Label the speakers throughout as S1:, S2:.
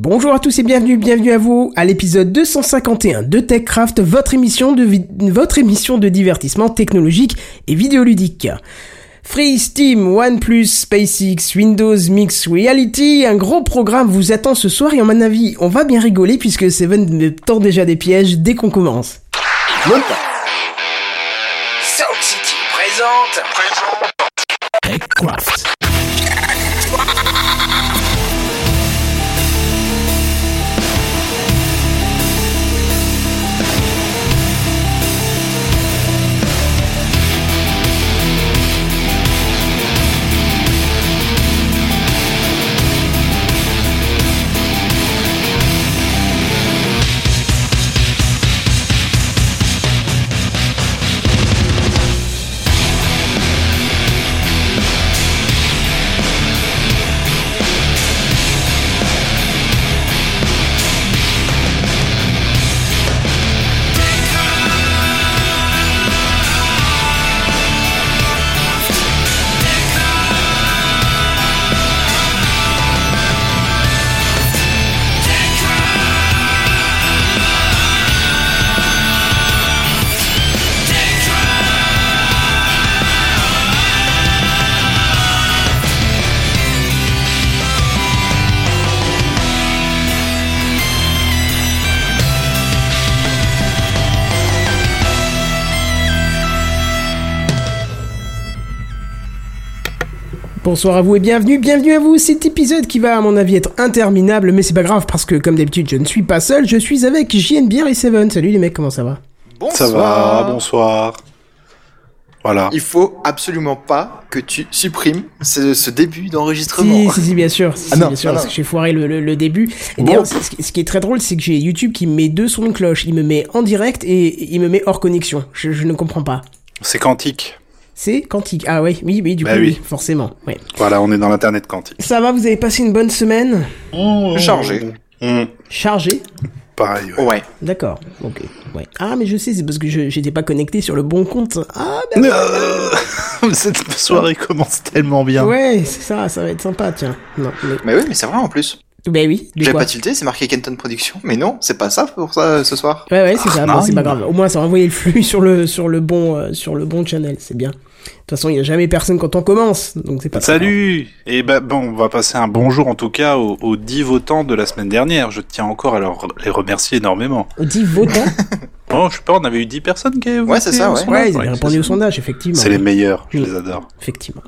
S1: Bonjour à tous et bienvenue, bienvenue à vous à l'épisode 251 de TechCraft, votre émission de, votre émission de divertissement technologique et vidéoludique. Free Steam, OnePlus, SpaceX, Windows Mix Reality, un gros programme vous attend ce soir et à mon avis, on va bien rigoler puisque Seven me tend déjà des pièges dès qu'on commence.
S2: Sound City présente.
S1: TechCraft. Bonsoir à vous et bienvenue, bienvenue à vous. Cet épisode qui va à mon avis être interminable, mais c'est pas grave parce que comme d'habitude je ne suis pas seul, je suis avec JNBR et Seven. Salut les mecs, comment ça va?
S2: Bonsoir.
S3: Ça va, bonsoir. Voilà.
S2: Il faut absolument pas que tu supprimes ce, ce début d'enregistrement.
S1: Si, si, si, bien sûr. Si,
S2: Ah
S1: si,
S2: non,
S1: bien sûr,
S2: non,
S1: parce
S2: non.
S1: que j'ai foiré le, le- le début. Et
S2: Bon.
S1: d'ailleurs, ce, qui- est très drôle, c'est que j'ai YouTube qui me met deux sons de cloche. Il me met en direct et il me met hors connexion. Je, je ne comprends pas.
S3: C'est quantique.
S1: C'est quantique. Ah ouais, oui, oui, du
S3: Bah
S1: coup, oui.
S3: oui.
S1: forcément. Ouais.
S3: Voilà, on est dans l'internet quantique.
S1: Ça va, vous avez passé une bonne semaine
S2: Chargé.
S3: Hum,
S1: Chargée
S3: pareil. ouais.
S2: Ouais.
S1: D'accord. Ok. Ouais. Ah, mais je sais, c'est parce que je j'étais pas connecté sur le bon compte. Ah, ben
S3: Euh, Cette soirée commence tellement bien.
S1: ouais, c'est ça, ça va être sympa, tiens. Non, mais...
S2: Mais oui, mais c'est vrai en plus.
S1: Ben oui, quoi
S2: pas tilté, c'est marqué Kenton Production. Mais non, c'est pas ça pour ça ce soir.
S1: Ouais, ouais, c'est ça.
S3: Ah,
S1: Bon, c'est pas grave. Au moins, ça va envoyer le flux sur le, sur le bon, euh, sur le bon channel. C'est bien. De toute façon, il y a jamais personne quand on commence. Donc, c'est pas très
S3: Salut Et ben bon, on va passer un bonjour en tout cas aux, aux 10 votants de la semaine dernière. Je tiens encore à leur, les remercier énormément.
S1: grave. Au 10 votants?
S3: Oh, je sais pas, on avait eu 10 personnes qui avaient voté.
S2: c'est ça,
S3: au
S2: ouais.
S3: sondage.
S1: ouais, ils avaient répondu au
S3: ça.
S1: sondage, effectivement.
S3: C'est les meilleurs, je
S1: Oui.
S3: les adore.
S1: Effectivement.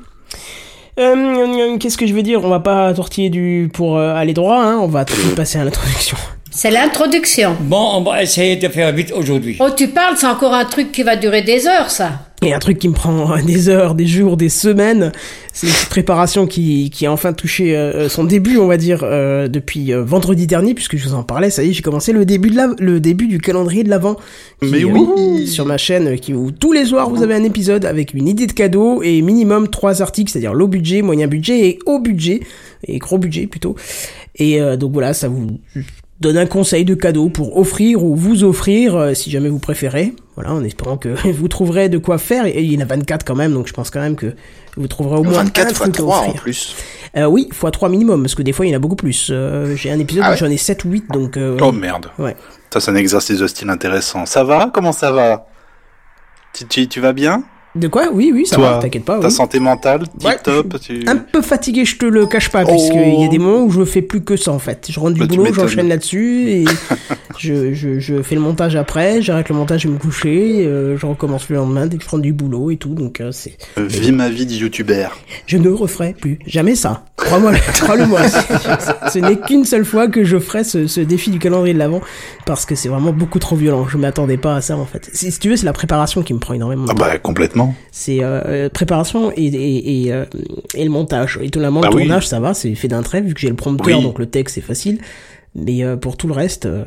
S1: Euh, euh, Qu'est-ce que je veux dire? On va pas tortiller du pour euh, aller droit. Hein. On va tout de suite passer à l'introduction.
S4: C'est l'introduction.
S5: Bon, on va essayer de faire vite aujourd'hui.
S4: Oh, tu parles, c'est encore un truc qui va durer des heures, ça.
S1: Et un truc qui me prend euh, des heures, des jours, des semaines, c'est une petite préparation qui, qui a enfin touché euh, son début, on va dire, euh, depuis euh, vendredi dernier, puisque je vous en parlais. Ça y est, j'ai commencé le début de la, le début du calendrier de l'avant.
S3: Mais oui.
S1: Sur ma chaîne, euh, qui où tous les soirs vous avez un épisode avec une idée de cadeau et minimum trois articles, c'est-à-dire low budget, moyen budget et haut budget et gros budget plutôt. Et euh, donc voilà, ça vous donne un conseil de cadeau pour offrir ou vous offrir euh, si jamais vous préférez. Voilà, en espérant que vous trouverez de quoi faire. Et il y en a 24 quand même, donc je pense quand même que vous trouverez au moins un
S2: 24 fois
S1: truc à
S2: 3 en
S1: offrir.
S2: plus.
S1: Euh, oui, fois 3 minimum, parce que des fois il y en a beaucoup plus. Euh, J'ai un épisode
S2: Ah
S1: où j'en ai 7 ou 8, donc... Euh,
S3: Oh merde.
S1: ouais.
S3: Ça, c'est un exercice de style intéressant. Ça va? Comment ça va? Tu, tu, tu vas bien?
S1: De quoi? Oui, oui, ça
S3: Toi,
S1: va, t'inquiète pas.
S3: Ta
S1: oui.
S3: santé mentale
S1: Ouais,
S3: Tip top tu...
S1: Un peu fatigué, je te le cache pas,
S3: Oh.
S1: puisqu'il y a des moments où je fais plus que ça en fait. Je rentre du
S3: Bah,
S1: boulot, j'enchaîne là-dessus et je, je, je fais le montage après, j'arrête le montage, je vais me coucher, euh, je recommence le lendemain dès que je rentre du boulot et tout. Donc euh, c'est,
S3: Vis ma vie de youtubeur.
S1: je ne referai plus jamais ça. Crois-moi, crois-le-moi. ce n'est qu'une seule fois que je ferai ce, ce défi du calendrier de l'avant parce que c'est vraiment beaucoup trop violent. Je m'attendais pas à ça en fait. Si, si tu veux, c'est la préparation qui me prend énormément.
S3: Ah bah complètement.
S1: C'est euh, préparation et, et, et, euh, et le montage. Étonnamment,
S3: Bah
S1: le
S3: oui.
S1: tournage, ça va, c'est fait d'un trait, vu que j'ai le prompteur,
S3: Oui.
S1: donc le texte, c'est facile. Mais euh, pour tout le reste, euh,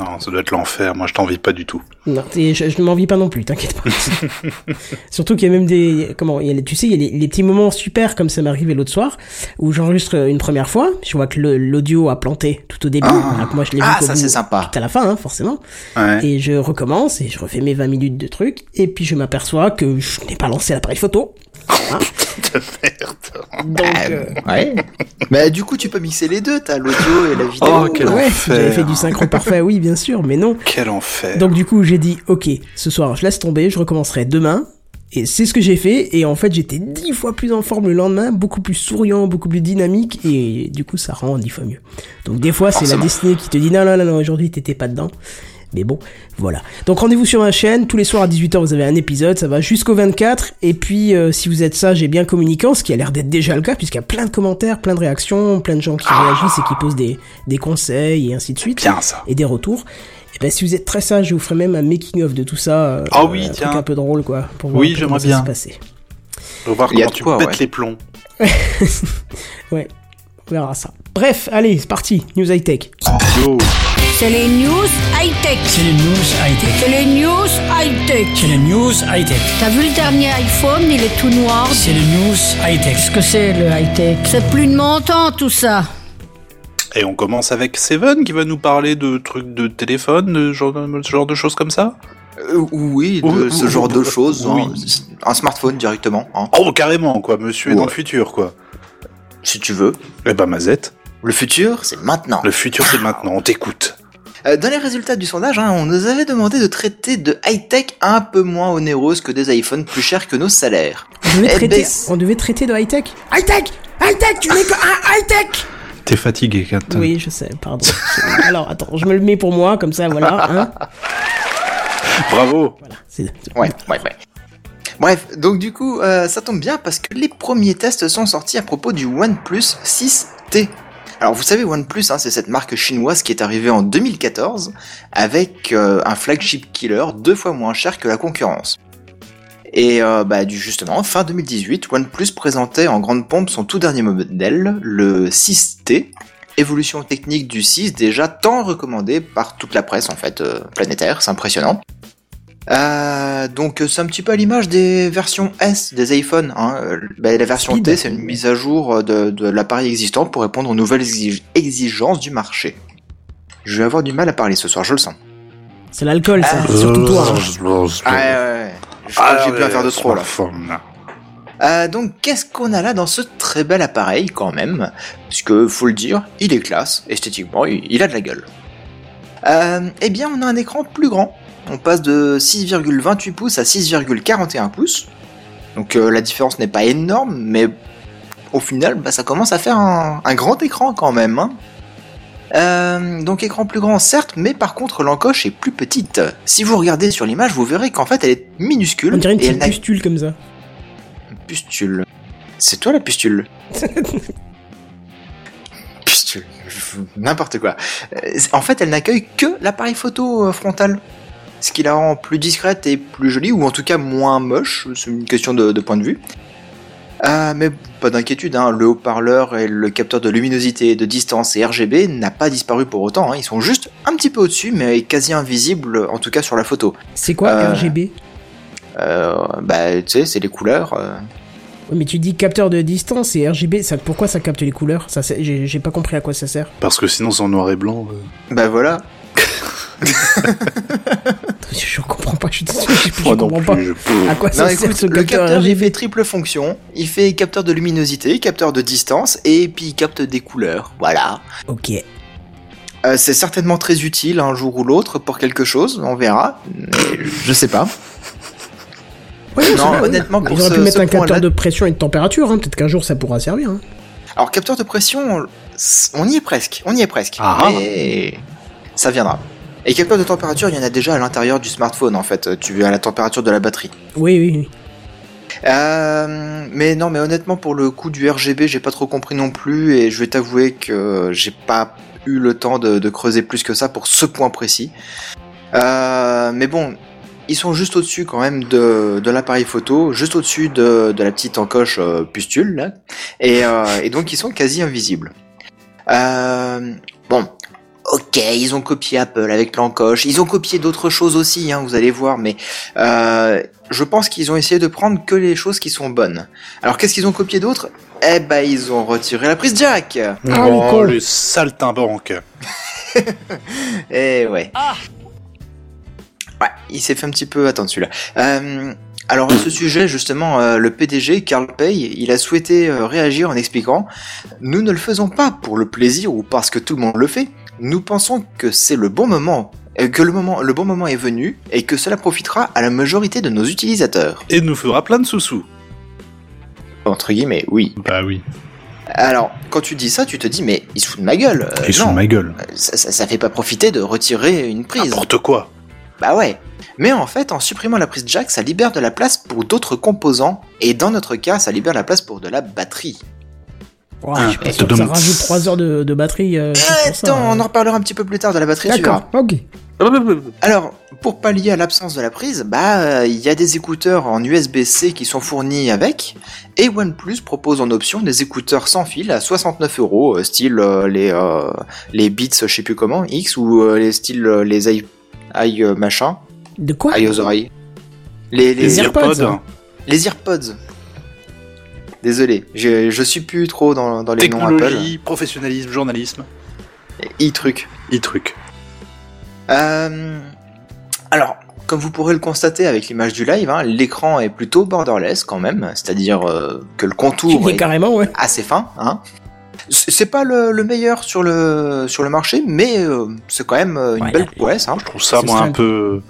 S3: Non, ça doit être l'enfer. Moi, je t'envie pas du tout.
S1: non, t'es- je, je ne m'envie pas non plus, t'inquiète pas. Surtout qu'il y a même des... Comment il y a les- Tu sais, il y a les, les petits moments super, comme ça m'est arrivé l'autre soir, où j'enregistre une première fois, je vois que l'audio a planté tout au début, alors que moi je l'ai vu
S2: Ah,
S1: qu'au
S2: ça c'est sympa.
S1: tout à la fin, hein, forcément.
S3: Ouais.
S1: Et je recommence et je refais mes 20 minutes de trucs. Et puis je m'aperçois que je n'ai pas lancé l'appareil photo. Hein.
S3: de merde.
S1: Donc,
S2: Ah,
S1: euh,
S2: Ouais. Mais du coup, tu peux mixer les deux, t'as l'audio et la vidéo.
S3: Oh, quel
S1: ouais,
S3: enfer.
S1: j'avais fait du synchro parfait, oui, bien sûr, mais non.
S3: Quel enfer.
S1: Donc du coup, j'ai dit, ok, ce soir, je laisse tomber, je recommencerai demain. Et c'est ce que j'ai fait. Et en fait, j'étais dix fois plus en forme le lendemain, beaucoup plus souriant, beaucoup plus dynamique. Et du coup, ça rend dix fois mieux. Donc des fois, c'est la
S2: Forcément.
S1: destinée qui te dit, non, non, non, non, aujourd'hui, t'étais pas dedans. Mais bon, voilà. Donc rendez-vous sur ma chaîne. Tous les soirs à 18h, vous avez un épisode. Ça va jusqu'au 24. Et puis, euh, si vous êtes sage et bien communicant, ce qui a l'air d'être déjà le cas, puisqu'il y a plein de commentaires, plein de réactions, plein de gens qui réagissent et qui posent des, des conseils et ainsi de suite
S3: Bien ça.
S1: et des retours. Et ben si vous êtes très sage, je vous ferai même un making of de tout ça. euh,
S3: Ah oui,
S1: un
S3: tiens.
S1: truc un peu drôle quoi. Pour voir
S3: Oui, j'aimerais
S1: ça
S3: bien. On va voir
S2: Il y a
S3: comment tu
S2: quoi,
S3: pètes
S2: ouais.
S3: les plombs.
S1: Ouais, on verra ça. Bref, allez, c'est parti. News high tech.
S3: Yo.
S4: C'est les news high-tech.
S5: C'est les news high-tech.
S4: C'est les news high-tech.
S5: C'est les news high-tech.
S4: T'as vu le dernier iPhone, il est tout noir.
S5: C'est les news high-tech.
S6: Qu'est-ce que c'est le high-tech?
S4: C'est plus de mon temps tout ça.
S3: Et on commence avec Seven qui va nous parler de trucs de téléphone, de genre, de- ce genre de choses comme ça?
S2: Euh, oui, de ce genre de choses.
S3: oui.
S2: hein. Un smartphone directement, hein,
S3: Oh, carrément, quoi. Monsieur est dans le futur, quoi.
S2: si tu veux.
S3: Eh ben, Mazette.
S2: Le futur, c'est maintenant.
S3: Le futur, c'est maintenant. On t'écoute.
S2: Euh, dans les résultats du sondage, hein, on nous avait demandé de traiter de high-tech un peu moins onéreuses que des iPhones plus chers que nos salaires.
S1: On devait,
S2: Eh
S1: traiter,
S2: ben, c'est-
S1: on devait traiter de high tech. High tech High tech Tu n'es que un high tech
S3: T'es fatigué, Quentin.
S1: Oui, je sais, pardon. Alors attends, je me le mets pour moi, comme ça, voilà. Hein
S3: Bravo.
S1: C'est-
S2: Ouais, ouais, ouais. Bref, donc du coup, euh, ça tombe bien parce que les premiers tests sont sortis à propos du OnePlus 6T. Alors vous savez, OnePlus, hein, c'est cette marque chinoise qui est arrivée en 2014 avec euh, un flagship killer deux fois moins cher que la concurrence. Et euh, bah, justement, fin 2018, OnePlus présentait en grande pompe son tout dernier modèle, le 6T, évolution technique du 6 déjà tant recommandée par toute la presse en fait euh, planétaire, c'est impressionnant. Euh, donc euh, c'est un petit peu à l'image des versions S des iPhones. Hein. Bah, la version
S1: Speed.
S2: T c'est une mise à jour euh, de, de l'appareil existant pour répondre aux nouvelles exig- exigences du marché. Je vais avoir du mal à parler ce soir, je le sens.
S1: C'est l'alcool, ça.
S2: Ah.
S1: Surtout toi. hein.
S2: Ah, ouais, ouais, ouais. Je crois que j'ai pu en faire de trop là.
S3: là.
S2: Euh, donc qu'est-ce qu'on a là dans ce très bel appareil quand même? Parce que faut le dire, il est classe, esthétiquement, il, il a de la gueule. Euh, eh bien on a un écran plus grand. On passe de 6,28 pouces à 6,41 pouces. Donc euh, la différence n'est pas énorme, mais au final bah, ça commence à faire un, un grand écran quand même. hein. Euh, donc écran plus grand certes, mais par contre l'encoche est plus petite. Si vous regardez sur l'image, vous verrez qu'en fait elle est minuscule.
S1: On dirait une
S2: et
S1: petite pustule comme ça.
S2: Pustule. C'est toi la pustule Pustule. N'importe quoi. Euh, En fait, elle n'accueille que l'appareil photo frontal. Ce qui la rend plus discrète et plus jolie, ou en tout cas moins moche. C'est une question de, de point de vue. Euh, mais pas d'inquiétude, hein, le haut-parleur et le capteur de luminosité, de distance et RGB n'a pas disparu pour autant. hein. Ils sont juste un petit peu au-dessus, mais quasi invisibles, en tout cas sur la photo.
S1: C'est quoi
S2: Euh,
S1: RGB
S2: Euh, bah, tu sais, c'est les couleurs. euh,
S1: Ouais, mais tu dis capteur de distance et RGB, ça, pourquoi ça capte les couleurs? Ça, c'est- J'ai j'ai pas compris à quoi ça sert.
S3: Parce que sinon, c'est en noir et blanc. euh.
S2: Bah voilà.
S1: Je comprends pas, je suis désolé, je, je comprends
S3: je
S1: pas. À quoi
S2: Non,
S1: ça
S2: écoute,
S1: sert ce
S2: le
S1: capteur
S2: capteur il fait triple fonction. Il fait capteur de luminosité, capteur de distance et puis il capte des couleurs. Voilà.
S1: Ok.
S2: Euh, c'est certainement très utile un jour ou l'autre pour quelque chose, on verra. Je sais pas.
S1: Ouais,
S2: Non,
S1: vrai,
S2: honnêtement, pour ce-
S1: pu mettre
S2: ce
S1: un capteur de pression et de température, hein. peut-être qu'un jour ça pourra servir. Hein.
S2: Alors capteur de pression, on y est presque, on y est presque.
S3: Ah.
S2: Mais ça viendra. Et capteur de température, il y en a déjà à l'intérieur du smartphone en fait. Tu as la température de la batterie.
S1: Oui, oui, oui.
S2: Euh, mais non, mais honnêtement, pour le coup du RGB, j'ai pas trop compris non plus, et je vais t'avouer que j'ai pas eu le temps de, de creuser plus que ça pour ce point précis. Euh, mais bon, ils sont juste au-dessus quand même de, de l'appareil photo, juste au-dessus de, de la petite encoche euh, pustule, là, et, et donc ils sont quasi invisibles. Ok, ils ont copié Apple avec l'encoche, ils ont copié d'autres choses aussi, hein, vous allez voir, mais euh, je pense qu'ils ont essayé de prendre que les choses qui sont bonnes. Alors qu'est-ce qu'ils ont copié d'autre? Eh ben ils ont retiré la prise jack.
S3: Oh,
S1: cons.
S3: le saltimbanque.
S2: Eh ouais. Ouais, il s'est fait un petit peu attendre celui-là. Euh, alors à ce sujet, justement, euh, le PDG, Carl Pay, il a souhaité euh, réagir en expliquant « Nous ne le faisons pas pour le plaisir ou parce que tout le monde le fait. Nous pensons que c'est le bon moment, euh, que le, moment, le bon moment est venu et que cela profitera à la majorité de nos utilisateurs.
S3: Et nous fera plein de sous-sous. »
S2: Entre guillemets, oui.
S3: Bah oui.
S2: Alors, quand tu dis ça, tu te dis « Mais il se fout de ma gueule. Euh,
S3: Ils
S2: non,
S3: de ma gueule.
S2: ça, ça, ça fait pas profiter de retirer une prise.
S3: N'importe quoi.
S2: Bah ouais. Mais en fait, en supprimant la prise jack, ça libère de la place pour d'autres composants, et dans notre cas, ça libère la place pour de la batterie.
S3: Ah,
S1: je
S3: ça
S1: que rajoute 3 heures de, de batterie. euh, juste pour ça,
S2: attends,
S1: hein.
S2: on en reparlera un petit peu plus tard de la batterie.
S1: D'accord, ok.
S2: Alors, pour pallier à l'absence de la prise, bah, euh, il y a des écouteurs en USB-C qui sont fournis avec, et OnePlus propose en option des écouteurs sans fil à 69 euros, euh, style euh, les euh, les Beats, je sais plus comment, X ou euh, les styles euh, les i, i euh, machin,
S1: De quoi?
S2: I aux oreilles. Les, les,
S1: Les AirPods, hein.
S2: les AirPods. Désolé, je, je suis plus trop dans, dans les noms Apple.
S3: Technologie, professionnalisme, journalisme.
S2: i-truc.
S3: E-truc.
S2: Euh, alors, comme vous pourrez le constater avec l'image du live, hein, l'écran est plutôt borderless quand même, c'est-à-dire euh, que le contour est
S1: carrément, ouais.
S2: assez fin. Hein. C'est pas le, le meilleur sur le sur le marché, mais euh, c'est quand même une
S1: Ouais,
S2: belle prouesse. Hein.
S3: Je trouve ça, moi, un peu,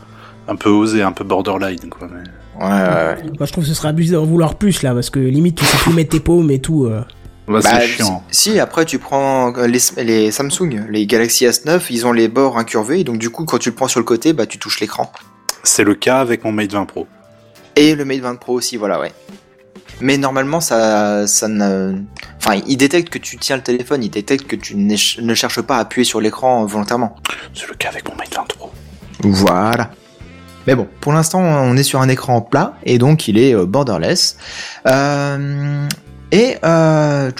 S3: un peu osé, un peu borderline, quoi. mais-
S2: Ouais, ouais.
S1: Moi, je trouve que ce serait abusé d'en vouloir plus, là, parce que limite, tu sais plus mettre tes paumes et tout. euh.
S3: Bah,
S2: Bah,
S3: c'est chiant.
S2: Si, après tu prends euh, les, les Samsung, les Galaxy S9, ils ont les bords incurvés, donc du coup quand tu le prends sur le côté, bah tu touches l'écran.
S3: C'est le cas avec mon Mate 20 Pro.
S2: Et le Mate 20 Pro aussi, voilà, ouais. Mais normalement, ça, ça ne... Enfin, il détecte que tu tiens le téléphone, il détecte que tu ne cherches pas à appuyer sur l'écran volontairement.
S3: C'est le cas avec mon Mate 20 Pro.
S2: Voilà. Mais bon, pour l'instant, on est sur un écran plat, et donc il est euh, borderless. Euh, et... Euh,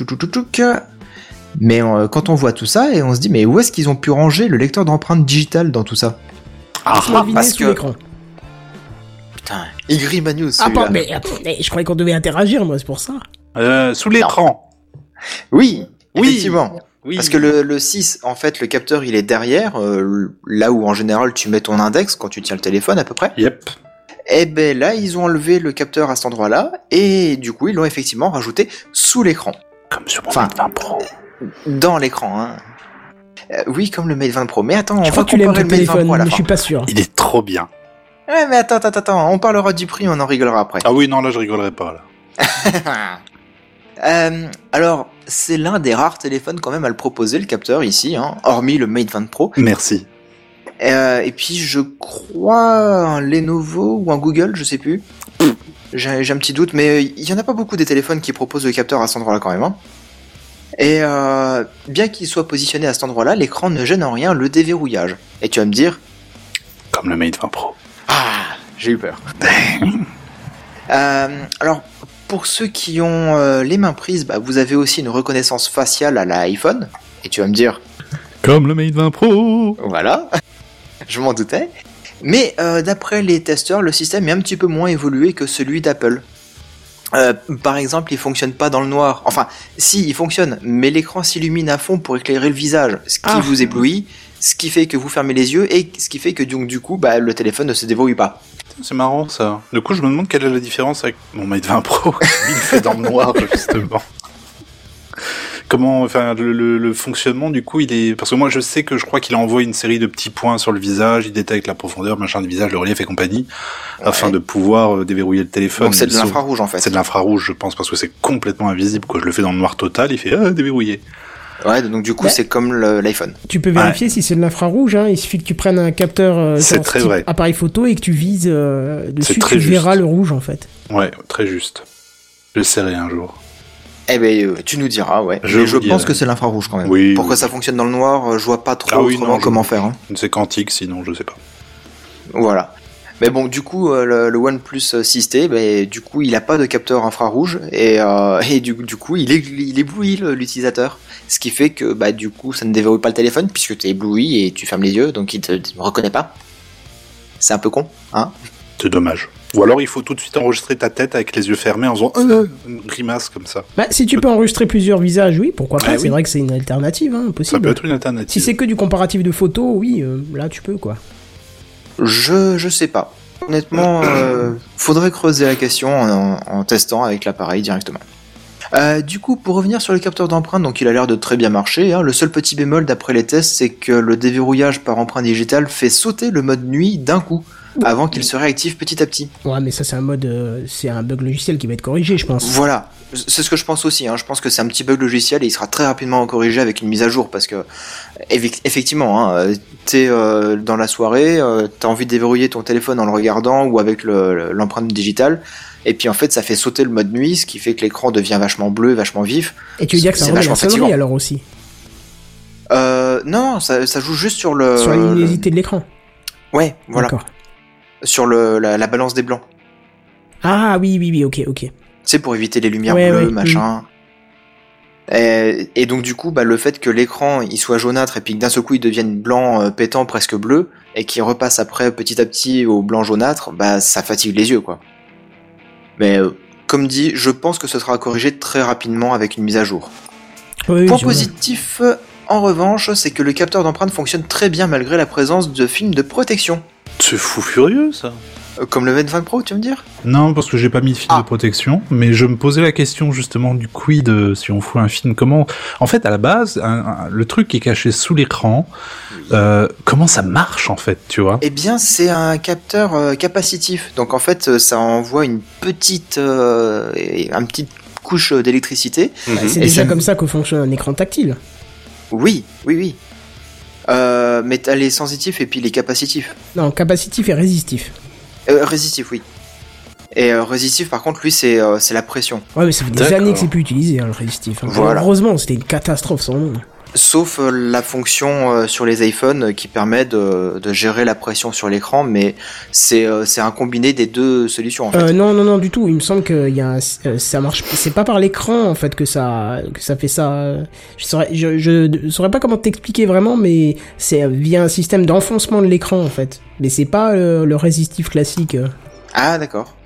S2: mais euh, quand on voit tout ça, et on se dit, mais où est-ce qu'ils ont pu ranger le lecteur d'empreintes digitales dans tout ça?
S3: Ah,
S2: parce
S1: sous
S2: que-
S1: l'écran.
S2: Putain, News,
S1: Ah, mais, attends, mais je croyais qu'on devait interagir, moi, c'est pour ça.
S3: euh, sous l'écran.
S2: Oui,
S3: Oui.
S2: effectivement.
S3: Oui.
S2: Parce que le, le 6, en fait, le capteur, il est derrière, euh, là où en général tu mets ton index quand tu tiens le téléphone à peu près.
S3: Yep.
S2: Et ben là, ils ont enlevé le capteur à cet endroit-là, et du coup, ils l'ont effectivement rajouté sous l'écran.
S3: Comme sur mon
S2: Enfin,
S3: Mate 20 Pro.
S2: Dans l'écran, hein. Euh, oui, comme le Mate 20 Pro. Mais attends, on
S1: Je
S2: va
S1: crois que tu l'aimes
S2: comparer le Mate 20
S1: téléphone,
S2: Pro à la
S1: mais je suis pas sûr.
S3: Il est trop bien.
S2: Ouais, mais attends, attends, attends, on parlera du prix, on en rigolera après.
S3: Ah oui, non, là, je rigolerai pas, là.
S2: Euh, alors, c'est l'un des rares téléphones quand même à le proposer, le capteur ici, hein, hormis le Mate 20 Pro.
S3: Merci.
S2: Euh, et puis je crois un Lenovo ou un Google, je sais plus. J'ai un petit doute, mais il y en a pas beaucoup des téléphones qui proposent le capteur à cet endroit-là quand même. hein. Et euh, bien qu'il soit positionné à cet endroit-là, l'écran ne gêne en rien le déverrouillage. Et tu vas me dire,
S3: Comme le Mate 20 Pro.
S2: ah, j'ai eu peur. Euh, alors, pour ceux qui ont euh, les mains prises, bah, vous avez aussi une reconnaissance faciale à l'iPhone. Et tu vas me dire,
S3: Comme le Mate 20 Pro.
S2: Voilà, je m'en doutais. Mais euh, d'après les testeurs, le système est un petit peu moins évolué que celui d'Apple. Euh, par exemple, il fonctionne pas dans le noir. Enfin, si, il fonctionne, mais l'écran s'illumine à fond pour éclairer le visage, ce qui
S1: Ah.
S2: vous éblouit, ce qui fait que vous fermez les yeux et ce qui fait que donc, du coup, bah, le téléphone ne se déverrouille pas.
S3: C'est marrant, ça. Du coup, je me demande quelle est la différence avec mon Mate 20 Pro. Il fait dans le noir, justement. Comment, enfin, le, le- le fonctionnement, du coup, il est... Parce que moi, je sais que je crois qu'il envoie une série de petits points sur le visage, il détecte la profondeur, machin du visage, le relief et compagnie, afin de pouvoir euh, déverrouiller le téléphone.
S2: Donc c'est de l'infrarouge en fait.
S3: C'est de l'infrarouge, je pense, parce que c'est complètement invisible, quoi. Je le fais dans le noir total, il fait, ah, déverrouillé.
S2: Ouais, donc du coup,
S1: Ouais.
S2: c'est comme l'iPhone.
S1: Tu peux vérifier si c'est de l'infrarouge, hein. il suffit que tu prennes un capteur euh, genre
S3: très vrai.
S1: appareil photo et que tu vises euh, dessus,
S3: très
S1: tu verras
S3: juste.
S1: le rouge en fait.
S3: Ouais, très juste. Je serai un jour.
S2: Eh ben, euh, tu nous diras, ouais.
S3: Je
S2: je pense
S3: dirai.
S2: que c'est l'infrarouge quand même.
S3: Oui,
S2: Pour
S3: oui.
S2: que ça fonctionne dans le noir, euh, je vois pas trop
S3: Ah oui,
S2: autrement
S3: non, je-
S2: comment faire. hein.
S3: C'est quantique, sinon, je sais pas.
S2: Voilà. Mais bon, du coup, euh, le, le OnePlus 6T, ben, du coup, il a pas de capteur infrarouge et, euh, et du, du coup, il, est, il éblouit l'utilisateur. Ce qui fait que, bah, du coup, ça ne déverrouille pas le téléphone puisque tu es ébloui et tu fermes les yeux, donc il te, te reconnaît pas. C'est un peu con, hein?
S3: C'est dommage. Ou alors il faut tout de suite enregistrer ta tête avec les yeux fermés en faisant euh, une grimace comme ça.
S1: Bah, si tu peux enregistrer plusieurs visages, oui, pourquoi pas,
S3: Ah
S1: c'est
S3: oui.
S1: vrai que c'est une alternative, hein,
S3: Ça
S1: possible.
S3: peut être une alternative.
S1: Si c'est que du comparatif de photos, oui, euh, là tu peux quoi.
S2: Je, je sais pas. Honnêtement, euh, faudrait creuser la question en, en testant avec l'appareil directement. Euh, du coup, pour revenir sur le capteur d'empreinte, donc il a l'air de très bien marcher. hein. Le seul petit bémol d'après les tests, c'est que le déverrouillage par empreinte digitale fait sauter le mode nuit d'un coup, avant qu'il se réactive petit à petit.
S1: Ouais, mais ça, c'est un mode, euh, c'est un bug logiciel qui va être corrigé, je pense.
S2: Voilà, c'est ce que je pense aussi. Hein. Je pense que c'est un petit bug logiciel et il sera très rapidement corrigé avec une mise à jour parce que eff- effectivement, hein, euh, t'es euh, dans la soirée, euh, t'as envie de déverrouiller ton téléphone en le regardant ou avec le- le- l'empreinte digitale. Et puis en fait, ça fait sauter le mode nuit, ce qui fait que l'écran devient vachement bleu, vachement vif.
S1: Et tu veux dire que ça la
S2: vachement
S1: sonnerie
S2: fatigant.
S1: alors aussi?
S2: Euh, non, ça, ça joue juste sur le.
S1: Sur la luminosité de l'écran.
S2: Ouais, voilà, sur le, la, la balance des blancs.
S1: Ah oui, oui, oui, ok, ok.
S2: C'est pour éviter les lumières
S1: Ouais,
S2: bleues,
S1: ouais,
S2: machin. Et, et donc du coup, bah, le fait que l'écran il soit jaunâtre et puis que d'un seul coup il devienne blanc euh, pétant, presque bleu, et qu'il repasse après petit à petit au blanc jaunâtre, bah ça fatigue les yeux quoi. Mais euh, comme dit, je pense que ce sera corrigé très rapidement avec une mise à jour.
S1: Oui,
S2: Point positif, en revanche, c'est que le capteur d'empreinte fonctionne très bien malgré la présence de films de protection.
S3: C'est fou furieux ça.
S2: Comme le V20 Pro, tu veux me dire?
S3: Non, parce que j'ai pas mis de film
S2: Ah.
S3: de protection, mais je me posais la question justement du quid euh, si on fout un film. Comment En fait, à la base, un- un- le truc qui est caché sous l'écran, euh, comment ça marche en fait, tu vois?
S2: Eh bien, c'est un capteur euh, capacitif. Donc en fait, ça envoie une petite, euh, et- un petite couche d'électricité.
S1: Bah, c'est déjà
S2: ça-
S1: comme ça que fonctionne un écran tactile.
S2: Oui, oui, oui. Euh, mais t'as les sensitifs et puis les capacitifs.
S1: Non, capacitif et résistif.
S2: Euh, résistif, oui. Et euh, résistif, par contre, lui, c'est euh, c'est la pression.
S1: Ouais, mais ça fait des années que c'est plus utilisé, hein, le résistif. hein.
S2: Voilà.
S1: Heureusement, c'était une catastrophe sans nom.
S2: Sauf euh, la fonction euh, sur les iPhones euh, qui permet de, de gérer la pression sur l'écran, mais c'est un combiné des deux solutions en fait.
S1: Euh, non, non, non, du tout. Il me semble que y a un- ça marche. C'est pas par l'écran en fait que ça que ça fait ça. Je saurais, je, je saurais pas comment t'expliquer vraiment, mais c'est via un système d'enfoncement de l'écran en fait. Mais c'est pas euh, le résistif classique.
S2: Ah d'accord.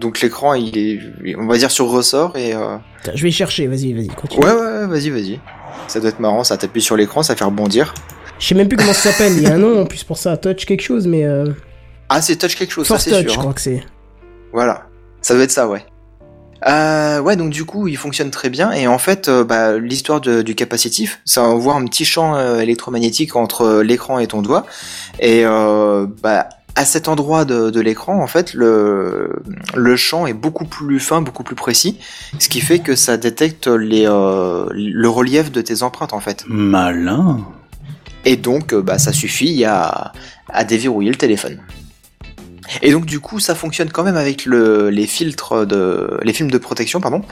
S2: Donc l'écran, il est, on va dire sur ressort et. euh,
S1: Je vais chercher. Vas-y, vas-y, continue.
S2: Ouais, ouais, vas-y, vas-y. Ça doit être marrant, ça t'appuie sur l'écran, ça fait rebondir.
S1: Je sais même plus comment ça s'appelle. Il y a un nom en plus pour ça. Touch quelque chose, mais euh,
S2: Ah, c'est touch quelque chose, ça c'est sûr.
S1: je
S2: hein.
S1: crois que c'est.
S2: Voilà, ça doit être ça, ouais. Euh, ouais, donc du coup, il fonctionne très bien. Et en fait, euh, bah, l'histoire du capacitif, ça envoie un petit champ euh, électromagnétique entre l'écran et ton doigt. Et bah, à cet endroit de, de l'écran, en fait, le, le champ est beaucoup plus fin, beaucoup plus précis, ce qui fait que ça détecte les, euh, le relief de tes empreintes, en fait.
S3: Malin.
S2: Et donc, euh, bah, ça suffit à, à déverrouiller le téléphone. Et donc, du coup, ça fonctionne quand même avec le, les filtres de, les films de protection, pardon.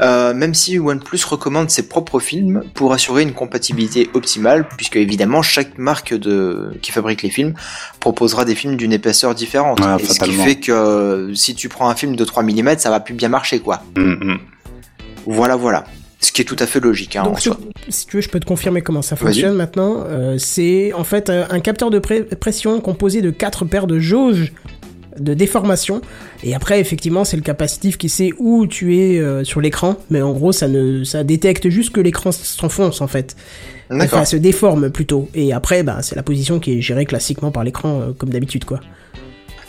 S2: Euh, même si OnePlus recommande ses propres films pour assurer une compatibilité optimale, puisque évidemment chaque marque de, qui fabrique les films proposera des films d'une épaisseur différente. Et ce qui fait que euh, si tu prends un film de 3 mm, ça va plus bien marcher, quoi.
S3: Hum, hum.
S2: Voilà, voilà. Ce qui est tout à fait logique, hein, en
S1: Donc,
S2: soi.
S1: si- si tu veux, je peux te confirmer comment ça fonctionne maintenant. Euh, c'est en fait euh, un capteur de pré- pression composé de quatre paires de jauges de déformation. Et après, effectivement, c'est le capacitif qui sait où tu es euh, sur l'écran. Mais en gros, ça ne, ça détecte juste que l'écran s'enfonce en fait.
S2: D'accord.
S1: Enfin, se déforme plutôt. Et après, bah, c'est la position qui est gérée classiquement par l'écran, euh, comme d'habitude, quoi.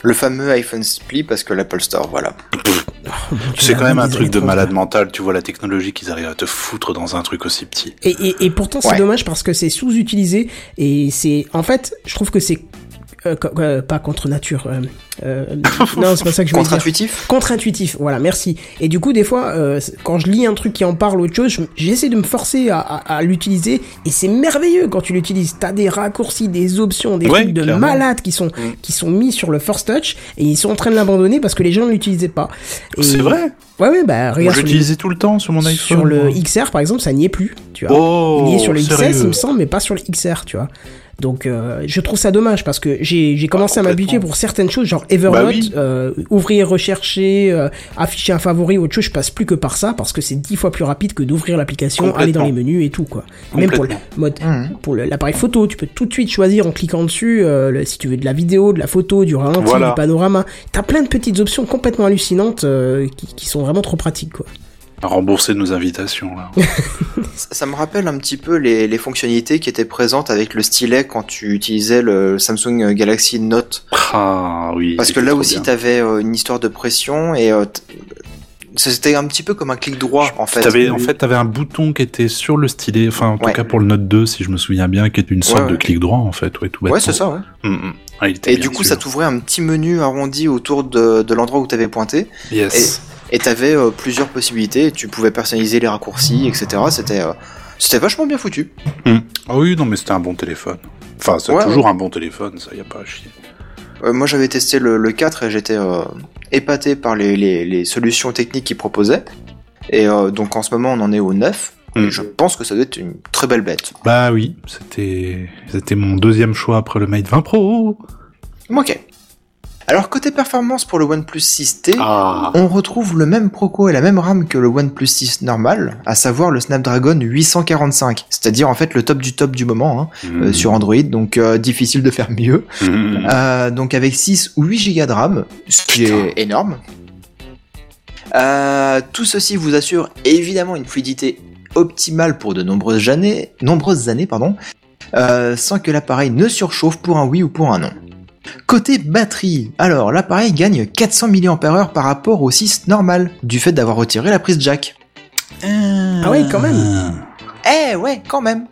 S2: Le fameux iPhone Split, parce que l'Apple Store, voilà.
S3: C'est quand même un truc de malade mental. Tu vois la technologie qu'ils arrivent à te foutre dans un truc aussi petit.
S1: Et, et, et pourtant, c'est
S2: Ouais.
S1: dommage parce que c'est sous-utilisé et c'est. En fait, je trouve que c'est. Euh, euh, pas contre nature. euh, non, c'est pas ça que je dire.
S2: Contre-intuitif
S1: Contre-intuitif, voilà, merci. Et du coup, des fois, quand je lis un truc qui en parle ou autre chose, je- j'essaie de me forcer à, à- à l'utiliser, et c'est merveilleux quand tu l'utilises. T'as des raccourcis, des options, des
S3: Ouais,
S1: trucs de
S3: clairement.
S1: malades qui sont
S2: Mm.
S1: qui sont mis sur le First Touch, et ils sont en train de l'abandonner parce que les gens ne l'utilisaient pas.
S3: C'est vrai
S1: Ouais, ouais, bah
S3: Moi,
S1: regarde sur,
S3: j'utilisais tout le temps sur mon iPhone.
S1: sur le
S3: moi.
S1: XR par exemple, ça n'y est plus, tu vois.
S3: Oh,
S1: Il y est sur le XS, il me semble, mais pas sur le XR, tu vois. Donc, euh, je trouve ça dommage parce que j'ai j'ai commencé à m'habituer pour certaines choses, genre Evernote,
S3: Bah oui.
S1: euh, ouvrir, rechercher, euh, afficher un favori, autre chose. Je passe plus que par ça parce que c'est dix fois plus rapide que d'ouvrir l'application, aller dans les menus et tout, quoi. Même pour le mode,
S2: Mhm.
S1: pour l'appareil photo, tu peux tout de suite choisir en cliquant dessus euh, le- si tu veux de la vidéo, de la photo, du ralenti,
S3: Voilà.
S1: du panorama. T'as plein de petites options complètement hallucinantes euh, qui, qui sont vraiment trop pratiques, quoi.
S3: À rembourser nos invitations, là.
S2: Ça, ça me rappelle un petit peu les, les fonctionnalités qui étaient présentes avec le stylet quand tu utilisais le Samsung Galaxy Note.
S3: Ah, oui.
S2: Parce que là aussi,
S3: bien.
S2: t'avais euh, une histoire de pression et euh, c'était un petit peu comme un clic droit en fait.
S3: T'avais, en fait, t'avais un bouton qui était sur le stylet, enfin, en tout cas pour le Note 2, si je me souviens bien, qui était une sorte
S2: Ouais,
S3: de clic droit, en fait, ouais, tout
S2: Ouais, c'est ça. Ouais.
S3: Mm, mm. Ah,
S2: Et du coup, ça t'ouvrait un petit menu arrondi autour de, de l'endroit où t'avais pointé.
S3: Yes.
S2: Et t'avais euh, plusieurs possibilités. Tu pouvais personnaliser les raccourcis, etc. C'était euh, c'était vachement bien foutu.
S3: Mm. Ah oui, non, mais c'était un bon téléphone. Enfin, c'est
S2: Ouais,
S3: toujours un bon téléphone, ça, y a pas à chier.
S2: Euh, moi, j'avais testé le, le 4 et j'étais euh, épaté par les, les, les solutions techniques qu'il proposait. Et euh, donc, en ce moment, on en est au 9.
S3: Mm.
S2: Et je pense que ça doit être une très belle bête.
S3: Bah oui, c'était, c'était mon deuxième choix après le Mate 20 Pro.
S2: Ok. Alors, côté performance pour le OnePlus 6T,
S3: Ah.
S2: on retrouve le même proco et la même RAM que le OnePlus 6 normal, à savoir le Snapdragon 845. C'est-à-dire, en fait, le top du top du moment hein, euh, sur Android, donc euh, difficile de faire mieux.
S3: Mm.
S2: Euh, donc avec 6 ou 8 Go de RAM, ce qui
S3: Putain.
S2: est énorme. Tout ceci vous assure évidemment une fluidité optimale pour de nombreuses années, nombreuses années pardon, sans que l'appareil ne surchauffe pour un oui ou pour un non. Côté batterie, alors l'appareil gagne 400 mAh par rapport au 6 normal, du fait d'avoir retiré la prise jack.
S1: Ah ouais, quand même.
S2: Eh ouais, quand même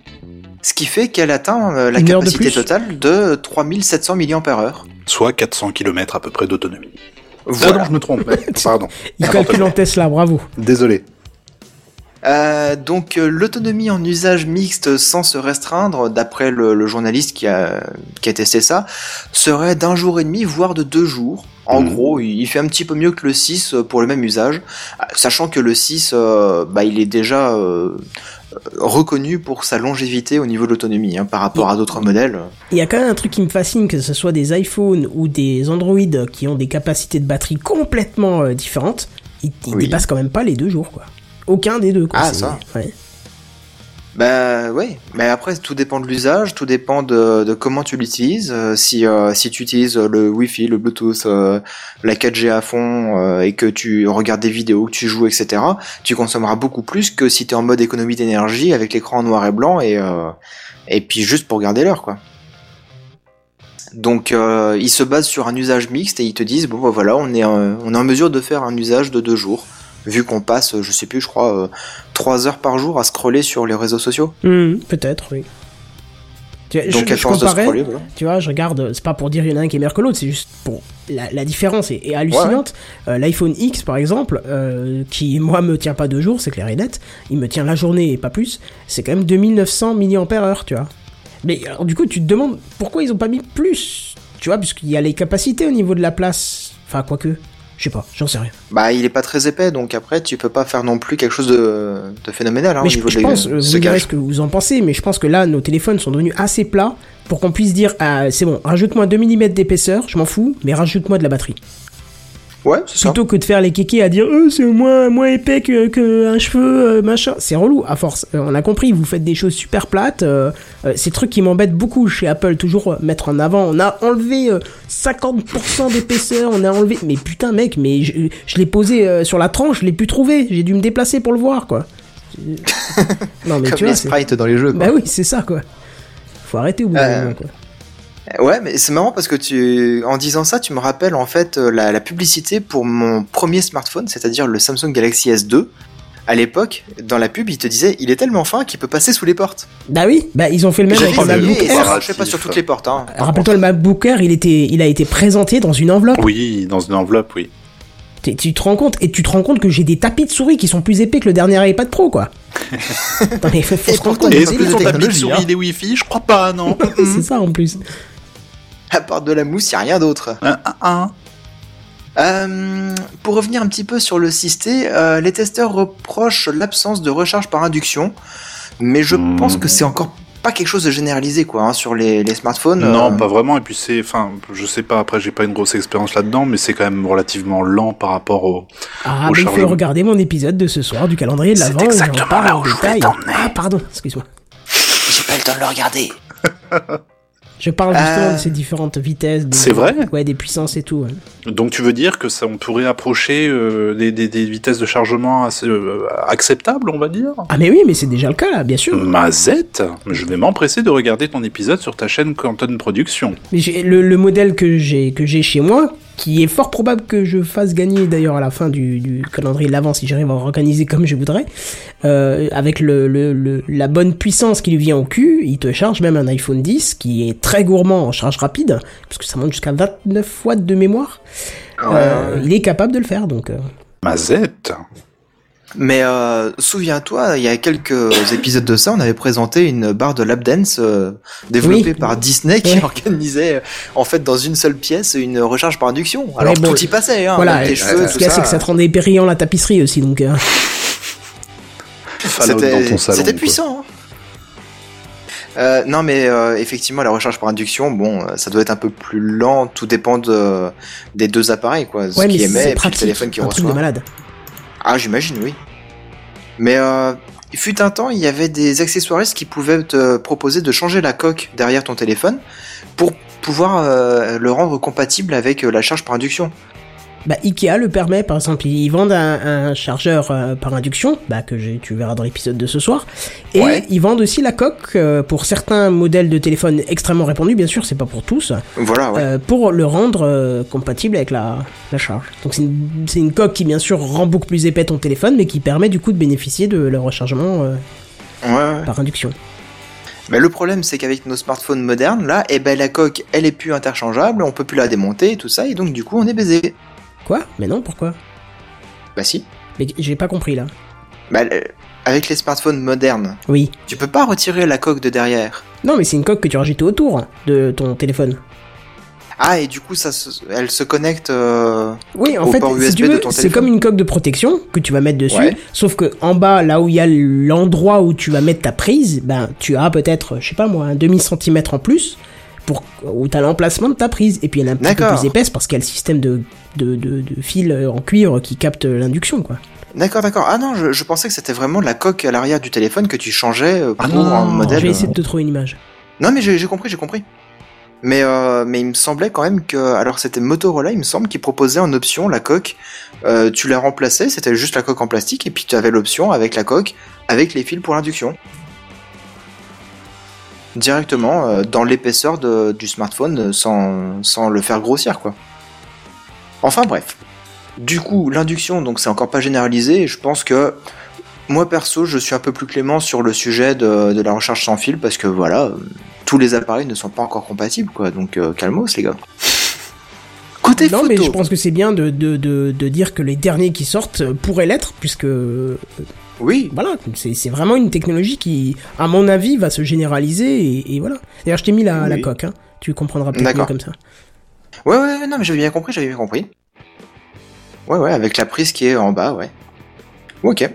S2: Ce qui fait qu'elle atteint euh, la
S1: Une de
S2: capacité
S1: plus
S2: totale de 3700 mAh.
S3: Soit 400 km à peu près d'autonomie. Ah
S2: Voilà.
S3: non, je me trompe. Pardon.
S1: Il calcule en Tesla, bravo.
S3: Désolé.
S2: Euh, donc euh, l'autonomie en usage mixte sans se restreindre, d'après le, le journaliste qui a, qui a testé ça, serait d'un jour et demi, voire de deux jours. En
S3: Mhm.
S2: gros, il fait un petit peu mieux que le 6 euh, pour le même usage, euh, sachant que le 6, euh, bah, il est déjà euh, reconnu pour sa longévité au niveau de l'autonomie, hein, par rapport à d'autres modèles.
S1: Il y a quand même un truc qui me fascine, que ce soit des iPhones ou des Android qui ont des capacités de batterie complètement euh, différentes, ils, ils
S2: Oui.
S1: dépassent quand même pas les deux jours, quoi. Aucun des deux, quoi.
S2: Ah, ça.
S1: ouais.
S2: Bah ouais, mais après tout dépend de l'usage, tout dépend de, de comment tu l'utilises. Euh, si euh, si tu utilises le Wi-Fi, le Bluetooth, euh, la 4G à fond et que tu regardes des vidéos, que tu joues, etc., tu consommeras beaucoup plus que si tu es en mode économie d'énergie avec l'écran en noir et blanc et et puis juste pour garder l'heure quoi. Donc ils se basent sur un usage mixte et ils te disent bon bah, voilà on est on est en mesure de faire un usage de deux jours vu qu'on passe je sais plus je crois euh, trois heures par jour à scroller sur les réseaux sociaux.
S1: Hmm, Peut-être, oui. Tu vois,
S2: Donc
S1: je, je comparais,
S2: scroller, voilà.
S1: tu vois, je regarde, c'est pas pour dire il y en a un qui est meilleur que l'autre, c'est juste pour la, la différence est, est hallucinante. Euh, L'iPhone X par exemple, euh, qui moi me tient pas deux jours, c'est clair et net, il me tient la journée et pas plus, c'est quand même 2900 mAh, tu vois. Mais alors du coup tu te demandes pourquoi ils ont pas mis plus, tu vois, puisqu'il y a les capacités au niveau de la place, enfin quoique, je sais pas, j'en sais rien.
S2: Bah, il est pas très épais, donc après, tu peux pas faire non plus quelque chose de, de phénoménal hein,
S1: mais
S2: au
S1: je,
S2: niveau
S1: je
S2: des
S1: pense, vous direz ce que vous en pensez, mais je pense que là, nos téléphones sont devenus assez plats pour qu'on puisse dire, ah, c'est bon, rajoute-moi 2 mm d'épaisseur, je m'en fous, mais rajoute-moi de la batterie.
S2: Ouais, c'est ça.
S1: Plutôt que de faire les kékés à dire, euh, c'est moins, moins épais que, que cheveu, euh, machin. C'est relou, à force. Euh, on a compris, vous faites des choses super plates. Euh, c'est trucs qui m'embêtent beaucoup chez Apple, toujours mettre en avant. On a enlevé euh, 50% d'épaisseur, on a enlevé. Mais putain, mec, mais je, je l'ai posé sur la tranche, je l'ai plus trouvé. J'ai dû me déplacer pour le voir, quoi. non, mais
S2: Comme
S1: tu
S2: les
S1: vois,
S2: sprites dans les jeux. quoi.
S1: bah oui, c'est ça, quoi. Faut arrêter au bout d'un moment, quoi.
S2: Ouais, mais c'est marrant parce que tu, en disant ça, tu me rappelles en fait euh, la, la publicité pour mon premier smartphone, c'est-à-dire le Samsung Galaxy S2. À l'époque, dans la pub, il te disait, il est tellement fin qu'il peut passer sous les portes.
S1: Bah oui, bah ils ont fait le même avec le MacBook
S2: et ça
S1: Air.
S2: marchait pas sur toutes les portes. Hein.
S1: Rappelle-toi, le MacBook Air, il, était, il a été présenté dans une enveloppe.
S3: Oui, dans une enveloppe, oui.
S1: Tu te rends compte Et tu te rends compte que j'ai des tapis de souris qui sont plus épais que le dernier iPad Pro, quoi. Attends, mais faut, faut
S2: Et
S1: se rendre compte.
S3: est-ce
S2: plus
S3: que ton tapis de
S2: technologie,
S3: souris,
S2: hein.
S3: il est Wi-Fi Je crois pas, non.
S1: C'est ça en plus.
S2: À part de la mousse, y a rien d'autre.
S3: Un, un, un.
S2: Euh, pour revenir un petit peu sur le 6T, euh, les testeurs reprochent l'absence de recharge par induction, mais je
S3: Hmm.
S2: pense que c'est encore pas quelque chose de généralisé quoi hein, sur les, les smartphones.
S3: Non,
S2: euh,
S3: pas vraiment. Et puis c'est, enfin, je sais pas. Après, j'ai pas une grosse expérience là-dedans, mais c'est quand même relativement lent par rapport au.
S1: Ah,
S3: Au
S1: mais il faut regarder mon épisode de ce soir du calendrier de
S3: C'est
S1: l'avant. j'en
S3: exactement là où je voulais t'emmener.
S1: Ah, pardon, excuse-moi.
S2: J'ai pas eu le temps de le regarder.
S1: Je parle justement
S2: Euh.
S1: de ces différentes vitesses.
S3: C'est vrai
S1: Ouais, des puissances et tout. ouais.
S3: Donc tu veux dire que ça, on pourrait approcher euh, des, des, des vitesses de chargement assez euh, acceptables, on va dire?
S1: Ah mais oui, mais c'est déjà le cas là, bien sûr.
S3: Mazette Je vais m'empresser de regarder ton épisode sur ta chaîne Quantum Production.
S1: Mais j'ai- le, le modèle que j'ai chez moi, qui est fort probable que je fasse gagner d'ailleurs à la fin du, du calendrier de l'avant si j'arrive à organiser comme je voudrais, euh, avec le, le, le- la bonne puissance qui lui vient au cul, il te charge même un iPhone 10 qui est très gourmand en charge rapide, parce que ça monte jusqu'à 29 watts de mémoire. Euh, il est capable de le faire donc. euh,
S3: Mazette
S2: Mais euh, souviens-toi, il y a quelques épisodes de ça, on avait présenté une barre de lap dance euh, développée
S1: Oui.
S2: par Disney qui
S1: Ouais.
S2: organisait euh, en fait dans une seule pièce une recharge par induction. Alors
S1: bon,
S2: tout y passait, hein,
S1: voilà,
S2: tes
S1: et
S2: cheveux,
S1: ce
S2: tout
S1: qu'il y a, c'est que ça te rendait périllant la tapisserie aussi donc. euh,
S2: C'était puissant. hein. Euh, non mais euh, effectivement la recharge par induction bon euh, ça doit être un peu plus lent tout dépend de, des deux appareils quoi ce
S1: Ouais,
S2: qui émet
S1: c'est
S2: et puis le téléphone qui
S1: un truc de
S2: reçoit
S1: malade.
S2: Ah, j'imagine, oui. Mais euh, il fut un temps, il y avait des accessoiristes qui pouvaient te proposer de changer la coque derrière ton téléphone pour pouvoir euh, le rendre compatible avec euh, la charge par induction.
S1: Bah, Ikea le permet, par exemple, ils vendent un, un chargeur euh, par induction, bah, que tu verras dans l'épisode de ce soir, et
S2: Ouais.
S1: ils vendent aussi la coque euh, pour certains modèles de téléphone extrêmement répandus, bien sûr, c'est pas pour tous,
S2: Voilà, ouais.
S1: euh, pour le rendre compatible avec la, la charge. Donc c'est une, coque qui, bien sûr, rend beaucoup plus épais ton téléphone, mais qui permet du coup de bénéficier de le rechargement
S2: ouais.
S1: par induction.
S2: Mais le problème, c'est qu'avec nos smartphones modernes, là, eh ben, la coque, elle est plus interchangeable, on peut plus la démonter et tout ça, et donc du coup, on est baisé.
S1: Quoi? Mais non, pourquoi?
S2: Bah si.
S1: Mais j'ai pas compris là.
S2: Bah, le- avec les smartphones modernes,
S1: Oui.
S2: tu peux pas retirer la coque de derrière.
S1: Non, mais c'est une coque que tu rajoutes autour de ton téléphone.
S2: Ah, et du coup, ça, se- elle se connecte. euh,
S1: Oui, en
S2: au
S1: fait,
S2: port
S1: si
S2: de
S1: c'est comme une coque de protection que tu vas mettre dessus,
S2: Ouais.
S1: sauf que en bas, là où il y a l'endroit où tu vas mettre ta prise, ben tu as peut-être, je sais pas moi, un demi centimètre en plus pour où t'as l'emplacement de ta prise, et puis elle est un petit peu plus épaisse parce qu'il y a le système de de, de, de fil en cuivre qui capte l'induction, quoi.
S2: D'accord, d'accord. Ah non, je, je pensais que c'était vraiment la coque à l'arrière du téléphone que tu changeais euh, pour
S3: Ah non,
S2: un modèle.
S1: Je vais essayer
S2: euh.
S1: de te trouver une image.
S2: Non, mais j'ai j'ai compris, j'ai compris. Mais euh, mais il me semblait quand même que alors c'était Motorola, il me semble, qui proposait en option la coque. Euh, tu la remplaçais, c'était juste la coque en plastique, et puis tu avais l'option avec la coque, avec les fils pour l'induction. Directement euh, dans l'épaisseur du smartphone, sans, sans le faire grossir, quoi. Enfin bref. Du coup, l'induction, donc c'est encore pas généralisé, et je pense que moi perso, je suis un peu plus clément sur le sujet de, de la recharge sans fil, parce que voilà, tous les appareils ne sont pas encore compatibles, quoi. Donc euh, calmos, les gars. Côté
S1: non,
S2: photo.
S1: mais je pense que c'est bien de, de, de, de dire que les derniers qui sortent pourraient l'être, puisque euh,
S2: Oui,
S1: voilà, c'est vraiment une technologie qui, à mon avis, va se généraliser et, et voilà. D'ailleurs, je t'ai mis la, coque, hein. tu comprendras peut-être comme ça.
S2: Ouais, ouais, non, mais j'avais bien compris, j'avais bien compris. Ouais, ouais, avec la prise qui est en bas, ouais. Ok.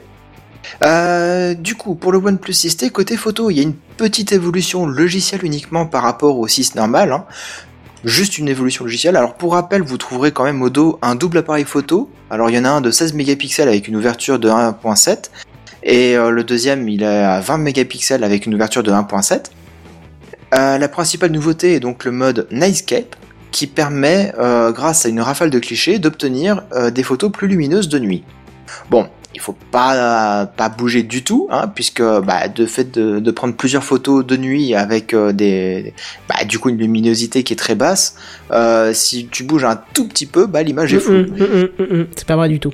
S2: Euh, du coup, pour le OnePlus 6T, côté photo, il y a une petite évolution logicielle uniquement par rapport au 6 normal. hein. Juste une évolution logicielle. Alors, pour rappel, vous trouverez quand même au dos un double appareil photo. Alors, il y en a un de 16 mégapixels avec une ouverture de 1.7. Et euh, le deuxième, il est à 20 mégapixels avec une ouverture de 1.7. Euh, la principale nouveauté est donc le mode Nightscape qui permet, euh, grâce à une rafale de clichés, d'obtenir euh, des photos plus lumineuses de nuit. Bon, il faut pas pas bouger du tout, hein, puisque bah, de fait de, de prendre plusieurs photos de nuit avec euh, des bah, du coup une luminosité qui est très basse, si tu bouges un tout petit peu, bah l'image est floue.
S1: Mm, mm, mm, mm. C'est pas vrai du tout.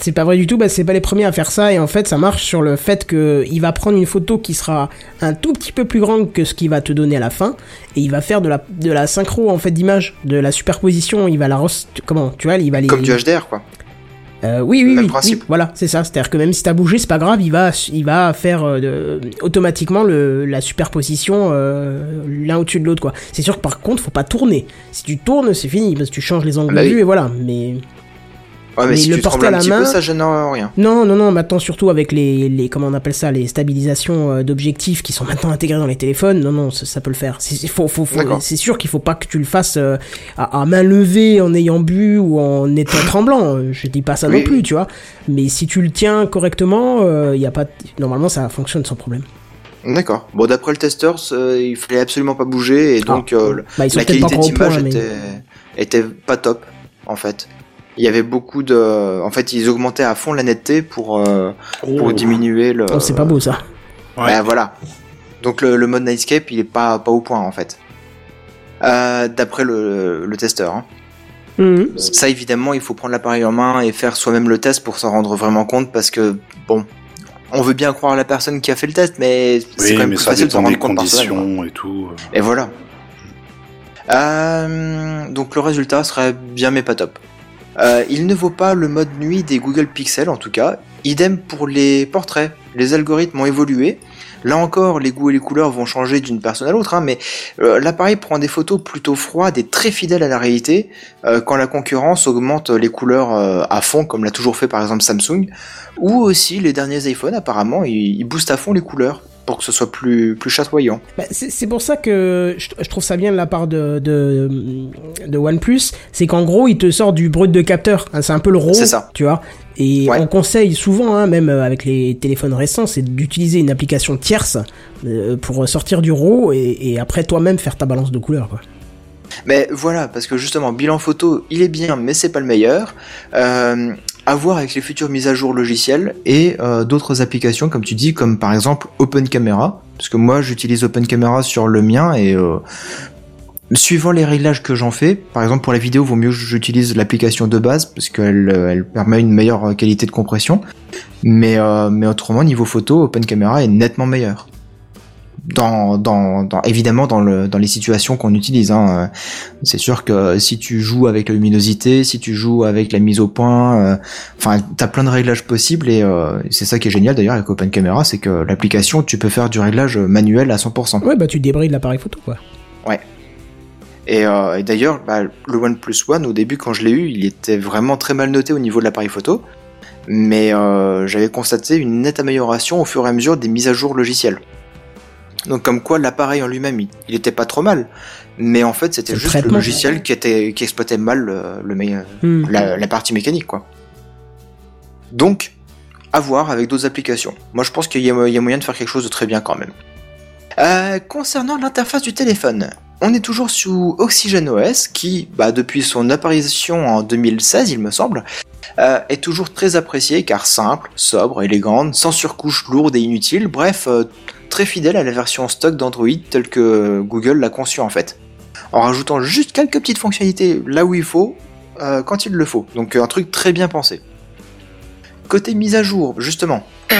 S1: C'est pas vrai du tout, bah c'est pas les premiers à faire ça et en fait ça marche sur le fait que il va prendre une photo qui sera un tout petit peu plus grande que ce qu'il va te donner à la fin et il va faire de la de la synchro en fait d'image, de la superposition, il va la comment tu vois, il va les
S2: Comme du HDR quoi.
S1: Euh, oui, oui, oui,
S2: principe.
S1: oui, voilà, c'est ça. C'est-à-dire que même si t'as bougé, c'est pas grave, il va, il va faire euh, automatiquement le, la superposition euh, l'un au-dessus de l'autre, quoi. C'est sûr que par contre, faut pas tourner. Si tu tournes, c'est fini parce que tu changes les angles
S2: Ah bah
S1: de vue et voilà. Mais
S2: Ouais, mais,
S1: Mais
S2: si
S1: le
S2: tu
S1: porter à la main-
S2: peu, ça gêne rien.
S1: non, non, non. Maintenant, surtout avec les, les comment on appelle ça, les stabilisations euh, d'objectifs qui sont maintenant intégrées dans les téléphones. Non, non, ça, ça peut le faire. C'est faut, faut, faut- sûr qu'il faut pas que tu le fasses euh, à, à main levée en ayant bu ou en étant tremblant. Euh, Je dis pas ça
S2: Oui,
S1: non plus, tu vois. Mais si tu le tiens correctement, il y a pas. Normalement, ça fonctionne sans problème.
S2: D'accord. Bon, d'après le testeur, c'est- il fallait absolument pas bouger et donc
S1: Ah.
S2: euh,
S1: Bah,
S2: la
S1: peut-être pas
S2: qualité d'image
S1: mais-
S2: était, était pas top en fait. Il y avait beaucoup de, en fait, ils augmentaient à fond la netteté pour euh, pour
S3: Oh.
S2: diminuer le.
S1: Oh, c'est pas beau ça.
S3: Ouais.
S2: Bah, voilà. Donc le, le mode Nightscape, il est pas pas au point en fait. Euh, d'après le, le testeur. hein.
S1: Mhm.
S2: Ça évidemment, il faut prendre l'appareil en main et faire soi-même le test pour s'en rendre vraiment compte parce que bon, on veut bien croire la personne qui a fait le test, mais c'est quand même
S3: mais
S2: plus
S3: ça
S2: facile de s'en
S3: des
S2: rendre compte par
S3: conditions et tout.
S2: Et voilà. Euh, donc le résultat serait bien mais pas top. Euh, il ne vaut pas le mode nuit des Google Pixel en tout cas. Idem pour les portraits. Les algorithmes ont évolué. Là encore, les goûts et les couleurs vont changer d'une personne à l'autre, hein, mais euh, l'appareil prend des photos plutôt froides et très fidèles à la réalité, euh, quand la concurrence augmente les couleurs à fond, comme l'a toujours fait par exemple Samsung, ou aussi les derniers iPhones apparemment, ils boostent à fond les couleurs pour que ce soit plus, plus chatoyant.
S1: Bah, c'est pour ça que je, je trouve ça bien de la part de, de, de OnePlus, c'est qu'en gros, il te sort du brut de capteur. hein, c'est un peu le RAW,
S2: ça.
S1: tu vois. Et
S2: Ouais.
S1: on conseille souvent, hein, même euh, avec les téléphones récents, c'est d'utiliser une application tierce euh, pour sortir du RAW et, et après toi-même faire ta balance de couleurs. Quoi.
S2: Mais voilà, parce que justement, bilan photo, il est bien, mais c'est pas le meilleur. Euh, à voir avec les futures mises à jour logicielles et euh, d'autres applications, comme tu dis, comme par exemple Open Camera. Parce que moi, j'utilise Open Camera sur le mien et euh, suivant les réglages que j'en fais, par exemple pour la vidéo, vaut mieux que j'utilise l'application de base parce qu'elle euh, permet une meilleure qualité de compression. Mais, mais autrement, niveau photo, Open Camera est nettement meilleur. Dans, dans, dans, évidemment dans, le, dans les situations qu'on utilise. Hein. Euh, C'est sûr que si tu joues avec la luminosité, si tu joues avec la mise au point, euh, enfin, t'as plein de réglages possibles et euh, c'est ça qui est génial d'ailleurs avec Open Camera, c'est que l'application, tu peux faire du réglage manuel à 100%.
S1: Ouais, bah tu débrides l'appareil photo, quoi.
S2: Et, euh, et d'ailleurs, bah, le OnePlus One, au début, quand je l'ai eu, il était vraiment très mal noté au niveau de l'appareil photo. Mais euh, j'avais constaté une nette amélioration au fur et à mesure des mises à jour logicielles. Donc comme quoi l'appareil en lui-même, il, était pas trop mal. Mais en fait, c'était juste le logiciel qui, était, qui exploitait mal le,
S1: Hmm.
S2: la, la partie mécanique, quoi. Donc, à voir avec d'autres applications. Moi, je pense qu'il y, a- il y a moyen de faire quelque chose de très bien quand même. Euh, concernant l'interface du téléphone, on est toujours sous OxygenOS qui, bah, depuis son apparition en 2016, il me semble, euh, est toujours très apprécié car simple, sobre, élégante, sans surcouche lourde et inutile, bref, euh, très fidèle à la version stock d'Android telle que Google l'a conçue en fait. En rajoutant juste quelques petites fonctionnalités là où il faut, euh, quand il le faut. Donc euh, un truc très bien pensé. Côté mise à jour, justement.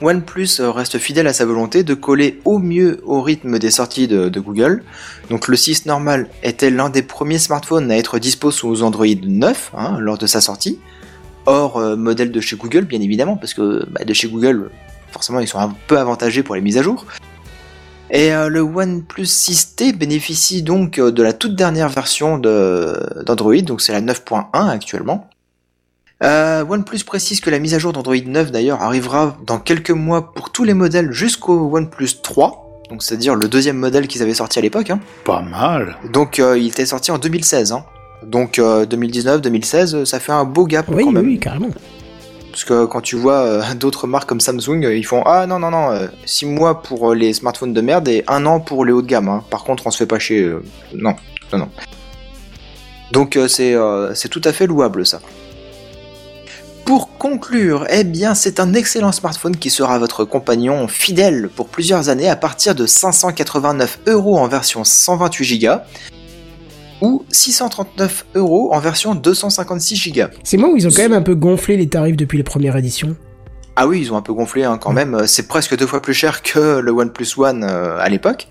S2: OnePlus euh, reste fidèle à sa volonté de coller au mieux au rythme des sorties de, Google. Donc le 6 normal était l'un des premiers smartphones à être dispo sous Android 9 hein, lors de sa sortie. Hors euh, modèle de chez Google, bien évidemment, parce que bah, de chez Google, forcément, ils sont un peu avantagés pour les mises à jour. Et euh, le OnePlus 6T bénéficie donc euh, de la toute dernière version de- d'Android, donc c'est la 9.1 actuellement. Euh, OnePlus précise que la mise à jour d'Android 9 d'ailleurs arrivera dans quelques mois pour tous les modèles jusqu'au OnePlus 3, donc c'est-à-dire le deuxième modèle qu'ils avaient sorti à l'époque. hein.
S3: Pas mal.
S2: Donc euh, il était sorti en 2016. hein. Donc 2019-2016, ça fait un beau gap
S1: Oui,
S2: quand
S1: oui,
S2: même.
S1: oui, carrément.
S2: Parce que quand tu vois euh, d'autres marques comme Samsung, euh, ils font Ah non, non, non, 6 mois pour euh, les smartphones de merde et un an pour les hauts de gamme. hein. Par contre, on se fait pas euh, non, non, non. Donc euh, c'est euh, c'est tout à fait louable ça. Pour conclure, eh bien c'est un excellent smartphone qui sera votre compagnon fidèle pour plusieurs années à partir de 589 euros en version 128 Go ou 639 euros en version 256 Go.
S1: C'est moi où ils ont quand même un peu gonflé les tarifs depuis les premières éditions.
S2: Ah oui, ils ont un peu gonflé hein, quand même. Euh, C'est presque deux fois plus cher que le OnePlus One euh, à l'époque.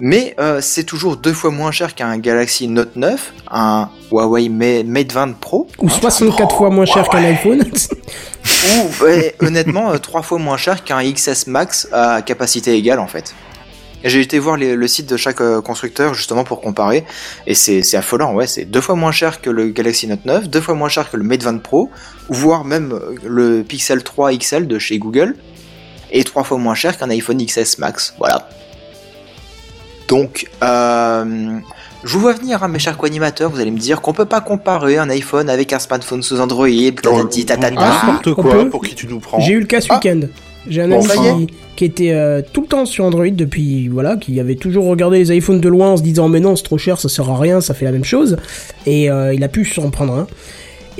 S2: Mais euh, c'est toujours deux fois moins cher qu'un Galaxy Note 9, un Huawei Ma- Mate 20 Pro,
S1: Ou 64 fois moins cher qu'un iPhone.
S2: ou honnêtement euh, trois fois moins cher qu'un XS Max à capacité égale en fait. Et J'ai été voir les- le site de chaque euh, constructeur justement pour comparer, et c'est affolant, ouais, c'est deux fois moins cher que le Galaxy Note 9, deux fois moins cher que le Mate 20 Pro, voire même euh, le Pixel 3 XL de chez Google, et trois fois moins cher qu'un iPhone XS Max, voilà. Donc, euh, je vous vois venir, hein, mes chers co-animateurs, vous allez me dire qu'on peut pas comparer un iPhone avec un smartphone sous Android, tatati tatata.
S1: Ah.
S3: N'importe
S1: on
S3: quoi,
S1: peut.
S3: pour qui tu nous prends
S1: J'ai eu le cas ce
S2: Ah.
S1: week-end. J'ai un
S2: Bon,
S1: ami qui, qui était euh, tout le temps sur Android depuis, voilà, qui avait toujours regardé les iPhones de loin en se disant mais non c'est trop cher, ça sert à rien, ça fait la même chose. Et euh, il a pu s'en prendre un.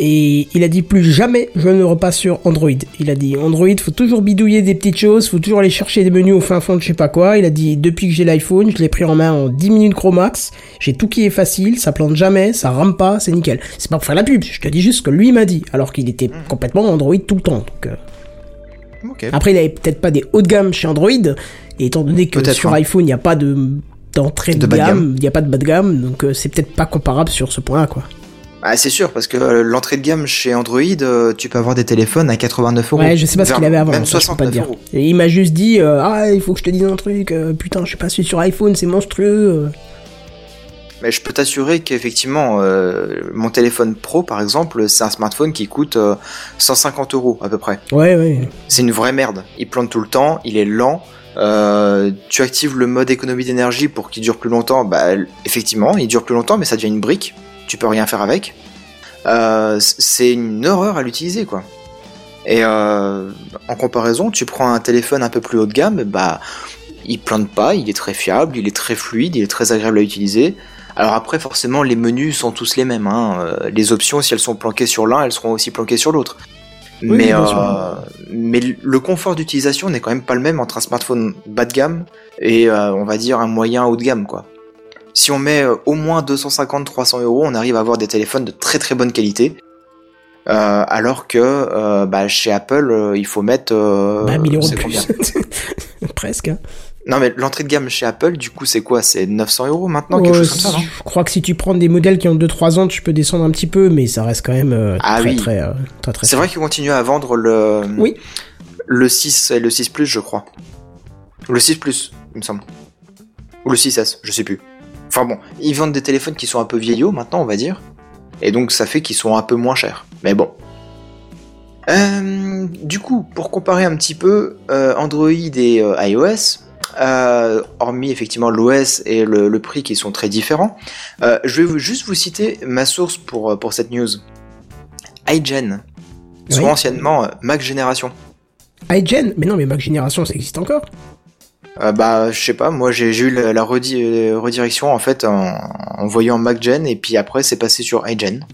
S1: Et il a dit plus jamais je ne repasse sur Android. Il a dit Android faut toujours bidouiller des petites choses, faut toujours aller chercher des menus au fin fond de je sais pas quoi. Il a dit depuis que j'ai l'iPhone, je l'ai pris en main en 10 minutes gros max. J'ai tout qui est facile, ça plante jamais, ça rame pas, c'est nickel. C'est pas pour faire la pub, je te dis juste ce que lui m'a dit, alors qu'il était complètement Android tout le temps. Donc, euh, Après, il avait peut-être pas des hauts de gamme chez Android, et étant donné que sur
S2: hein.
S1: iPhone, il n'y a pas de d'entrée de, gamme, il n'y a pas de bas de gamme, donc euh, c'est peut-être pas comparable sur ce point-là, quoi.
S2: Ah, c'est sûr, parce que euh, l'entrée de gamme chez Android, euh, tu peux avoir des téléphones à 89 euros.
S1: Ouais, je sais pas ce qu'il avait avant,
S2: Même
S1: ça, je peux pas
S2: 69
S1: te dire.
S2: euros.
S1: Et il m'a juste dit, ah, il faut que je te dise un truc, putain, je suis pas sur iPhone, c'est monstrueux. Euh.
S2: Mais je peux t'assurer qu'effectivement, euh, mon téléphone pro, par exemple, c'est un smartphone qui coûte euh, 150 euros à peu près.
S1: Ouais, ouais.
S2: C'est une vraie merde. Il plante tout le temps, il est lent. Euh, tu actives le mode économie d'énergie pour qu'il dure plus longtemps. Bah, effectivement, il dure plus longtemps, mais ça devient une brique. Tu peux rien faire avec. Euh, c'est une horreur à l'utiliser, quoi. Et euh, en comparaison, tu prends un téléphone un peu plus haut de gamme, bah, il plante pas, il est très fiable, il est très fluide, il est très agréable à utiliser. Alors après, forcément, les menus sont tous les mêmes. Hein. Euh, Les options, si elles sont planquées sur l'un, elles seront aussi planquées sur l'autre.
S1: Oui,
S2: mais,
S1: bien
S2: euh, mais le confort d'utilisation n'est quand même pas le même entre un smartphone bas de gamme et euh, on va dire un moyen haut de gamme quoi. Si on met au moins 250-300 euros, on arrive à avoir des téléphones de très très bonne qualité. Euh, alors que bah, chez Apple, il faut mettre.
S1: bah, 1000 euros de plus. Presque.
S2: Non mais l'entrée de gamme chez Apple, du coup, c'est quoi? C'est 900 euros maintenant, quelque chose comme ça, non?
S1: je crois que si tu prends des modèles qui ont 2-3 ans, tu peux descendre un petit peu, mais ça reste quand même euh,
S2: Ah
S1: très,
S2: oui.
S1: très, euh, très, très,
S2: C'est vrai qu'ils continuent à vendre le
S1: Oui.
S2: le 6 et le 6 Plus, je crois. Le 6 Plus, il me semble. Ou le 6S, je sais plus. Enfin bon, ils vendent des téléphones qui sont un peu vieillots maintenant, on va dire. Et donc ça fait qu'ils sont un peu moins chers. Mais bon. Euh, du coup, pour comparer un petit peu Android et iOS, euh, hormis effectivement l'OS et le, le prix qui sont très différents, euh, je vais vous- juste vous citer ma source pour, euh, pour cette news. iGen, soit
S1: Oui.
S2: anciennement Mac Génération.
S1: iGen? Mais non, mais Mac Génération, ça existe encore.
S2: Euh, bah, je sais pas, moi j'ai eu la, la redi- redirection en fait en, en voyant MacGen et puis après c'est passé sur iGen.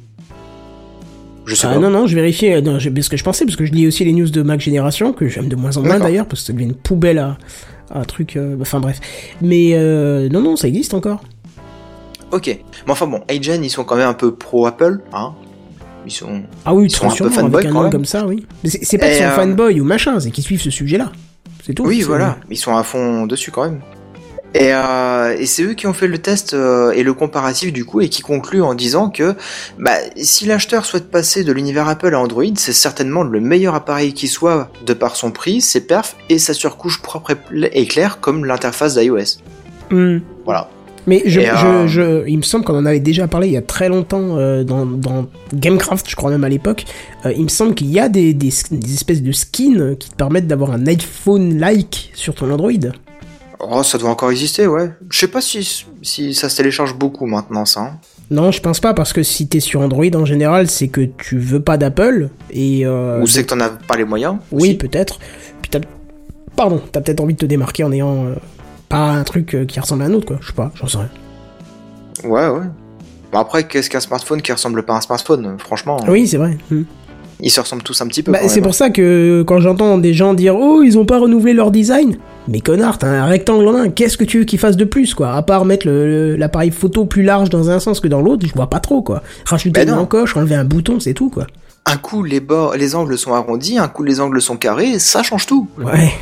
S2: Je sais
S1: Ah
S2: pas.
S1: non, non, je vérifiais non, je- ce que je pensais, parce que je lis aussi les news de Mac Génération, que j'aime de moins en moins d'ailleurs, parce que ça devient une poubelle à un truc. euh, enfin bref. Mais euh, non, non, ça existe encore.
S2: Ok. Mais enfin bon, iGen ils sont quand même un peu pro Apple, hein. Ils sont.
S1: Ah oui,
S2: Ils sont un peu fanboy
S1: avec un
S2: quand même.
S1: comme ça, oui. Mais c'est pas qu'ils sont
S2: euh,
S1: fanboy ou machin, c'est qu'ils suivent ce sujet-là. C'est tout.
S2: Oui, voilà, ils sont à fond dessus quand même. Et, euh, et c'est eux qui ont fait le test euh, et le comparatif du coup et qui concluent en disant que bah, si l'acheteur souhaite passer de l'univers Apple à Android, c'est certainement le meilleur appareil qui soit de par son prix, ses perfs et sa surcouche propre et- claire comme l'interface d'iOS.
S1: Hmm.
S2: Voilà.
S1: Mais je,
S2: euh,
S1: je, je- il me semble qu'on en avait déjà parlé il y a très longtemps euh, dans, dans Gamecraft, je crois même à l'époque. Euh, il me semble qu'il y a des, des, des espèces de skins qui te permettent d'avoir un iPhone-like sur ton Android.
S2: Oh, ça doit encore exister, ouais. Je sais pas si, si ça se télécharge beaucoup maintenant, ça. hein.
S1: Non, je pense pas, parce que si t'es sur Android en général, c'est que tu veux pas d'Apple, et... Euh,
S2: Ou c'est que t'en as pas les moyens.
S1: Oui, peut-être. Puis t'as... Pardon, t'as peut-être envie de te démarquer en ayant... euh, pas un truc euh, qui ressemble à un autre, quoi. Je sais pas, j'en sais rien.
S2: Ouais, ouais. Bon, après, qu'est-ce qu'un smartphone qui ressemble pas à un smartphone Franchement,
S1: Oui, c'est vrai. Hmm.
S2: Ils se ressemblent tous un petit peu.
S1: Bah, c'est pour ça que quand j'entends des gens dire oh ils ont pas renouvelé leur design, mais connard t'as un rectangle en un, qu'est-ce que tu veux qu'ils fassent de plus quoi? À part mettre l'appareil photo plus large dans un sens que dans l'autre, je vois pas trop quoi. Rajouter
S2: Ben
S1: une encoche, enlever un bouton, c'est tout quoi.
S2: Un coup, les bords, les angles sont arrondis, un coup, les angles sont carrés, ça change tout.
S1: Ouais.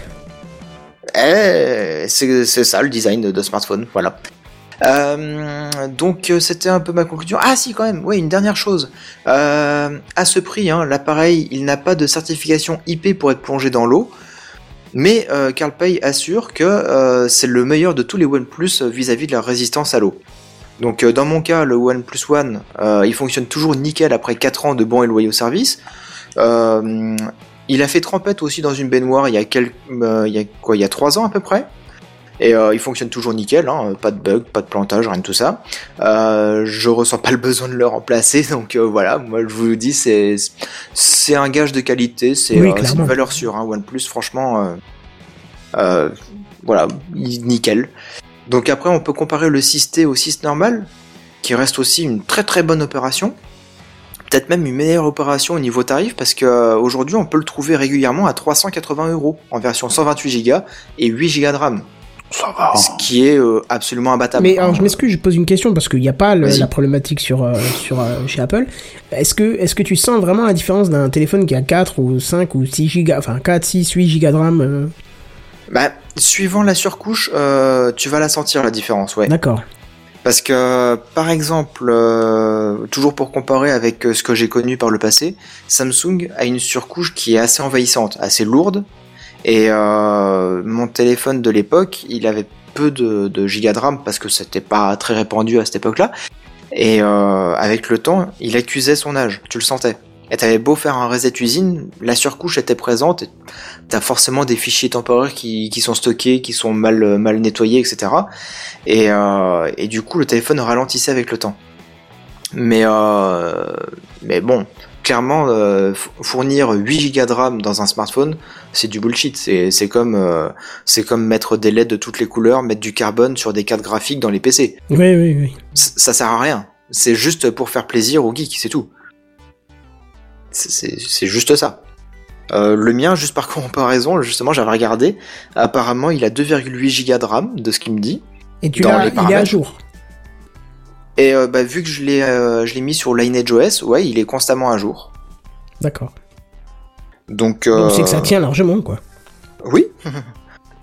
S2: Eh, c'est c'est ça le design de, de smartphone, voilà. Euh, donc euh, c'était un peu ma conclusion. Ah si quand même, oui une dernière chose. Euh, à ce prix, hein, l'appareil il n'a pas de certification IP pour être plongé dans l'eau, mais Carl Pei assure que c'est le meilleur de tous les OnePlus vis-à-vis de la résistance à l'eau. Donc dans mon cas, le OnePlus One, il fonctionne toujours nickel après 4 ans de bons et loyaux services. Il a fait trempette aussi dans une baignoire il y a quelques, il y a quoi, il y a 3 ans à peu près. Et euh, il fonctionne toujours nickel, hein, pas de bug, pas de plantage, rien de tout ça. Euh, je ressens pas le besoin de le remplacer, donc euh, voilà, moi je vous le dis, c'est c'est un gage de qualité, c'est
S1: Oui,
S2: une valeur sûre. Hein, OnePlus, franchement, voilà, nickel. Donc après, on peut comparer le 6T au 6 normal, qui reste aussi une très très bonne opération. Peut-être même une meilleure opération au niveau tarif, parce qu'aujourd'hui on peut le trouver régulièrement à 380 euros en version 128 Go et 8 Go de RAM,
S3: Ça va.
S2: ce qui est euh, absolument imbattable.
S1: Mais alors, je m'excuse, je pose une question parce qu'il n'y a pas le- la problématique sur, euh, sur, euh, chez Apple. Est-ce que, est-ce que tu sens vraiment la différence d'un téléphone qui a 4 ou 5 ou 6 gigas, enfin 4, 6, 8 gigas de RAM euh,
S2: Bah, suivant la surcouche, euh, tu vas la sentir la différence, ouais.
S1: D'accord.
S2: Parce que, par exemple, euh, toujours pour comparer avec ce que j'ai connu par le passé, Samsung a une surcouche qui est assez envahissante, assez lourde. Et euh, mon téléphone de l'époque, il avait peu de, de gigas de RAM parce que c'était pas très répandu à cette époque-là. Et euh, avec le temps, il accusait son âge, tu le sentais. Et t'avais beau faire un reset usine, la surcouche était présente, et t'as forcément des fichiers temporaires qui, qui sont stockés, qui sont mal, mal nettoyés, etc. Et, euh, et du coup, le téléphone ralentissait avec le temps. Mais, euh, mais bon, clairement, euh, fournir 8 Go de RAM dans un smartphone, c'est du bullshit. C'est c'est comme, euh, c'est comme mettre des LED de toutes les couleurs, mettre du carbone sur des cartes graphiques dans les PC.
S1: Oui, oui, oui.
S2: C- ça sert à rien. C'est juste pour faire plaisir aux geeks, c'est tout. C'est- juste ça. Euh, le mien, juste par comparaison, justement, j'avais regardé. Apparemment, il a 2,8 Go de RAM, de ce qu'il me dit.
S1: Et tu l'as, il est à jour.
S2: Et euh, bah, vu que je l'ai euh, je l'ai mis sur Lineage OS, ouais, il est constamment à jour.
S1: D'accord.
S2: Donc,
S1: Donc
S2: euh,
S1: c'est que ça tient largement, quoi.
S2: Oui.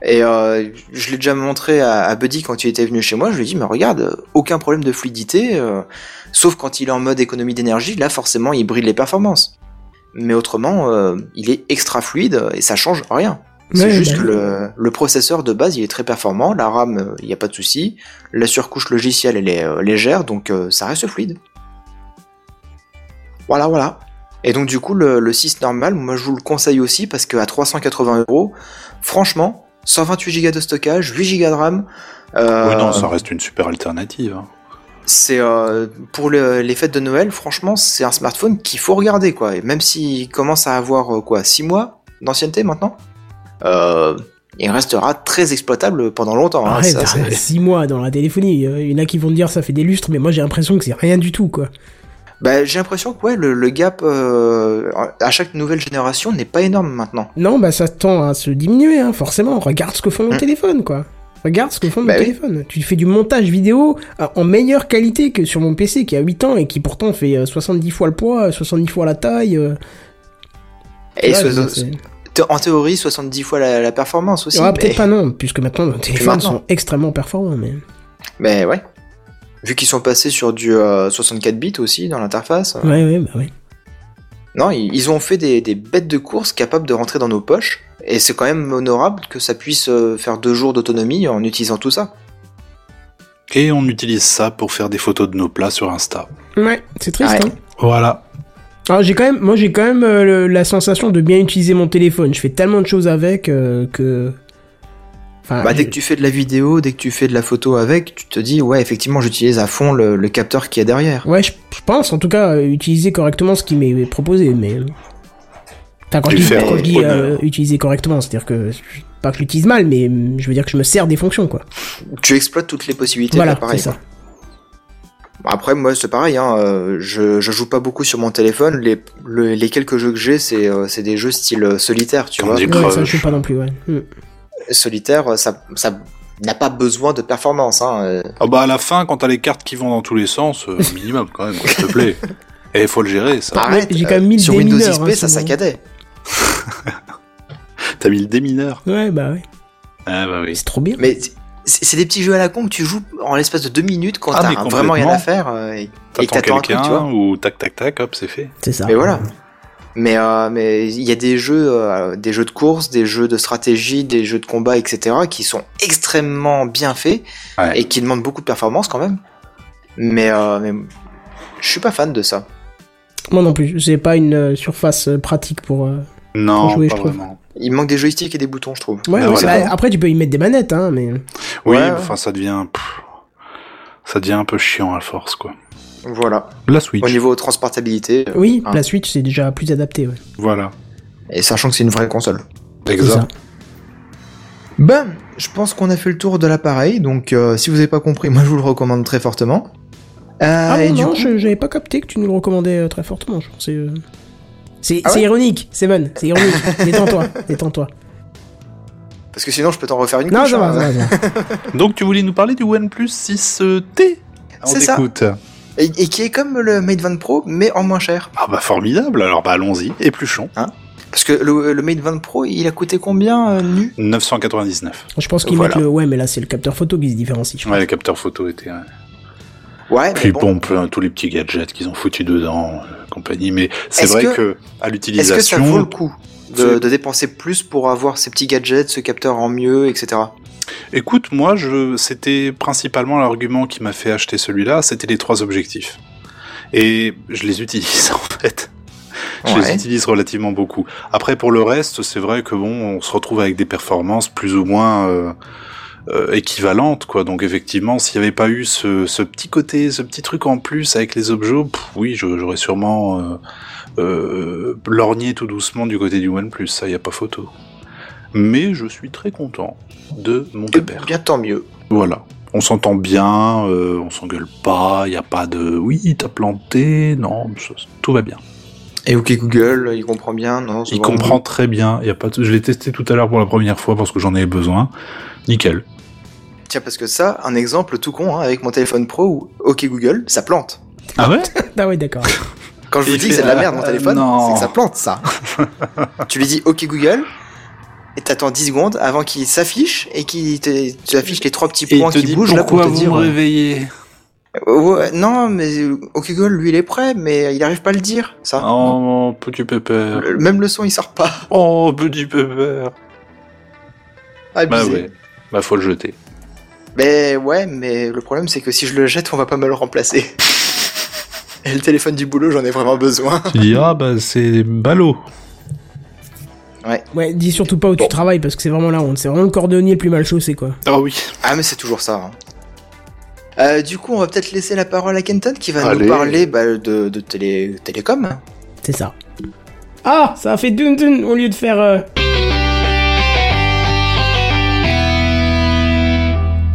S2: Et je l'ai déjà montré à, à Buddy quand il était venu chez moi. Je lui ai dit, mais regarde, aucun problème de fluidité, sauf quand il est en mode économie d'énergie. Là, forcément, il brille les performances. Mais autrement, il est extra fluide et ça change rien. C'est
S1: Ouais,
S2: juste
S1: bah
S2: que
S1: oui.
S2: le, le processeur de base, il est très performant. La RAM, il n'y a pas de souci. La surcouche logicielle, elle est euh, légère, donc euh, ça reste fluide. Voilà, voilà. Et donc du coup, le, le 6 normal, moi je vous le conseille aussi parce qu'à 380 euros, franchement, 128 Go de stockage, 8 Go de RAM, euh,
S3: Oui, non, ça reste une super alternative. hein.
S2: c'est euh, pour le- les fêtes de Noël, franchement, c'est un smartphone qu'il faut regarder quoi. Et même s'il commence à avoir euh, quoi, 6 mois d'ancienneté maintenant, euh, il restera très exploitable pendant longtemps. hein.
S1: Arrête,
S2: Ça,
S1: arrête, 6 mois dans la téléphonie. euh, Il y en a qui vont te dire ça fait des lustres, mais moi j'ai l'impression que c'est rien du tout, quoi.
S2: Bah, j'ai l'impression que ouais, le, le gap euh, à chaque nouvelle génération n'est pas énorme maintenant.
S1: Non, bah ça tend à se diminuer, hein, forcément. Regarde ce que font nos
S2: Hmm.
S1: téléphones, quoi. Regarde ce que font nos
S2: Bah oui.
S1: téléphones. Tu fais du montage vidéo en meilleure qualité que sur mon PC qui a 8 ans et qui pourtant fait euh, 70 fois le poids, 70 fois la taille.
S2: Et so-
S1: c'est-
S2: Te- En théorie, 70 fois la, la performance aussi.
S1: Ouais,
S2: mais-
S1: peut-être pas non, puisque maintenant nos téléphones
S2: maintenant.
S1: sont extrêmement performants. Mais...
S2: Mais ouais. Vu qu'ils sont passés sur du euh, 64 bits aussi dans l'interface. euh,
S1: Ouais, ouais, bah ouais.
S2: Non, ils, ils ont fait des, des bêtes de course capables de rentrer dans nos poches. Et c'est quand même honorable que ça puisse euh, faire deux jours d'autonomie en utilisant tout ça.
S3: Et on utilise ça pour faire des photos de nos plats sur Insta.
S1: Ouais, c'est triste.
S2: Ouais.
S1: Hein.
S3: Voilà.
S1: Alors j'ai quand même, moi j'ai quand même euh, le- la sensation de bien utiliser mon téléphone. Je fais tellement de choses avec euh, que. Enfin,
S2: Bah, dès
S1: je-
S2: que tu fais de la vidéo, dès que tu fais de la photo avec, tu te dis, ouais, effectivement, j'utilise à fond le, le capteur qui est derrière.
S1: Ouais, je, je pense en tout cas euh, utiliser correctement ce qui m'est proposé, mais. Enfin, quand je dis, quand je dis, euh, utiliser correctement, c'est-à-dire que pas que je l'utilise mal, mais je veux dire que je me sers des fonctions, quoi.
S2: Tu exploites toutes les possibilités
S1: Voilà,
S2: de l'appareil.
S1: c'est ça.
S2: Après, moi, c'est pareil, hein, euh, je, je joue pas beaucoup sur mon téléphone. Les, le- les quelques jeux que j'ai, c'est euh, c'est des jeux style euh, solitaire, tu
S3: Candy
S2: vois.
S3: Crush.
S1: Ouais, ça je pas non plus, ouais. Hum.
S2: Solitaire, ça, ça n'a pas besoin de performance. Hein.
S3: Ah bah à la fin, quand t'as les cartes qui vont dans tous les sens, euh, minimum quand même, s'il te plaît. Et il faut le gérer, ça.
S2: Arrête,
S1: j'ai quand même mis le
S2: sur Windows XP,
S1: hein,
S2: ça saccadait.
S3: T'as mis le démineur.
S1: Ouais, bah ouais.
S3: Ah bah oui.
S1: C'est trop bien.
S2: Mais c'est des petits jeux à la con que tu joues en l'espace de deux minutes quand
S3: Ah,
S2: t'as vraiment rien à faire euh, et, et que
S3: T'attends
S2: t'attends un truc, tu vois.
S3: quelqu'un ou tac tac tac, hop, c'est fait.
S1: C'est ça.
S2: Mais voilà. Mais euh, mais il y a des jeux, euh, des jeux de course, des jeux de stratégie, des jeux de combat, etc. qui sont extrêmement bien faits
S3: Ouais.
S2: et qui demandent beaucoup de performance quand même. Mais euh, mais je suis pas fan de ça.
S1: Moi non plus. J'ai pas une euh, surface euh, pratique pour. euh,
S3: Non,
S1: jouer, je
S3: pas
S1: trouve.
S3: vraiment.
S2: Il manque des joysticks et des boutons, je trouve.
S1: Ouais,
S3: Ah,
S1: ouais,
S3: voilà.
S1: bah, après tu peux y mettre des manettes, hein, mais
S3: Oui,
S2: Ouais,
S3: enfin ça devient, pff, ça devient un peu chiant à force quoi.
S2: Voilà.
S3: La Switch.
S2: Au niveau transportabilité. euh,
S1: oui,
S2: hein.
S1: la Switch c'est déjà plus adapté. Ouais.
S3: Voilà.
S2: Et sachant que c'est une vraie console.
S3: Exact.
S2: Ben, je pense qu'on a fait le tour de l'appareil, donc euh, si vous n'avez pas compris, moi je vous le recommande très fortement. Euh,
S1: Ah bon, non,
S2: coup-
S1: j'avais pas capté que tu nous le recommandais très fortement. Je pensais. C'est
S2: Ah
S1: c'est
S2: ouais
S1: ironique, Seven, c'est ironique. Détends-toi, détends-toi.
S2: Parce que sinon je peux t'en refaire une
S1: Non,
S2: couche,
S1: ça va,
S2: hein.
S1: ça va, ça va.
S3: Donc tu voulais nous parler du OnePlus 6T On
S2: C'est ça. Et, et qui est comme le Mate 20 Pro, mais en moins cher.
S3: Ah bah formidable, alors bah allons-y, épluchons.
S2: Parce que le, le Mate 20 Pro, il a coûté combien euh, nu?
S3: 999.
S1: Je pense qu'ils
S2: Voilà.
S1: mettent le. Ouais, mais là c'est le capteur photo qui se différencie. je pense.
S3: Ouais, le capteur photo était... ouais.
S2: Ouais, mais
S3: Puis
S2: bon.
S3: bon, plein- tous les petits gadgets qu'ils ont foutus dedans, euh, compagnie. Mais c'est
S2: Est-ce
S3: vrai
S2: que-
S3: que, à
S2: Est-ce
S3: l'utilisation...
S2: que ça vaut le coup de, dépenser plus pour avoir ces petits gadgets, ce capteur en mieux, etc.
S3: Écoute, moi, je, c'était principalement l'argument qui m'a fait acheter celui-là, c'était les trois objectifs. Et je les utilise en fait. Je les utilise relativement beaucoup. Après, pour le reste, c'est vrai que bon, on se retrouve avec des performances plus ou moins euh, euh, équivalentes, quoi. Donc effectivement, s'il n'y avait pas eu ce, ce petit côté, ce petit truc en plus avec les objets, pff, oui, j'aurais sûrement euh, euh, lorgné tout doucement du côté du OnePlus. Ça, y a pas photo. Mais je suis très content de mon
S2: Eh
S3: pépère.
S2: bien tant mieux.
S3: Voilà. On s'entend bien, euh, on s'engueule pas, il y a pas de oui, t'as planté, non, tout va bien.
S2: Et OK Google, il comprend bien, non
S3: Il comprend très bien, il y a pas je l'ai testé tout à l'heure pour la première fois parce que j'en avais besoin. Nickel.
S2: Tiens, parce que ça, un exemple tout con, hein, avec mon téléphone pro où OK Google, ça plante.
S3: Ah ouais
S1: Ah ouais, d'accord.
S2: Quand je vous dis que c'est de la
S3: euh,
S2: merde mon
S3: euh,
S2: téléphone, c'est que ça plante ça. tu lui dis OK Google et t'attends 10 secondes avant qu'il s'affiche et qu'il te, tu affiches les trois petits points qui bougent là pour te dire. euh,
S3: réveillez
S2: Ouais, non, mais euh, OK Google, lui, il est prêt, mais il arrive pas à le dire, ça.
S3: Oh, petit pépère.
S2: Le- Même le son, il sort pas.
S3: Oh, petit pépère. Bah
S2: Abusé.
S3: ouais, bah faut le jeter.
S2: Mais ouais, mais le problème, c'est que si je le jette, on va pas me le remplacer. Et le téléphone du boulot, j'en ai vraiment besoin.
S3: Tu dis, ah bah c'est ballot.
S1: Ouais, dis surtout pas où tu travailles parce que c'est vraiment la honte. C'est vraiment le cordonnier le plus mal chaussé, quoi.
S3: Ah oui.
S2: Ah, mais c'est toujours ça. hein. Euh, du coup, on va peut-être laisser la parole à Kenton qui va
S3: Allez.
S2: nous parler bah, de, de télé, télécom.
S1: C'est ça. Ah, ça a fait dun dun au lieu de faire. euh,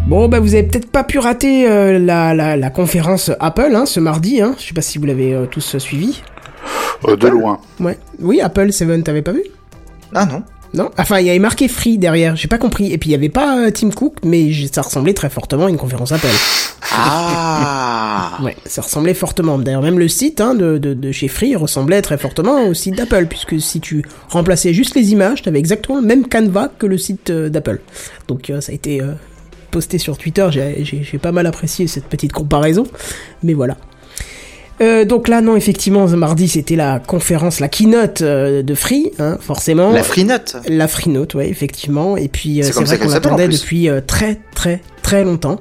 S1: Bon, bah vous avez peut-être pas pu rater euh, la, la, la conférence Apple hein, ce mardi. Hein. Je sais pas si vous l'avez euh, tous euh, suivi.
S3: Euh, de loin.
S1: Ouais. Oui, Apple 7, t'avais pas vu?
S2: Ah non.
S1: Non? Enfin, il y avait marqué Free derrière, j'ai pas compris. Et puis il y avait pas euh, Tim Cook, mais ça ressemblait très fortement à une conférence Apple.
S2: Ah
S1: Ouais, ça ressemblait fortement. D'ailleurs, même le site hein, de, de, de chez Free ressemblait très fortement au site d'Apple, puisque si tu remplaçais juste les images, t'avais exactement le même canevas que le site euh, d'Apple. Donc euh, ça a été euh, posté sur Twitter, j'ai- pas mal apprécié cette petite comparaison, mais voilà. Euh, donc là, non, effectivement, ce mardi, c'était la conférence, la keynote euh, de Free, hein, forcément.
S2: La free note.
S1: La Free Note, ouais, effectivement. Et puis, euh,
S2: C'est
S1: c'est
S2: comme ça
S1: vrai qu'on l'attendait depuis euh, très, très, très longtemps.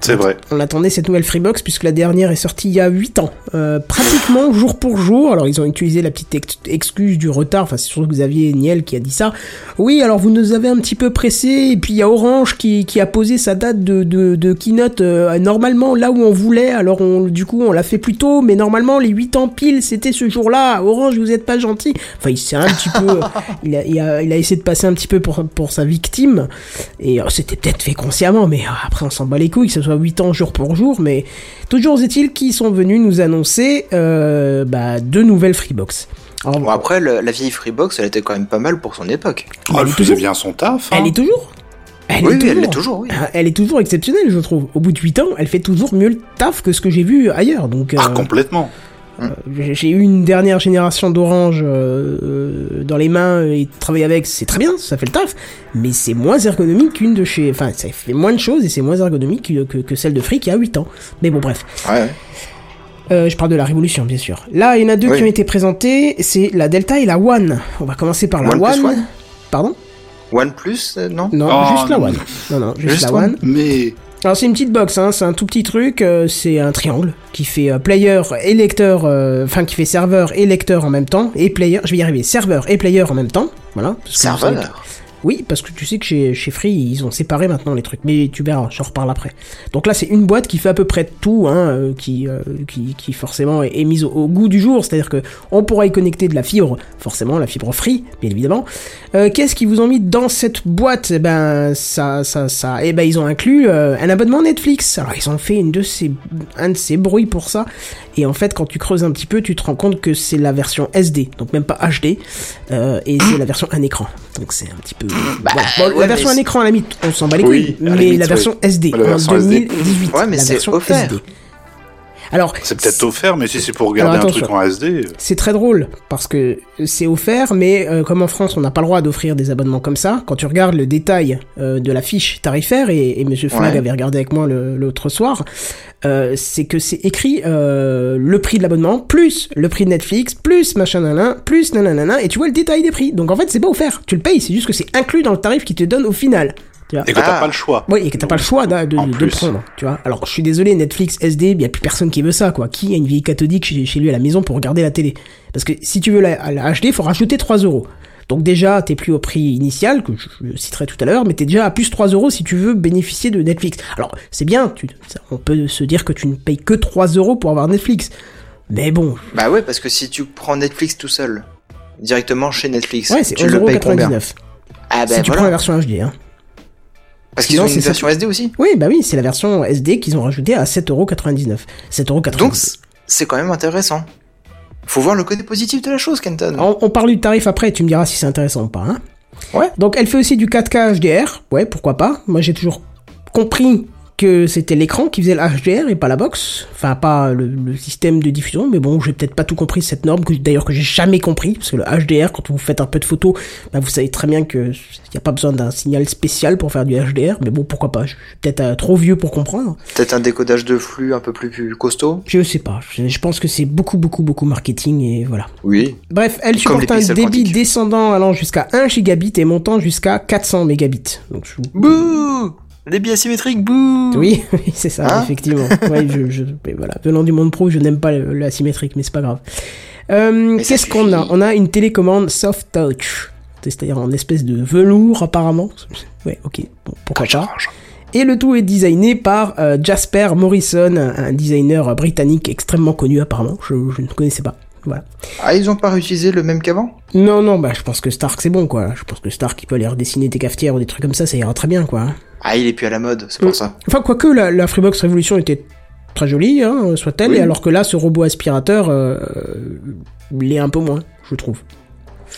S3: C'est vrai.
S1: On attendait cette nouvelle Freebox puisque la dernière est sortie il y a 8 ans. Euh, pratiquement jour pour jour. Alors ils ont utilisé la petite ex- excuse du retard. Enfin c'est surtout Xavier Niel qui a dit ça. Oui alors vous nous avez un petit peu pressé et puis il y a Orange qui, qui a posé sa date de, de, de keynote euh, normalement là où on voulait. Alors on, du coup on l'a fait plus tôt mais normalement les 8 ans pile c'était ce jour-là. Orange vous êtes pas gentil. Enfin il s'est un petit peu... il, a, il, a, il a essayé de passer un petit peu pour, pour sa victime. Et euh, c'était peut-être fait consciemment, mais euh, après on s'en bat les couilles, que ce soit 8 ans jour pour jour, mais toujours est-il qu'ils sont venus nous annoncer euh, bah, deux nouvelles Freebox. Alors,
S2: Bon, après, le- la vieille Freebox, elle était quand même pas mal pour son époque.
S3: Oh,
S1: elle
S3: elle
S1: est
S3: faisait
S1: toujours-
S3: bien son taf. hein.
S1: elle est toujours elle
S2: oui, elle l'est toujours, oui.
S1: Ah, Elle est toujours exceptionnelle, je trouve. Au bout de 8 ans, elle fait toujours mieux le taf que ce que j'ai vu ailleurs. Donc,
S3: Ah,
S1: euh,
S3: complètement.
S1: J'ai j'ai eu une dernière génération d'Orange euh, euh, dans les mains et travailler avec, c'est très bien, ça fait le taf, mais c'est moins ergonomique qu'une de chez... Enfin, ça fait moins de choses et c'est moins ergonomique que, que, que celle de Free qui a 8 ans. Mais bon, bref.
S2: Ouais, ouais.
S1: Euh, je parle de la Révolution, bien sûr. Là, il y en a deux
S2: Oui.
S1: qui ont été présentés, c'est la Delta et la One. On va commencer par la
S2: One
S1: One.
S2: One
S1: Pardon?
S2: OnePlus, euh, non?
S1: Non,
S3: Oh,
S1: juste la. One. Non, non, juste,
S2: Juste
S1: la
S2: One.
S1: One.
S3: Mais
S1: Alors c'est une petite box, hein, c'est un tout petit truc, euh, c'est un triangle qui fait euh, player et lecteur, euh, enfin qui fait serveur et lecteur en même temps, et player, je vais y arriver, serveur et player en même temps, Voilà.
S2: Serveur.
S1: Oui, parce que tu sais que chez, chez Free, ils ont séparé maintenant les trucs. Mais tu verras, j'en reparle après. Donc là, c'est une boîte qui fait à peu près tout, hein, euh, qui, euh, qui, qui forcément est, mise au, goût du jour. C'est-à-dire que on pourra y connecter de la fibre, forcément, la fibre Free, bien évidemment. Euh, Qu'est-ce qu'ils vous ont mis dans cette boîte? Eh ben, ça, ça, ça. Eh ben, ils ont inclus un abonnement Netflix. Alors, ils ont fait un de ces bruits pour ça. Et en fait, quand tu creuses un petit peu, tu te rends compte que c'est la version SD, donc même pas HD, euh, et c'est la version un écran. Donc c'est un petit peu. voilà. Bon,
S2: ouais,
S1: la version un écran à la limite, on s'en bat les
S3: Oui,
S1: couilles,
S3: la
S1: mais
S3: limite,
S1: la version SD
S3: La
S1: en
S3: version SD.
S1: 2018.
S2: Ouais, mais
S1: la
S2: c'est
S1: version
S2: offert.
S1: SD. Alors,
S3: C'est peut-être offert, mais si c'est pour regarder un truc en SD, euh,
S1: c'est très drôle parce que c'est offert, mais euh, comme en France on n'a pas le droit d'offrir des abonnements comme ça, quand tu regardes le détail euh, de la fiche tarifaire, et, et Monsieur Flag
S2: Ouais.
S1: avait regardé avec moi l'autre soir, euh, c'est que c'est écrit euh, le prix de l'abonnement, plus le prix de Netflix, plus machin nanana, plus nanana, et tu vois le détail des prix. Donc en fait c'est pas offert, tu le payes, c'est juste que c'est inclus dans le tarif qui te donne au final. Tu vois.
S3: et que t'as
S2: Ah.
S3: pas le choix.
S1: Oui, et que t'as pas le choix de, de, prendre, tu vois. Alors, je suis désolé, Netflix, SD, il y a plus personne qui veut ça, quoi. Qui a une vieille cathodique chez, chez lui à la maison pour regarder la télé? Parce que si tu veux la, la HD, il faut rajouter 3 euros. Donc déjà, t'es plus au prix initial, que je, je citerai tout à l'heure, mais t'es déjà à plus 3 euros si tu veux bénéficier de Netflix. Alors, c'est bien, tu, ça- on peut se dire que tu ne payes que 3 euros pour avoir Netflix. Mais bon,
S2: Bah ouais, parce que si tu prends Netflix tout seul, directement chez Netflix,
S1: ouais,
S2: tu le payes combien?
S1: 11,99€.
S2: Ah
S1: si
S2: ben
S1: tu prends la version HD, hein.
S2: Parce qu'ils ont une
S1: ça.
S2: version SD aussi.
S1: Oui, bah oui, c'est la version SD qu'ils ont rajoutée à 7,99€. 7,99€.
S2: Donc c'est quand même intéressant. Faut voir le côté positif de la chose, Kenton.
S1: On, on parle du tarif après, tu me diras si c'est intéressant ou pas. Hein
S2: Ouais.
S1: Donc elle fait aussi du 4K HDR, ouais, pourquoi pas. Moi j'ai toujours compris que c'était l'écran qui faisait le HDR et pas la box. Enfin, pas le, le système de diffusion, mais bon, j'ai peut-être pas tout compris cette norme, que d'ailleurs que j'ai jamais compris, parce que le HDR, quand vous faites un peu de photos, bah, vous savez très bien que y a pas besoin d'un signal spécial pour faire du HDR, mais bon, pourquoi pas? Je suis peut-être euh, trop vieux pour comprendre.
S2: Peut-être un décodage de flux un peu plus, plus costaud?
S1: Je sais pas. Je, je pense que c'est beaucoup, beaucoup, beaucoup marketing et voilà.
S2: Oui.
S1: Bref, elle supporte un débit descendant allant jusqu'à 1 gigabit et montant jusqu'à 400 mégabits. Donc, je-
S2: Bouh Débit asymétrique, bouh
S1: Oui, oui, c'est ça,
S2: Hein
S1: effectivement. Ouais, je, je, mais voilà. Venant du monde pro, je n'aime pas le- l'asymétrique, mais c'est pas grave. Euh, Qu'est-ce qu'on a? On a une télécommande soft touch, c'est-à-dire en espèce de velours apparemment. Ouais, ok, bon, pourquoi pas. Et le tout est designé par euh, Jasper Morrison, un, un designer britannique extrêmement connu apparemment. Je, je ne connaissais pas. Voilà.
S2: Ah, ils ont pas réutilisé le même qu'avant?
S1: Non, non, bah je pense que Stark c'est bon quoi. Je pense que Stark il peut aller redessiner des cafetières ou des trucs comme ça, ça ira très bien quoi.
S2: Ah, il est plus à la mode, c'est
S1: Mm.
S2: pour ça.
S1: Enfin, quoique la, la Freebox Revolution était très jolie, hein, soit-elle,
S2: Oui.
S1: et alors que là, ce robot aspirateur, euh, l'est un peu moins, je trouve.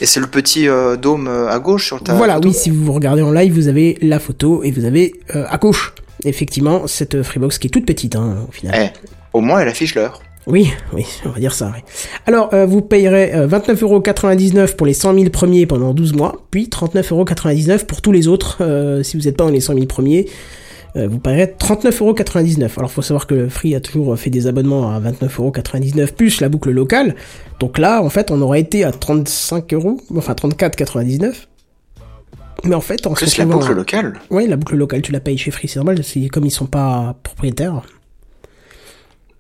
S2: Et c'est le petit euh, dôme euh, à gauche sur ta
S1: voilà,
S2: photo
S1: oui, si vous regardez en live, vous avez la photo et vous avez euh, à gauche, effectivement, cette Freebox qui est toute petite, hein, au final.
S2: Eh, au moins elle affiche l'heure.
S1: Oui, oui, on va dire ça. oui. Alors, euh, vous payerez euh, 29,99€ pour les 100 000 premiers pendant 12 mois, puis 39,99€ pour tous les autres. euh, si vous n'êtes pas dans les 100 000 premiers, euh, vous payerez 39,99€. Alors, faut savoir que Free a toujours fait des abonnements à 29,99€ plus la boucle locale. Donc là, en fait, on aurait été à 35 euros, enfin 34,99€. Mais en fait, en
S2: Plus la boucle locale.
S1: Oui, la boucle locale, tu la payes chez Free, c'est normal, c'est comme ils sont pas propriétaires.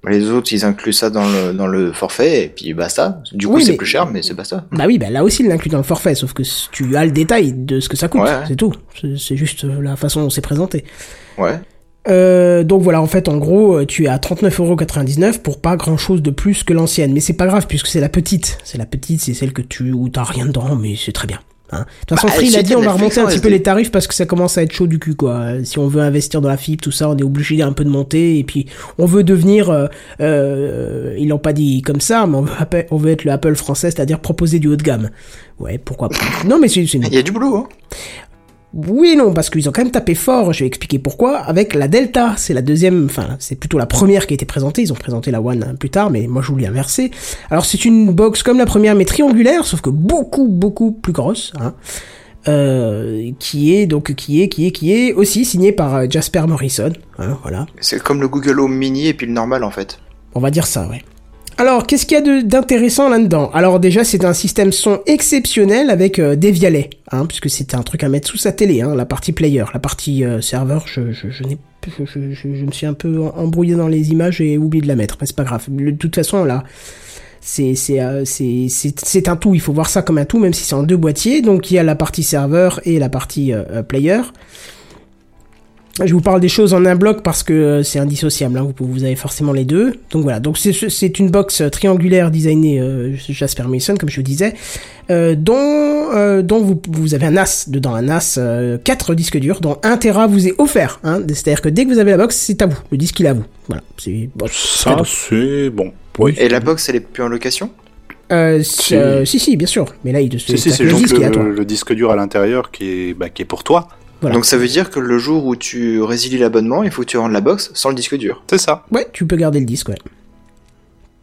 S2: Les autres, ils incluent ça dans le, dans le forfait, et puis basta. Du coup,
S1: Oui,
S2: c'est
S1: mais-
S2: plus cher, mais c'est basta.
S1: Bah oui, bah là aussi, il l'inclut dans le forfait, sauf que tu as le détail de ce que ça coûte,
S2: Ouais, ouais.
S1: c'est tout. C'est- C'est juste euh, la façon dont c'est présenté.
S2: Ouais.
S1: Euh, donc voilà, en fait, en gros, euh, tu es à 39,99€ pour pas grand chose de plus que l'ancienne. Mais c'est pas grave, puisque c'est la petite. C'est la petite, c'est celle que tu, où t'as rien dedans, mais c'est très bien. Hein. De toute façon,
S2: Bah,
S1: Free, il a
S2: c'était
S1: dit, on va remonter un petit peu les tarifs parce que ça commence à être chaud du cul, quoi. Si on veut investir dans la fibre, tout ça, on est obligé un peu de monter. Et puis, on veut devenir, euh, euh, ils l'ont pas dit comme ça, mais on veut, appe- on veut être le Apple français, c'est-à-dire proposer du haut de gamme. Ouais, pourquoi pas. Non, mais c'est, c'est une
S2: Il y a du boulot, hein.
S1: Oui et non, parce qu'ils ont quand même tapé fort, je vais expliquer pourquoi, avec la Delta, c'est la deuxième, enfin, c'est plutôt la première qui a été présentée, ils ont présenté la One plus tard, mais moi je voulais inverser. Alors c'est une box comme la première, mais triangulaire, sauf que beaucoup, beaucoup plus grosse, hein, euh, qui est, donc, qui est, qui est, qui est aussi signée par euh, Jasper Morrison, hein, voilà.
S2: C'est comme le Google Home Mini et puis le normal, en fait.
S1: On va dire ça, ouais. Alors, qu'est-ce qu'il y a d'intéressant là-dedans? Alors déjà, c'est un système son exceptionnel avec euh, des vialets, hein, puisque c'était un truc à mettre sous sa télé, hein, la partie player, la partie euh, serveur, je, je, me suis un peu embrouillé dans les images et oublié de la mettre, mais c'est pas grave. De toute façon, là, euh, c'est un tout. Il faut voir ça comme un tout, même si c'est en deux boîtiers. Donc il y a la partie serveur et la partie player. Je vous parle des choses en un bloc parce que euh, c'est indissociable. Hein. Vous, vous avez forcément les deux. Donc voilà. Donc c'est une box euh, triangulaire designée euh, Jasper Mason, comme je vous disais, euh, dont euh, dont vous vous avez un NAS dedans, un NAS euh, 4 disques durs, dont 1 Tera vous est offert. Hein. C'est-à-dire que dès que vous avez la box, c'est à vous. Le disque il est à vous. Voilà. C'est bon, c'est
S3: Ça, c'est bon. Oui.
S2: Et la box, elle est plus en location?
S1: Euh,
S3: Si.
S1: euh, si si bien sûr. Mais là il te
S3: Si, si,
S1: le
S3: juste
S1: disque
S3: le, le disque dur à l'intérieur qui est, bah, qui est pour toi.
S1: Voilà.
S2: Donc ça veut dire que le jour où tu résilies l'abonnement, il faut que tu rendes la box sans le disque dur.
S3: C'est ça.
S1: Ouais, tu peux garder le disque. Ouais.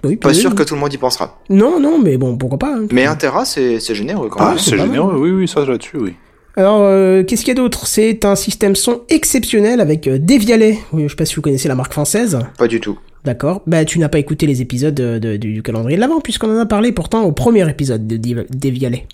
S1: Oui,
S2: Pas
S1: oui,
S2: sûr
S1: oui.
S2: que tout le monde y pensera.
S1: Non, non, mais bon, pourquoi pas. hein.
S2: Mais 1 Tera, c'est c'est généreux quand
S3: Ah,
S2: même.
S1: c'est
S3: généreux. Oui, oui, ça là-dessus, oui.
S1: Alors, euh, qu'est-ce qu'il y a d'autre? C'est un système son exceptionnel avec euh, Devialet. Oui, je sais pas si vous connaissez la marque française.
S2: Pas du tout.
S1: D'accord. Bah, tu n'as pas écouté les épisodes de- de- du calendrier de l'avant, puisqu'on en a parlé pourtant au premier épisode de Devialet.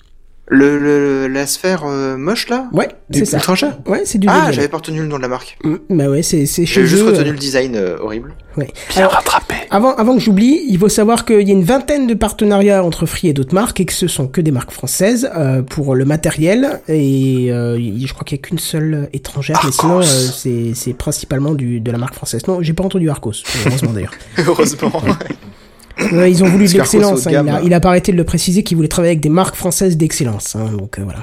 S2: Le, le- la sphère euh, moche là
S1: Ouais, c'est ça.
S2: Ultra cher
S1: Ouais, c'est du
S2: Ah, j'avais pas retenu le nom de la marque.
S1: Mm, Bah ouais, c'est c'est chez
S2: J'ai juste retenu
S1: euh,
S2: le design euh, horrible.
S1: ouais.
S3: Bien
S1: Alors,
S3: rattrapé.
S1: Avant, avant que j'oublie, il faut savoir qu'il y a une vingtaine de partenariats entre Free et d'autres marques et que ce sont que des marques françaises euh, pour le matériel et euh, y- je crois qu'il y a qu'une seule étrangère, mais sinon
S3: Arcos.
S1: euh, c'est c'est principalement du de la marque française. Non, j'ai pas entendu Arcos, heureusement d'ailleurs.
S2: Heureusement.
S1: Ouais, ils ont voulu de l'excellence. hein, il, a, il a pas arrêté de le préciser qu'il voulait travailler avec des marques françaises d'excellence. hein, donc euh, voilà.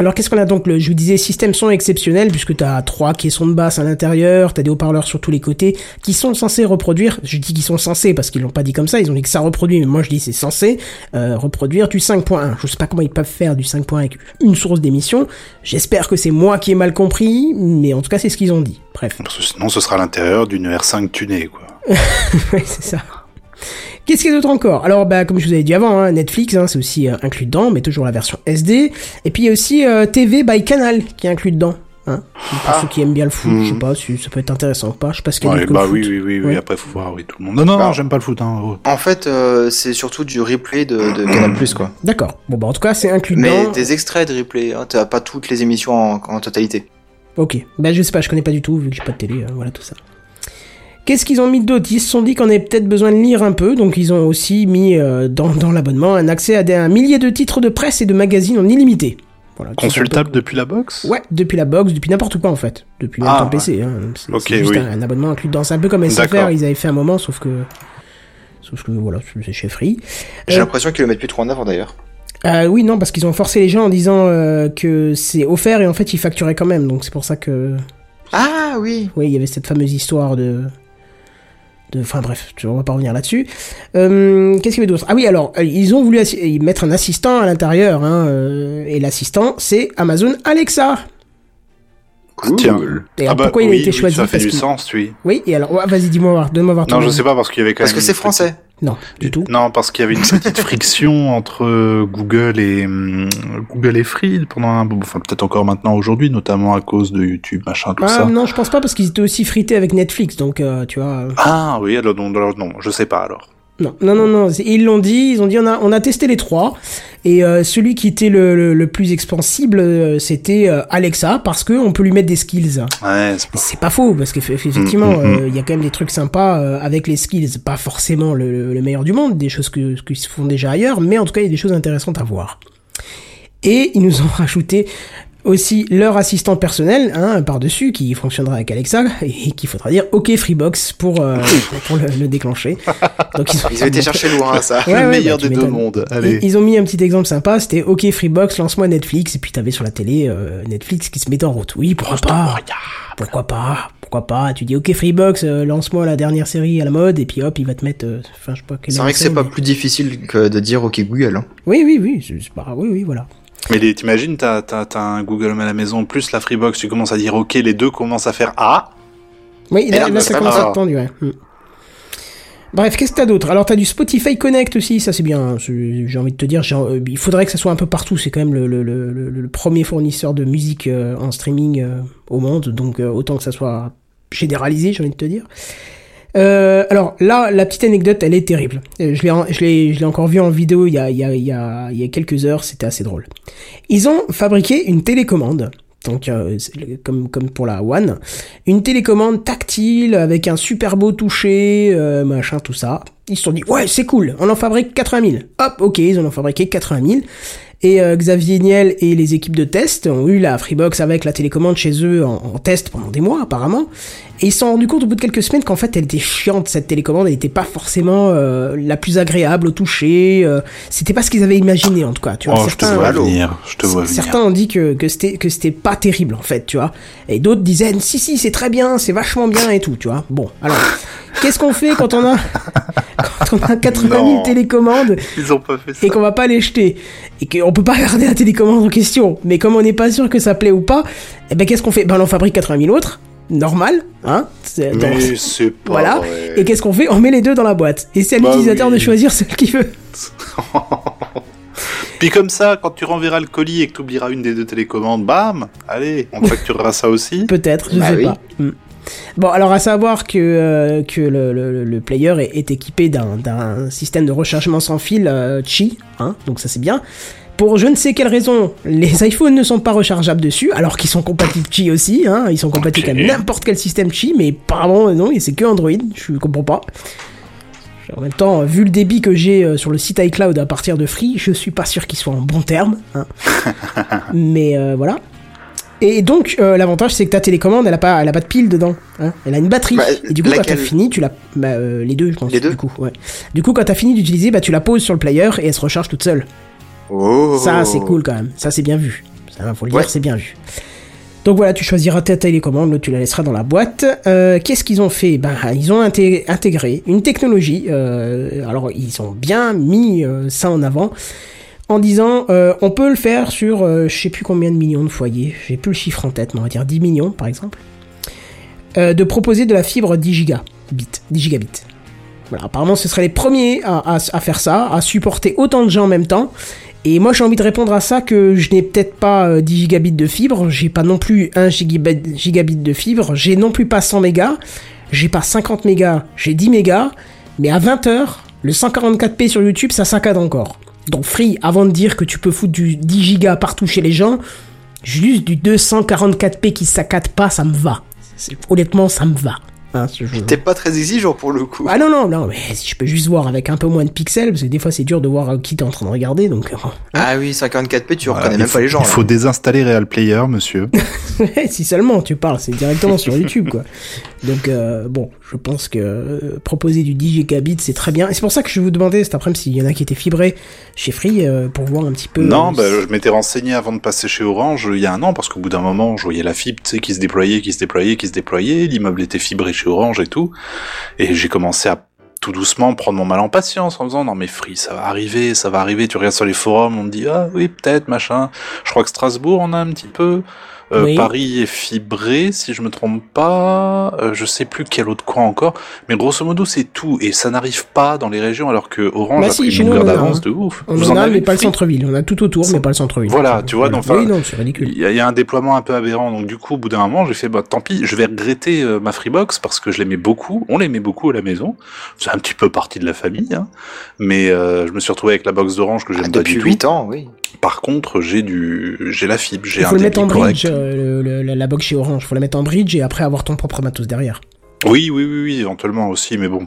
S1: Alors qu'est-ce qu'on a donc? Le, Je vous disais système son exceptionnel puisque tu as trois caissons de basse à l'intérieur, tu as des haut-parleurs sur tous les côtés qui sont censés reproduire, je dis qu'ils sont censés parce qu'ils l'ont pas dit comme ça, ils ont dit que ça reproduit, mais moi je dis c'est censé euh, reproduire du 5.1. Je sais pas comment ils peuvent faire du 5.1 avec une source d'émission, j'espère que c'est moi qui ai mal compris, mais en tout cas c'est ce qu'ils ont dit. Bref.
S3: Parce que sinon, ce sera à l'intérieur d'une R5 tunée, quoi.
S1: Ouais, c'est ça. Qu'est-ce qu'il y a d'autre encore? Alors, bah, comme je vous avais dit avant, hein, Netflix, hein, c'est aussi euh, inclus dedans, mais toujours la version SD. Et puis il y a aussi euh, TV by Canal qui est inclus dedans. Hein. Pour
S2: Ah.
S1: ceux qui aiment bien le foot,
S3: Mhm.
S1: je sais pas si ça peut être intéressant ou pas. Je sais pas ce qu'il y a
S3: Ouais, bah oui,
S1: foot.
S3: oui, oui, oui.
S1: Ouais.
S3: Après, faut voir, oui, tout le monde. Non, non,
S2: Bah.
S3: non, j'aime pas le foot, hein. oh.
S2: En fait, euh, c'est surtout du replay de, de Canal+, quoi.
S1: D'accord. Bon, bah en tout cas, c'est inclus
S2: Mais
S1: dedans.
S2: des extraits de replay, hein, t'as pas toutes les émissions en, en totalité.
S1: Ok. Bah je sais pas, je connais pas du tout vu que j'ai pas de télé. euh, voilà tout ça. Qu'est-ce qu'ils ont mis d'autre? Ils se sont dit qu'on avait peut-être besoin de lire un peu, donc ils ont aussi mis euh, dans, dans l'abonnement un accès à des, un millier de titres de presse et de magazines en illimité. Voilà,
S3: Consultable depuis la box
S1: Ouais, depuis la box, depuis n'importe quoi en fait. Depuis même
S3: Ah,
S1: ton
S3: ouais.
S1: PC. Hein. C'est juste
S3: oui.
S1: un, un abonnement inclus dedans. C'est un peu comme SFR, ils avaient fait un moment, sauf que. Sauf que voilà, c'est chez Free.
S2: J'ai
S1: Euh,
S2: l'impression qu'ils le mettent plus trop en avant d'ailleurs.
S1: Euh, oui, non, parce qu'ils ont forcé les gens en disant euh, que c'est offert et en fait ils facturaient quand même. Donc c'est pour ça que.
S2: Ah oui
S1: Oui, il y avait cette fameuse histoire de. De enfin bref, on va pas revenir là-dessus. Euh, Qu'est-ce qu'il y avait d'autre? Ah oui, alors, euh, ils ont voulu assi- mettre un assistant à l'intérieur, hein, euh, et l'assistant, c'est Amazon Alexa.
S2: Cool.
S3: Tiens.
S1: Et
S3: Ah bah,
S1: pourquoi il a été
S3: oui,
S1: choisi?
S3: Ça fait
S1: Parce
S3: du sens, oui.
S1: Oui, et alors, ouais, vas-y, dis-moi voir, donne-moi voir ton
S3: Non, je sais pas, parce qu'il y avait quand
S2: Parce
S3: même.
S2: que c'est français.
S1: Non, du tout.
S3: Non, parce qu'il y avait une petite friction entre Google et hum, Google et Free pendant un, bon, enfin peut-être encore maintenant aujourd'hui, notamment à cause de YouTube, machin, tout
S1: Ah,
S3: ça.
S1: non, je pense pas parce qu'ils étaient aussi frités avec Netflix, donc euh, tu vois.
S3: Ah oui, alors non, alors, non, je sais pas alors.
S1: Non, non, non, non. Ils l'ont dit. Ils ont dit on a on a testé les trois et euh, celui qui était le, le, le plus expansible, euh, c'était euh, Alexa parce que on peut lui mettre des skills.
S3: Ouais, c'est pas...
S1: Faux parce qu'effectivement,
S3: Mm, mm, mm.
S1: il y a quand même des trucs sympas euh, avec les skills. Pas forcément le, le meilleur du monde, des choses que qui se font déjà ailleurs, mais en tout cas il y a des choses intéressantes à voir. Et ils nous ont rajouté aussi leur assistant personnel hein, par-dessus qui fonctionnera avec Alexa et qu'il faudra dire OK Freebox pour, euh, pour le, le déclencher. Donc ils ont,
S2: Ils ont été chercher loin, ça.
S1: Ouais, ouais,
S3: le meilleur
S1: bah,
S3: des deux mondes.
S1: Ils,
S3: Allez.
S1: ils ont mis un petit exemple sympa, c'était OK Freebox, lance-moi Netflix, et puis t'avais sur la télé euh, Netflix qui se mettait en route. Oui, pourquoi pas? Pourquoi pas? Pourquoi pas? Tu dis OK Freebox, euh, lance-moi la dernière série à la mode, et puis hop, il va te mettre... Enfin, je sais pas quelle
S2: C'est vrai que c'est pas
S1: mais-
S2: plus difficile que de dire OK Google. Hein.
S1: Oui, oui, oui, c'est pas... Oui, oui, voilà.
S3: Mais t'imagines, t'as, t'as, t'as un Google Home à la maison plus la Freebox, tu commences à dire OK, les deux commencent à faire Ah.
S1: Oui, là,
S2: là,
S1: là, ça commence à être tendu, ouais. Hmm. Bref, qu'est-ce que t'as d'autre? Alors t'as du Spotify Connect aussi, ça c'est bien. C'est- J'ai envie de te dire, euh, il faudrait que ça soit un peu partout. C'est quand même le, le, le, le- le premier fournisseur de musique euh, en streaming euh, au monde, donc autant que ça soit généralisé, j'ai envie de te dire. Euh, alors là, la petite anecdote, elle est terrible. Euh, Je l'ai, je l'ai, encore vu en vidéo il y a, y a, quelques heures. C'était assez drôle. Ils ont fabriqué une télécommande. donc euh, comme comme pour la One, une télécommande tactile avec un super beau toucher, euh, machin, tout ça. Ils se sont dit ouais c'est cool, on en fabrique 80 000. Hop, ok, ils en ont fabriqué 80 000. Et Xavier Niel et les équipes de test ont eu la Freebox avec la télécommande chez eux en test pendant des mois apparemment. Et ils se sont rendus compte au bout de quelques semaines qu'en fait elle était chiante cette télécommande, elle n'était pas forcément euh, la plus agréable au toucher. euh, C'était pas ce qu'ils avaient imaginé en tout cas. Tu vois,
S3: Oh, je te
S1: certains,
S3: vois venir. Je te vois venir.
S1: Certains ont dit que, que c'était que c'était pas terrible en fait, tu vois. Et d'autres disaient si si c'est très bien, c'est vachement bien et tout, tu vois. Bon, alors qu'est-ce qu'on fait quand on a quand on a 80 000
S3: Non.
S1: télécommandes
S3: Ils ont pas fait ça.
S1: et qu'on va pas les jeter et qu'on peut pas garder la télécommande en question, mais comme on n'est pas sûr que ça plaît ou pas, eh ben qu'est-ce qu'on fait? Ben on en fabrique 80 000 autres, normal, hein C'est- dans-
S3: Mais c'est pas
S1: Voilà.
S3: vrai.
S1: Et qu'est-ce qu'on fait? On met les deux dans la boîte. Et c'est à
S3: Bah
S1: l'utilisateur
S3: oui.
S1: de choisir celle qu'il veut.
S3: Puis comme ça, quand tu renverras le colis et que tu oublieras une des deux télécommandes, bam, allez, on facturera ça aussi.
S1: Peut-être, je
S2: Bah
S1: sais
S2: oui.
S1: pas. Hmm. Bon, alors à savoir que, euh, que le, le- le player est, est équipé d'un- d'un système de rechargement sans fil euh, Qi, hein, donc ça c'est bien. Pour je ne sais quelle raison, les iPhones ne sont pas rechargeables dessus, alors qu'ils sont compatibles Qi aussi, hein, ils sont compatibles avec n'importe quel système Qi, mais apparemment non, c'est que Android, je comprends pas. En même temps, vu le débit que j'ai euh, sur le site iCloud à partir de Free, je suis pas sûr qu'il soit en bon terme. hein. Mais euh, voilà. Et donc, euh, l'avantage, c'est que ta télécommande, elle a pas, elle a pas de pile dedans. hein. Elle a une batterie.
S2: Bah,
S1: et du coup, quand t'as fini, tu la, bah, euh, les deux, je pense.
S2: Les deux
S1: Du coup, ouais. Du coup, quand t'as fini d'utiliser, bah, tu la poses sur le player et elle se recharge toute seule.
S2: Oh.
S1: Ça, c'est cool quand même. Ça, c'est bien vu. Ça, faut le dire,
S2: Ouais.
S1: c'est bien vu. Donc voilà, tu choisiras ta télécommande, l'autre tu la laisseras dans la boîte. Euh, Qu'est-ce qu'ils ont fait? Ben, ils ont inté- intégré une technologie. euh, alors, ils ont bien mis euh, ça en avant en disant on peut le faire sur je sais plus combien de millions de foyers. J'ai plus le chiffre en tête, mais on va dire 10 millions par exemple. De proposer de la fibre 10 gigabits. 10 gigabits. Voilà, apparemment ce seraient les premiers à, à- à faire ça, à supporter autant de gens en même temps. Et moi j'ai envie de répondre à ça que je n'ai peut-être pas euh, 10 gigabits de fibre, j'ai pas non plus 1 gigabit, de fibre, j'ai non plus pas 100 mégas, j'ai pas 50 mégas, j'ai 10 mégas, mais à 20h, le 144p sur YouTube ça saccade encore. Donc Free, avant de dire que tu peux foutre du 10 gigas partout chez les gens, juste du 244p qui saccade pas, ça me va. Honnêtement, ça me va. Hein, jeu.
S2: T'es pas très exigeant pour le coup.
S1: Ah non, non, non, mais si je peux juste voir avec un peu moins de pixels, parce que des fois c'est dur de voir euh, qui t'es en train de regarder, donc... euh,
S2: Ah oui, 54p, tu
S3: Voilà,
S2: reconnais même
S3: faut-
S2: pas les gens.
S3: Il
S2: là.
S3: faut désinstaller Real Player, monsieur.
S1: si seulement tu parles, c'est directement sur YouTube, quoi. Donc, euh, bon, je pense que euh, proposer du 10 gigabits, c'est très bien. Et c'est pour ça que je vous demandais cet après-midi s'il y en a qui étaient fibrés chez Free, euh, pour voir un petit peu...
S3: Non,
S1: euh,
S3: bah, je m'étais renseigné avant de passer chez Orange il y a un an, parce qu'au bout d'un moment, je voyais la fibre, tu sais, qui se déployait, qui se déployait, qui se déployait, l'immeuble était fibré chez Orange et tout, et j'ai commencé à tout doucement prendre mon mal en patience en me disant non mais Free ça va arriver ça va arriver tu regardes sur les forums on te dit ah oui peut-être machin. Je crois que Strasbourg en a un petit peu Euh,
S1: Oui.
S3: Paris est fibré si je me trompe pas euh, je sais plus quel autre coin encore mais grosso modo c'est tout et ça n'arrive pas dans les régions alors que Orange
S1: Bah
S3: a
S1: si,
S3: pris
S1: chez
S3: une
S1: a,
S3: d'avance
S1: hein.
S3: de ouf
S1: On
S3: Vous
S1: en a, mais pas le
S3: Free
S1: centre-ville. On a tout autour, mais pas le centre-ville.
S3: Voilà, tu vois, donc,
S1: Oui, non, c'est ridicule.
S3: il y, a, il y a un déploiement un peu aberrant, donc du coup, au bout d'un moment, j'ai fait, bah tant pis, je vais regretter euh, ma Freebox parce que je l'aimais beaucoup, on l'aimait beaucoup à la maison, c'est un petit peu partie de la famille, hein, mais euh, je me suis retrouvé avec la box d'Orange que j'aime
S2: Ah,
S3: pas
S2: depuis
S3: du tout.
S2: 8 ans, oui.
S3: Par contre, j'ai du, j'ai la fibre, j'ai un
S1: le mettre en
S3: débit correct.
S1: bridge, euh, la, box chez Orange. faut la mettre en bridge et après avoir ton propre matos derrière.
S3: Oui, oui, oui, oui, éventuellement aussi, mais bon.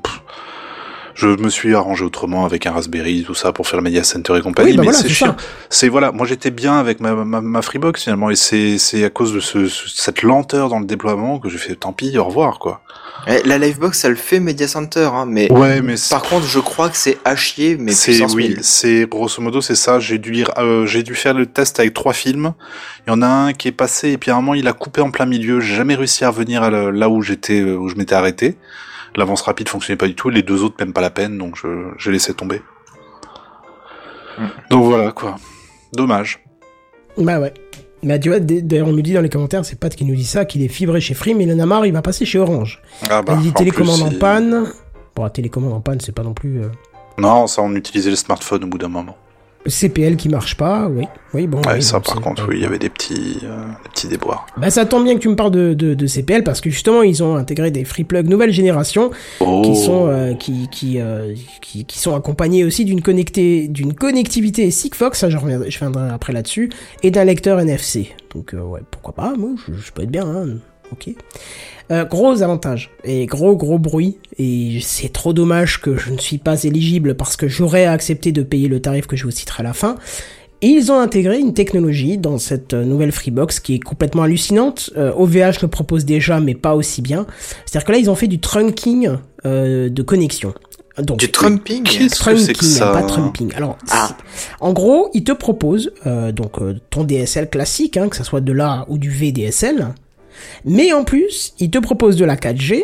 S3: Je me suis arrangé autrement avec un Raspberry, tout ça, pour faire le Media Center et compagnie,
S1: Oui, bah
S3: mais
S1: voilà,
S3: c'est chiant.
S1: ça.
S3: C'est voilà, moi j'étais bien avec ma, ma, ma Freebox finalement, et c'est c'est à cause de ce, ce- cette lenteur dans le déploiement que j'ai fait tant pis, au revoir quoi.
S2: Eh, La Livebox, ça le fait Media Center, hein, mais
S3: Ouais, mais
S2: par contre, je crois que c'est à chier, mais
S3: c'est oui,
S2: 1000.
S3: c'est grosso modo c'est ça. J'ai dû lire, euh, j'ai dû faire le test avec trois films. Il y en a un qui est passé et puis à un moment il a coupé en plein milieu. J'ai jamais réussi à revenir à le- là où j'étais, euh, où je m'étais arrêté. L'avance rapide fonctionnait pas du tout. Les deux autres même pas la peine, donc je j'ai laissé tomber. Donc voilà quoi. Dommage.
S1: Bah ouais. Bah tu vois, d'ailleurs on nous dit dans les commentaires, c'est Pat qui nous dit ça, qu'il est fibré chez Free, mais il en a marre, il va passer chez Orange.
S3: Ah
S1: il dit télécommande
S3: plus,
S1: en
S3: il-
S1: panne. Bon, télécommande en panne, c'est pas non plus... euh,
S3: Non, ça on utilisait le smartphone au bout d'un moment.
S1: CPL qui marche pas, oui. Oui, bon.
S3: Ouais,
S1: oui,
S3: ça par contre, oui, il y avait des petits, euh, des petits déboires.
S1: Bah, ça tombe bien que tu me parles de, de, de CPL parce que justement, ils ont intégré des free plugs nouvelle génération
S3: Oh.
S1: qui sont euh, qui qui, euh, qui qui sont accompagnés aussi d'une d'une connectivité Sigfox, ça je reviendrai, je viendrai après là-dessus, et d'un lecteur NFC. Donc euh, ouais, pourquoi pas, moi je, je peux être bien, hein. Ok. Euh, gros avantage et gros gros bruit et c'est trop dommage que je ne suis pas éligible parce que j'aurais accepté de payer le tarif que je vous citerai à la fin. Et ils ont intégré une technologie dans cette euh, nouvelle Freebox qui est complètement hallucinante. Euh, OVH le propose déjà, mais pas aussi bien. C'est-à-dire que là, ils ont fait du trunking euh, de connexion. Donc,
S2: Du trumping
S3: Qu'est-ce que ça
S1: pas trumping. Alors,
S2: Ah.
S1: en gros, ils te proposent euh, donc euh, ton DSL classique, hein, que ça soit de l'A ou du VDSL, mais en plus, ils te proposent de la 4G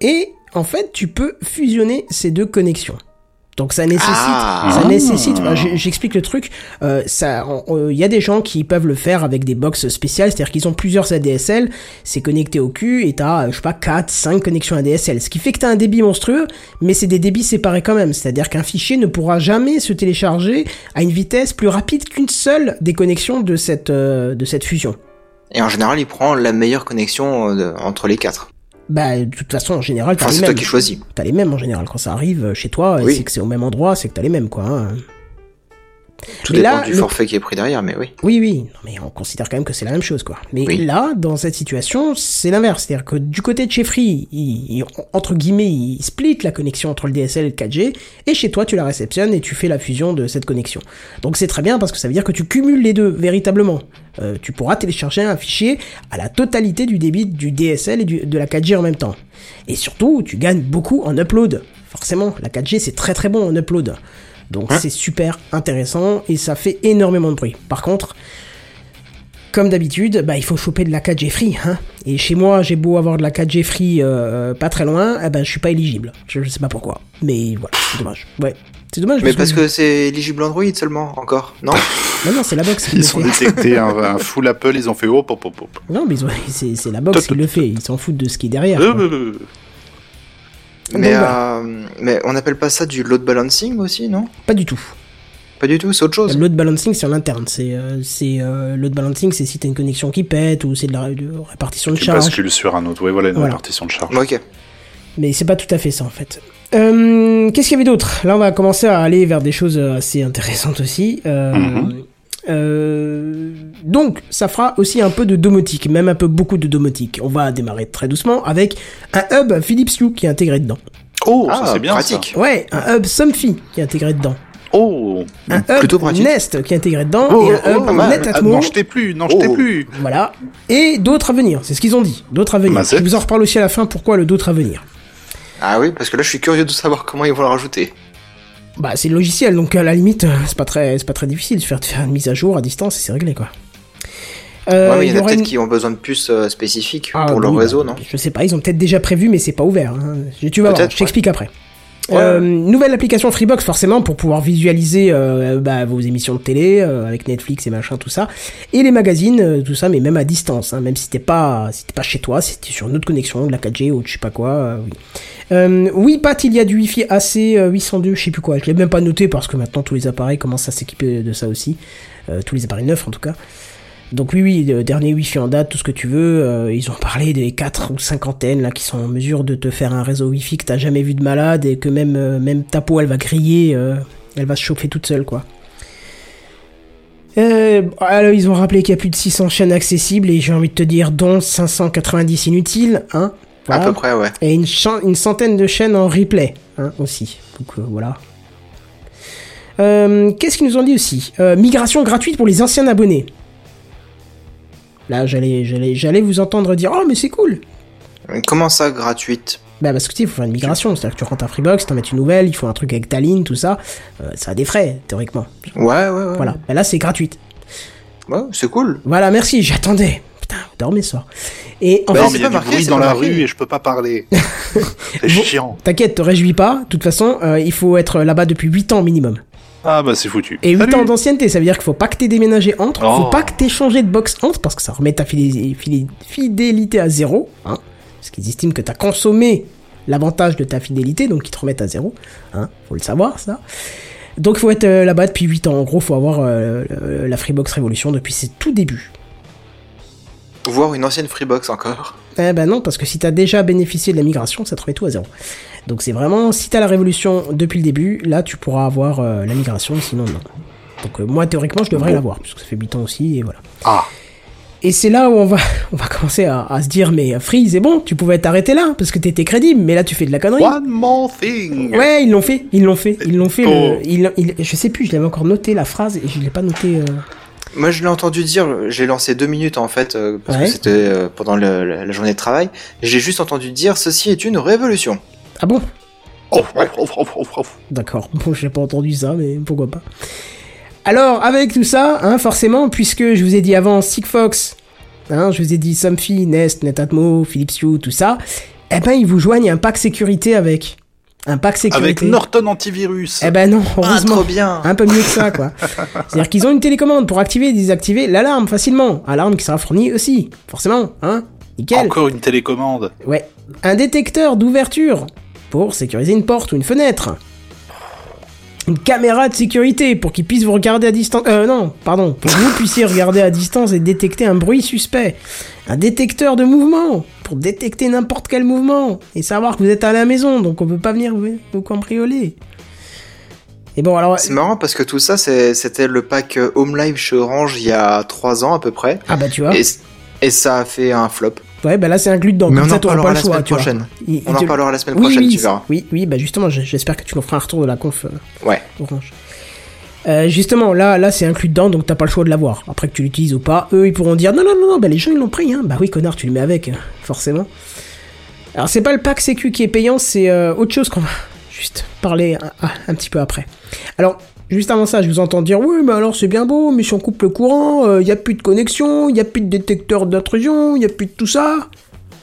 S1: et en fait, tu peux fusionner ces deux connexions. Donc ça nécessite,
S2: Ah.
S1: ça nécessite. bah, j'- J'explique le truc. Euh, ça, il y a des gens qui peuvent le faire avec des box spéciales, c'est-à-dire qu'ils ont plusieurs ADSL, c'est connecté au cul et t'as, je sais pas, 4, 5 connexions ADSL, ce qui fait que t'as un débit monstrueux, mais c'est des débits séparés quand même. C'est-à-dire qu'un fichier ne pourra jamais se télécharger à une vitesse plus rapide qu'une seule des connexions de cette euh, de cette fusion.
S2: Et en général, il prend la meilleure connexion euh, de- entre les quatre.
S1: Bah, de toute façon, en général, t'as
S2: Enfin,
S1: les
S2: c'est toi
S1: mêmes.
S2: qui choisis.
S1: T'as les mêmes en général. Quand ça arrive euh, chez toi,
S2: Oui.
S1: c'est que c'est au même endroit, c'est que t'as les mêmes, quoi. hein.
S2: Tout
S1: Mais
S2: dépend
S1: là,
S2: du
S1: le-
S2: forfait qui est pris derrière, mais oui.
S1: Oui, oui, non, mais on considère quand même que c'est la même chose, quoi. Mais
S2: Oui.
S1: là, dans cette situation, c'est l'inverse. C'est-à-dire que du côté de chez Free, il, il- entre guillemets, il split la connexion entre le DSL et le 4G, et chez toi, tu la réceptionnes et tu fais la fusion de cette connexion. Donc c'est très bien parce que ça veut dire que tu cumules les deux, véritablement. Euh, tu pourras télécharger un fichier à la totalité du débit du DSL et du- de la 4G en même temps. Et surtout, tu gagnes beaucoup en upload. Forcément, la 4G, c'est très très bon en upload. Donc c'est super intéressant et ça fait énormément de bruit. Par contre, comme d'habitude, bah, il faut choper de la 4G free. Hein. Et chez moi, j'ai beau avoir de la 4G free euh, pas très loin, eh ben, je suis pas éligible. Je, je sais pas pourquoi. Mais voilà, c'est dommage. Ouais, c'est dommage.
S2: Mais parce que c'est éligible Android seulement, encore, non
S1: Non, non, c'est la box qui
S3: Ils
S1: le
S3: ont détecté un, un full Apple, ils ont fait hop, hop, hop, hop.
S1: Non, mais c'est la box qui le fait. Ils s'en foutent de ce qui est derrière.
S3: Euh, euh, euh.
S2: Mais,
S1: Donc, voilà.
S2: euh, mais on appelle pas ça du load balancing aussi, non?
S1: Pas du tout.
S2: Pas du tout, c'est autre chose.
S1: Load balancing, c'est en interne. C'est euh, c'est euh, load balancing, c'est si t'as une connexion qui pète ou c'est de la ré- de répartition de
S3: Tu
S1: charge.
S3: bascules sur un autre. Oui, voilà, une
S1: Voilà.
S3: répartition de charge.
S2: Ok.
S1: Mais c'est pas tout à fait ça en fait. Euh, Qu'est-ce qu'il y avait d'autre? Là, on va commencer à aller vers des choses assez intéressantes aussi. Euh,
S3: Mhm.
S1: Euh, donc, ça fera aussi un peu de domotique, même un peu beaucoup de domotique. On va démarrer très doucement avec un hub Philips Hue qui est intégré dedans.
S3: Oh,
S2: Ah,
S3: ça c'est bien
S2: pratique.
S1: Ouais, un hub Somfy qui est intégré dedans.
S3: Oh,
S1: Un hub
S2: Plutôt pratique.
S1: Nest qui est intégré dedans
S3: Oh,
S1: et un
S3: oh,
S1: hub
S2: pas mal.
S3: ah,
S1: Netatmo.
S3: n'en jetez plus, n'en jetez
S2: Oh.
S3: plus.
S1: Voilà. Et d'autres à venir. C'est ce qu'ils ont dit. D'autres à venir.
S3: Mazette.
S1: Je vous en reparle aussi à la fin pourquoi le d'autres à venir.
S2: Ah oui, parce que là, je suis curieux de savoir comment ils vont le rajouter.
S1: Bah, c'est le logiciel, donc à la limite, euh, c'est pas très, c'est pas très difficile de faire, de faire une mise à jour à distance et c'est réglé, quoi. Euh,
S2: ouais, mais il y en a peut-être
S1: une-
S2: qui ont besoin de puces euh, spécifiques
S1: Ah,
S2: pour leur
S1: oui,
S2: réseau,
S1: bah,
S2: non?
S1: Je sais pas, ils ont peut-être déjà prévu, mais c'est pas ouvert. hein. Tu vas voir, je t'explique après. Euh, nouvelle application Freebox forcément pour pouvoir visualiser euh, bah, vos émissions de télé euh, avec Netflix et machin tout ça. Et les magazines euh, tout ça mais même à distance hein, même si t'es pas si t'es pas chez toi si t'es sur une autre connexion de la 4G ou je sais pas quoi oui. Oui Pat il y a du Wi-Fi AC euh, 802 je sais plus quoi. Je l'ai même pas noté parce que maintenant tous les appareils commencent à s'équiper de ça aussi. Tous les appareils neufs en tout cas donc oui, oui, dernier Wi-Fi en date, tout ce que tu veux. euh, ils ont parlé des 4 ou 5 antennes là qui sont en mesure de te faire un réseau Wi-Fi que t'as jamais vu de malade et que même euh, même ta peau elle va griller, euh, elle va se chauffer toute seule quoi. Euh, alors ils ont rappelé qu'il y a plus de 600 chaînes accessibles et j'ai envie de te dire dont 590 inutiles, hein.
S2: À peu près, ouais.
S1: Et une, centaine de chaînes en replay, hein, aussi. Donc euh, voilà. Euh, Qu'est-ce qu'ils nous ont dit aussi? Migration gratuite pour les anciens abonnés. Là, j'allais, j'allais, j'allais vous entendre dire oh mais c'est cool.
S2: Comment ça, gratuite?
S1: Bah parce que tu sais, il faut faire une migration, c'est-à-dire que tu rentres un Freebox, t'en mets une nouvelle, il faut un truc avec ta ligne, tout ça. Euh, ça a des frais théoriquement.
S2: Ouais, ouais, ouais.
S1: Voilà. Bah là, c'est gratuite.
S2: Ouais, c'est cool.
S1: Voilà, merci, j'attendais. Putain, vous dormez ce soir. Et en
S2: Bah,
S1: fait,
S3: non, mais il y a
S2: pas
S3: du
S2: marqué,
S3: bruit
S2: c'est
S3: dans la
S2: marqué.
S3: rue et je peux pas parler. c'est
S1: Bon.
S3: chiant.
S1: t'inquiète, te réjouis pas. De toute façon, euh, il faut être là-bas depuis 8 ans minimum.
S3: Ah bah c'est foutu.
S1: Et 8
S3: Salut.
S1: ans d'ancienneté, ça veut dire qu'il faut pas que t'aies déménagé entre, faut
S3: Oh.
S1: pas que t'aies changé de box entre, parce que ça remet ta fidé- fidé- fidélité à zéro, hein, parce qu'ils estiment que t'as consommé l'avantage de ta fidélité, donc ils te remettent à zéro, hein, faut le savoir ça. Donc il faut être euh, là-bas depuis 8 ans. En gros, faut avoir euh, la Freebox Révolution depuis ses tout débuts.
S2: Voir une ancienne Freebox encore?
S1: Eh ben non, parce que si t'as déjà bénéficié de la migration, ça te remet tout à zéro. Donc c'est vraiment, si t'as la révolution depuis le début, là tu pourras avoir euh, la migration, sinon non. Donc euh, moi théoriquement je devrais l'avoir, puisque ça fait 8 ans aussi, et voilà.
S3: Ah,
S1: Et c'est là où on va, on va commencer à, à se dire, mais Freeze, c'est bon, tu pouvais t'arrêter là, parce que t'étais crédible, mais là tu fais de la connerie.
S3: one more thing.
S1: Ouais, ils l'ont fait, ils l'ont fait, ils l'ont fait. le-
S3: Oh.
S1: ils- ils- je sais plus, je l'avais encore noté la phrase et je l'ai pas noté. euh,
S2: Moi, je l'ai entendu dire, j'ai lancé deux minutes en fait, euh, parce
S1: Ouais.
S2: que c'était euh, pendant le- la, la journée de travail. J'ai juste entendu dire, ceci est une révolution.
S1: Ah bon? D'accord. Bon, j'ai pas entendu ça, mais pourquoi pas. Alors, avec tout ça, hein, forcément, puisque je vous ai dit avant Sigfox, hein, je vous ai dit Somfy, Nest, Netatmo, Philips Hue, tout ça, eh ben, ils vous joignent un pack sécurité avec. Un pack sécurité.
S3: Avec Norton Antivirus.
S1: Eh ben non,
S2: Ah,
S1: heureusement.
S2: trop bien.
S1: un peu mieux que ça, quoi. C'est-à-dire qu'ils ont une télécommande pour activer et désactiver l'alarme facilement. Alarme qui sera fournie aussi, forcément, hein. Nickel.
S3: Encore une télécommande.
S1: Ouais. Un détecteur d'ouverture pour sécuriser une porte ou une fenêtre. Une caméra de sécurité pour qu'ils puissent vous regarder à distance. Euh, non, pardon. Pour que vous puissiez regarder à distance et détecter un bruit suspect. Un détecteur de mouvement pour détecter n'importe quel mouvement et savoir que vous êtes à la maison, donc on peut pas venir vous, vous cambrioler. Et bon, alors.
S2: C'est marrant parce que tout ça, c'était le pack euh, Home Live chez Orange il y a trois ans à peu près.
S1: Ah bah tu vois.
S2: Et, et ça a fait un flop.
S1: Ouais, bah là c'est inclus dedans.
S2: Mais
S1: Comme
S2: on
S1: ça,
S2: en parlera
S1: pas
S2: la
S1: le choix,
S2: semaine
S1: tu vois.
S2: prochaine.
S1: Il-
S2: On
S1: il
S2: en
S1: te-
S2: parlera la semaine
S1: Oui,
S2: prochaine,
S1: oui,
S2: tu verras.
S1: Oui, oui, bah justement, j'espère que tu nous feras un retour de la conf euh,
S2: Ouais.
S1: Orange. Euh, justement, là, là, c'est inclus dedans, donc t'as pas le choix de l'avoir. Après que tu l'utilises ou pas, eux, ils pourront dire non, non, non, non, bah les gens ils l'ont pris, hein. Bah oui, connard, tu le mets avec, euh, forcément. Alors c'est pas le pack sécu qui est payant, c'est euh, autre chose qu'on va juste parler un petit peu après. Alors. Juste avant ça, je vous entends dire oui, mais alors c'est bien beau, mais si on coupe le courant, il y a plus de connexion, il y a plus de détecteur d'intrusion, il y a plus de tout ça.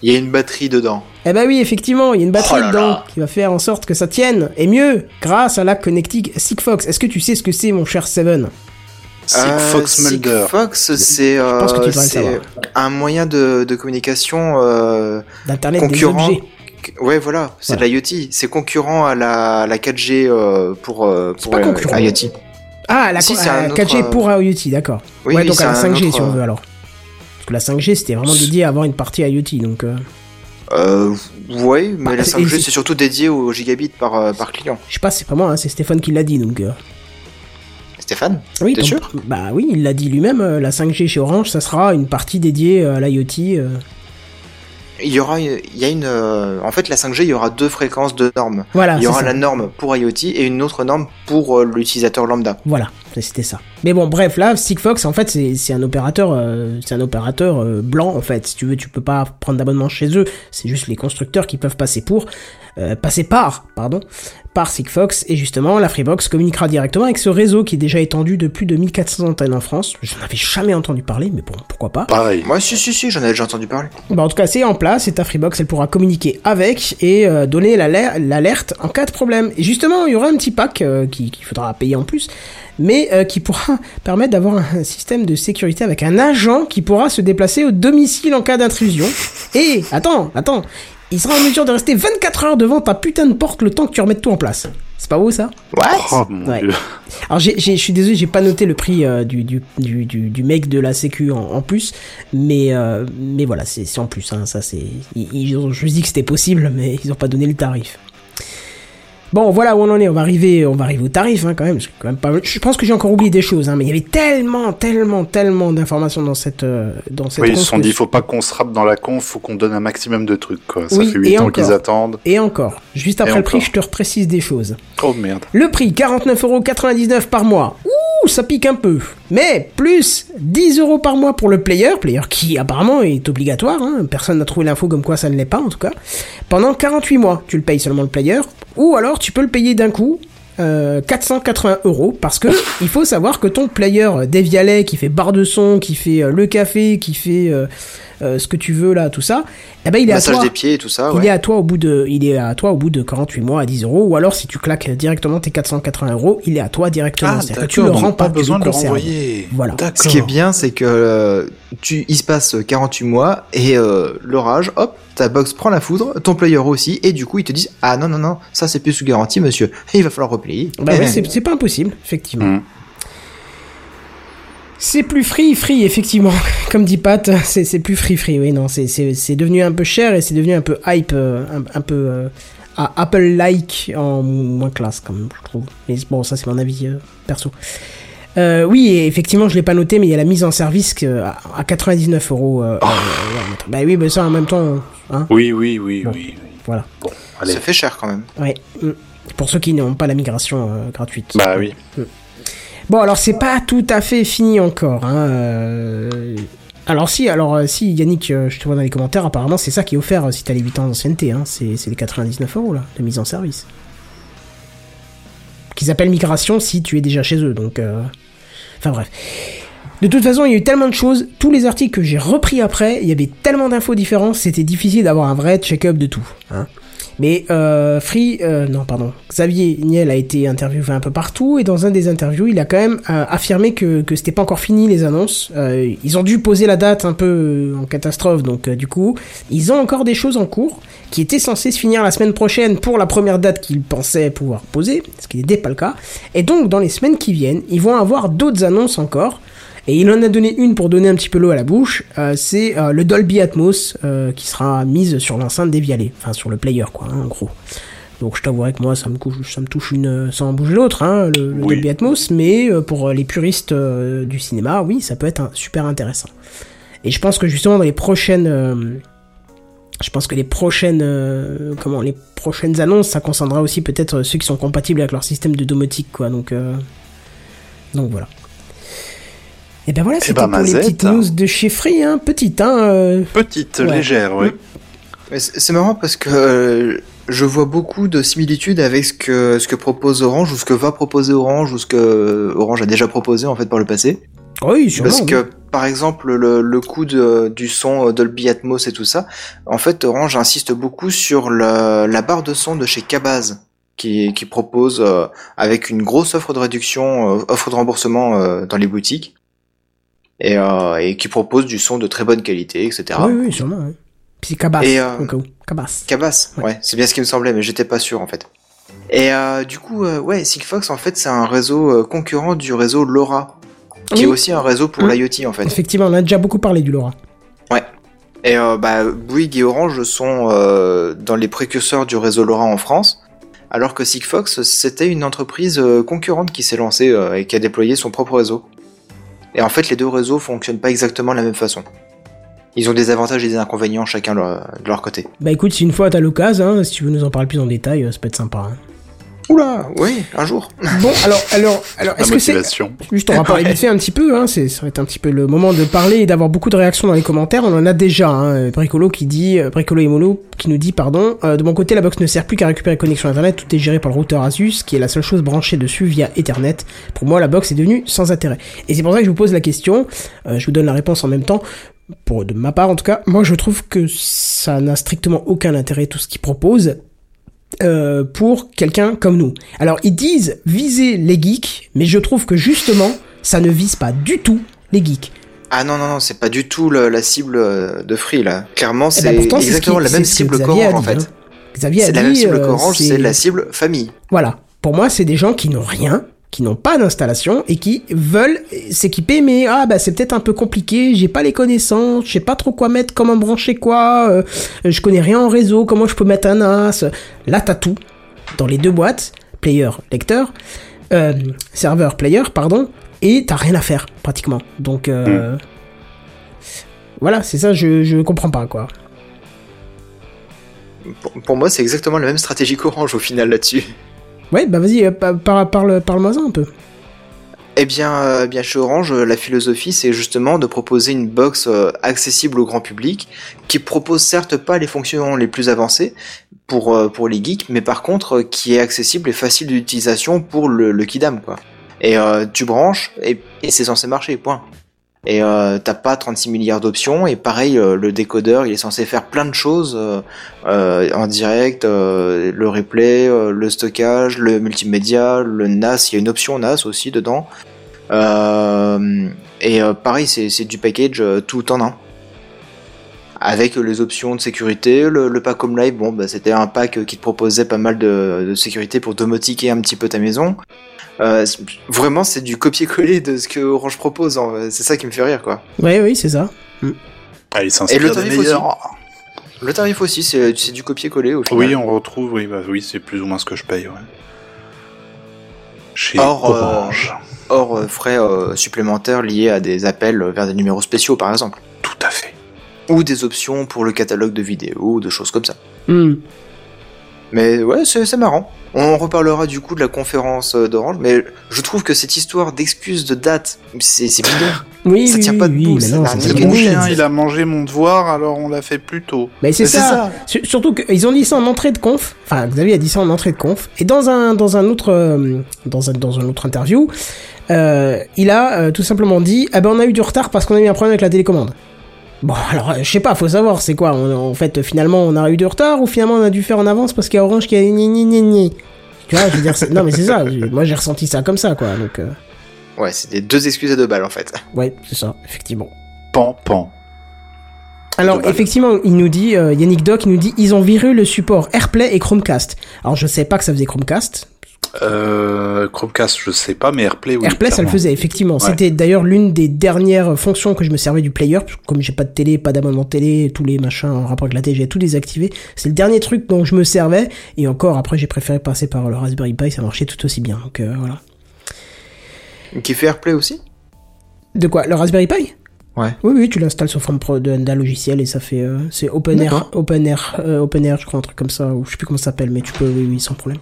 S2: Il y a une batterie dedans.
S1: Eh ben oui, effectivement, il y a une batterie
S2: Oh là
S1: dedans
S2: là.
S1: qui va faire en sorte que ça tienne, et mieux, grâce à la connectique Sigfox. Est-ce que tu sais ce que c'est, mon cher Seven?
S3: Sigfox
S2: Euh,
S3: Mulder.
S2: Sigfox, c'est euh, un moyen de, de communication euh,
S1: D'internet des
S2: concurrent.
S1: objets.
S2: Ouais, voilà, c'est de l'IoT. C'est concurrent à la, la 4G euh, pour, euh, pour
S1: pas
S2: euh,
S1: concurrent.
S2: IoT.
S1: Ah, la
S2: Si,
S1: co-
S2: c'est un
S1: euh,
S2: autre,
S1: 4G
S2: euh,
S1: pour IoT, d'accord.
S2: Oui,
S1: ouais,
S2: oui,
S1: donc à la
S2: c'est un
S1: 5G
S2: autre,
S1: si on veut alors. Parce que la 5G c'était vraiment dédié à avoir une partie IoT, donc. euh,
S2: Euh, ouais, mais
S1: Bah,
S2: la
S1: c'est-
S2: 5G
S1: c'est-
S2: surtout dédié au gigabit par, euh, par client.
S1: je sais pas, c'est pas moi, hein, c'est Stéphane qui l'a dit, donc. euh,
S2: Stéphane
S1: Oui,
S2: T'es sûr?
S1: Bah oui, il l'a dit lui-même, euh, la 5G chez Orange, ça sera une partie dédiée euh, à l'IoT. euh.
S2: Il y aura, il y a une, euh, en fait, la 5G, il y aura deux fréquences de normes.
S1: Voilà,
S2: il y aura
S1: ça.
S2: la norme pour IoT et une autre norme pour euh, l'utilisateur lambda.
S1: Voilà, c'était ça. Mais bon, bref, là, Sigfox, en fait, c'est un opérateur, euh, c'est un opérateur euh, blanc, en fait. Si tu veux, tu peux pas prendre d'abonnement chez eux. C'est juste les constructeurs qui peuvent passer pour, euh, passer par, pardon, par Sigfox. Et justement, la Freebox communiquera directement avec ce réseau qui est déjà étendu de plus de 1400 antennes en France. Je n'avais jamais entendu parler, mais bon, pourquoi pas.
S3: Pareil.
S2: Moi, si, si, si, j'en ai déjà entendu parler.
S1: Bah, en tout cas, c'est en place et ta Freebox, elle pourra communiquer avec et euh, donner l'aler- l'alerte en cas de problème. Et justement, il y aura un petit pack euh, qui- qu'il faudra payer en plus, mais euh, qui pourra permettre d'avoir un système de sécurité avec un agent qui pourra se déplacer au domicile en cas d'intrusion. Et, attends, attends, il sera en mesure de rester 24 heures devant ta putain de porte le temps que tu remettes tout en place. C'est pas beau ça?
S2: What?
S3: Oh mon
S1: Ouais.
S3: dieu.
S1: alors j'ai, j'ai- je suis désolé, j'ai pas noté le prix euh, du, du, du, du, du mec de la sécu en, en plus, mais euh, mais voilà, c'est, c'est en plus. Hein, ça c'est, ils, ils ont juste dit que c'était possible, mais ils ont pas donné le tarif. Bon, voilà où on en est. On va arriver, on va arriver au tarif hein, quand même. parce que quand même pas, je pense que j'ai encore oublié des choses, hein, mais il y avait tellement, tellement, tellement d'informations dans cette euh, dans cette.
S3: Oui, ils se sont dit, faut pas qu'on se rappe dans la conf, faut qu'on donne un maximum de trucs, quoi. Ça
S1: Oui,
S3: fait
S1: et
S3: 8 ans
S1: encore.
S3: qu'ils attendent.
S1: Et encore, juste après
S3: Et
S1: le prix, je te reprécise des choses.
S3: Oh merde.
S1: Le prix, 49,99€ par mois. Ouh, ça pique un peu. Mais plus 10 euros par mois pour le player, player qui apparemment est obligatoire. hein. Personne n'a trouvé l'info comme quoi ça ne l'est pas en tout cas. Pendant 48 mois, tu le payes seulement le player. Ou alors tu peux le payer d'un coup. euh, 480 euros parce que il faut savoir que ton player euh, Devialet qui fait barre de son, qui fait euh, le café, qui fait euh, ce que tu veux là, tout ça, eh ben il est à toi.
S2: des pieds et tout ça,
S1: Il est à toi au bout de, il est à toi au bout de 48 mois à 10 euros, ou alors si tu claques directement tes 480 euros, il est à toi directement.
S3: Ah,
S1: C'est-à-dire que tu le rends pas,
S3: besoin de le renvoyer.
S1: Voilà.
S2: Ce qui est bien, c'est que euh, tu, il se passe 48 mois et euh, l'orage, hop, ta box prend la foudre, ton player aussi, et du coup ils te disent ah non non non, ça c'est plus sous garantie monsieur, il va falloir replayer.
S1: Bah ouais, c'est pas impossible, effectivement.
S3: Mm.
S1: C'est plus free, free, effectivement. Comme dit Pat, c'est c'est plus free, free. Oui, non, c'est- c'est c'est devenu un peu cher et c'est devenu un peu hype, euh, un, un peu euh, à Apple-like en moins classe, quand même, je trouve. Mais bon, ça, c'est mon avis euh, perso. Euh, oui, et effectivement, je l'ai pas noté, mais il y a la mise en service que, à, à 99 euros. euh, euh, ouais, bah oui, mais ça, en même temps, hein,
S3: Oui, oui, oui,
S1: Bon.
S3: oui. oui.
S1: voilà.
S3: Bon, allez.
S2: Ça fait cher quand même.
S1: Ouais. mm. Pour ceux qui n'ont pas la migration euh, gratuite.
S3: Bah oui.
S1: Bon, alors c'est pas tout à fait fini encore. Hein. euh. Alors si, alors euh, si Yannick, euh, je te vois dans les commentaires, apparemment c'est ça qui est offert si t'as les 8 ans d'ancienneté. Hein. C'est c'est les 99 euros là, de mise en service. Qu'ils appellent migration si tu es déjà chez eux. Donc, euh, enfin bref. De toute façon, il y a eu tellement de choses. Tous les articles que j'ai repris après, il y avait tellement d'infos différentes, c'était difficile d'avoir un vrai check-up de tout. Hein. Mais euh, Free, euh, non pardon, Xavier Niel a été interviewé un peu partout et dans un des interviews, il a quand même euh, affirmé que, que c'était pas encore fini les annonces. Euh, ils ont dû poser la date un peu euh, en catastrophe, donc du coup, ils ont encore des choses en cours qui étaient censées se finir la semaine prochaine pour la première date qu'ils pensaient pouvoir poser, ce qui n'était pas le cas. Et donc dans les semaines qui viennent, ils vont avoir d'autres annonces encore. Et il en a donné une pour donner un petit peu l'eau à la bouche, euh, c'est euh, le Dolby Atmos euh, qui sera mise sur l'enceinte des Vialet, enfin sur le player quoi, hein, en gros. Donc je t'avouerai que moi ça me, couche, ça me touche une sans en bouger l'autre, hein, le, le
S3: Oui.
S1: Dolby Atmos, mais pour les puristes du cinéma, oui, ça peut être un- super intéressant. Et je pense que justement dans les prochaines, je pense que les prochaines, comment, les prochaines annonces, ça concernera aussi peut-être ceux qui sont compatibles avec leur système de domotique, quoi. Donc, donc voilà. Et ben voilà,
S3: Eh
S1: c'était
S3: ben,
S1: pour les petites news de chez Free, hein, petite, hein. euh,
S3: Petite,
S1: Ouais.
S3: légère, oui.
S2: Mais C'est marrant parce que euh, je vois beaucoup de similitudes avec ce que ce que propose Orange ou ce que va proposer Orange ou ce que Orange a déjà proposé en fait par le passé.
S1: Oui, sûrement.
S2: Parce
S1: oui.
S2: que par exemple le, le coût de- du son euh, Dolby Atmos et tout ça, en fait Orange insiste beaucoup sur le- la barre de son de chez Cabaz qui, qui propose euh, avec une grosse offre de réduction, euh, offre de remboursement euh, dans les boutiques et, euh, et qui propose du son de très bonne qualité, etc.
S1: Oui, oui, sûrement. oui. Puis c'est Cabas,
S2: Et, euh,
S1: au cas où. Cabas.
S2: Cabas,
S1: Ouais.
S2: ouais, c'est bien ce qui me semblait, mais j'étais pas sûr en fait. Et euh, du coup, euh, ouais, Sigfox en fait c'est un réseau concurrent du réseau LoRa, qui
S1: Oui.
S2: est aussi un réseau pour
S1: Mm.
S2: l'IoT en fait.
S1: Effectivement, on a déjà beaucoup parlé du LoRa.
S2: Et euh, bah, Bouygues et Orange sont dans les précurseurs du réseau LoRa en France, alors que Sigfox c'était une entreprise concurrente qui s'est lancée et qui a déployé son propre réseau. Et en fait, les deux réseaux fonctionnent pas exactement de la même façon. Ils ont des avantages et des inconvénients chacun de leur côté.
S1: Bah écoute, si une fois t'as l'occasion, hein, si tu veux nous en parler plus en détail, euh, ça peut être sympa. hein.
S2: Oula, oui, un jour.
S1: Bon, alors, alors, alors, est-ce que c'est. Juste, on va parler vite fait un petit peu, hein, c'est, ça va être un petit peu le moment de parler et d'avoir beaucoup de réactions dans les commentaires. On en a déjà, hein, Bricolo qui dit, euh, Bricolo et Molo qui nous dit, pardon, euh, de mon côté, la box ne sert plus qu'à récupérer connexion internet, tout est géré par le routeur Asus, qui est la seule chose branchée dessus via Ethernet. Pour moi, la box est devenue sans intérêt. Et c'est pour ça que je vous pose la question, euh, je vous donne la réponse en même temps. Pour, de ma part, en tout cas, moi, je trouve que ça n'a strictement aucun intérêt tout ce qu'ils proposent euh, pour quelqu'un comme nous. Alors ils disent viser les geeks, mais je trouve que justement ça ne vise pas du tout les geeks.
S2: Ah non, non, non, c'est pas du tout le- la cible euh, de Free là. Clairement,
S1: Eh
S2: c'est
S1: ben, c'est ce
S2: exactement
S1: qui-
S2: la même cible
S1: a
S2: qu'Orange en
S1: dit,
S2: fait.
S1: hein. Xavier a
S2: C'est
S1: dit,
S2: la même cible
S1: euh,
S2: qu'Orange, c'est la cible famille.
S1: Voilà. Pour moi, c'est des gens qui n'ont rien, qui n'ont pas d'installation et qui veulent s'équiper, mais ah bah c'est peut-être un peu compliqué, j'ai pas les connaissances, je sais pas trop quoi mettre, comment brancher quoi, euh, je connais rien en réseau, comment je peux mettre un NAS. Là, t'as tout dans les deux boîtes, player, lecteur, euh, serveur, player, pardon, et t'as rien à faire pratiquement. Donc euh, voilà, c'est ça, je je comprends pas quoi.
S2: Pour, pour moi, c'est exactement la même stratégie qu'Orange au final là-dessus.
S1: Ouais, bah vas-y, euh, par- par- parle, parle-moi un peu.
S2: Eh bien, euh, bien chez Orange, euh, la philosophie, c'est justement de proposer une box accessible au grand public, qui propose certes pas les fonctions les plus avancées pour pour les geeks, mais par contre qui est accessible et facile d'utilisation pour le, kidam quoi. Et tu branches et, et c'est censé marcher, point. Et euh, t'as pas 36 milliards d'options et pareil euh, le décodeur il est censé faire plein de choses euh, en direct, le replay, le stockage, le multimédia, le NAS, il y a une option NAS aussi dedans. Et pareil, c'est du package tout en un. Avec les options de sécurité, le, le pack Home Live, bon, bah, c'était un pack qui te proposait pas mal de, de sécurité pour domotiquer un petit peu ta maison. Euh, vraiment, c'est du copier-coller de ce que Orange propose. hein. C'est ça qui me fait rire, quoi.
S1: Ouais, oui, c'est ça.
S3: Ah, il
S2: Et le tarif
S3: meilleurs.
S2: Le tarif aussi, c'est du copier-coller au final.
S3: Oui, on retrouve, oui, bah oui, c'est plus ou moins ce que je paye, ouais. Chez
S2: Or, euh,
S3: Orange.
S2: Hors euh, frais euh, supplémentaires liés à des appels vers des numéros spéciaux, par exemple.
S3: Tout à fait.
S2: Ou des options pour le catalogue de vidéos, ou de choses comme ça.
S1: Hmm.
S2: Mais ouais, c'est marrant. On reparlera du coup de la conférence euh, d'Orange, mais je trouve que cette histoire d'excuses de date, c'est bidon.
S1: Oui,
S2: Ça
S1: oui,
S2: tient
S1: oui,
S2: pas
S1: oui,
S2: de
S1: pas
S3: mon chien, il a mangé mon devoir, alors on l'a fait plus tôt.
S1: Mais c'est ça.
S2: ça.
S1: Sur- Surtout qu'ils ont dit ça en entrée de conf. Enfin, Xavier a dit ça en entrée de conf. Et dans un dans un autre euh, dans un dans un autre interview, euh, il a euh, tout simplement dit ah ben on a eu du retard parce qu'on a eu un problème avec la télécommande. Bon alors je sais pas, faut savoir c'est quoi. On- en fait finalement on a eu du retard ou finalement on a dû faire en avance parce qu'il y a Orange qui a gni gni gni gni. Tu vois, je veux dire c'est- non mais c'est ça. Moi j'ai ressenti ça comme ça quoi. Donc euh,
S2: Ouais, c'est des deux excuses à deux balles en fait.
S1: ouais c'est ça effectivement.
S3: Pan, pan.
S1: Alors effectivement, il nous dit euh, Yannick Doc, il nous dit ils ont viré le support AirPlay et Chromecast. Alors je sais pas que ça faisait Chromecast.
S3: Euh, Chromecast, je sais pas, mais AirPlay, oui.
S1: AirPlay ça le faisait effectivement.
S3: Ouais.
S1: C'était d'ailleurs l'une des dernières fonctions que je me servais du player. parce que Comme j'ai pas de télé, pas d'abonnement télé, tous les machins en rapport avec la télé, j'ai tout désactivé. C'est le dernier truc dont je me servais. Et encore après j'ai préféré passer par le Raspberry Pi, ça marchait tout aussi bien. Donc euh, voilà.
S2: Qui fait AirPlay aussi?
S1: De quoi? Le Raspberry Pi?
S2: Ouais.
S1: Oui, oui, tu l'installes sous forme d'un logiciel et ça fait. euh, c'est Open Air,
S2: D'accord.
S1: Open Air, euh, Open Air, je crois, un truc comme ça, ou je sais plus comment ça s'appelle, mais tu peux, oui, oui, sans problème.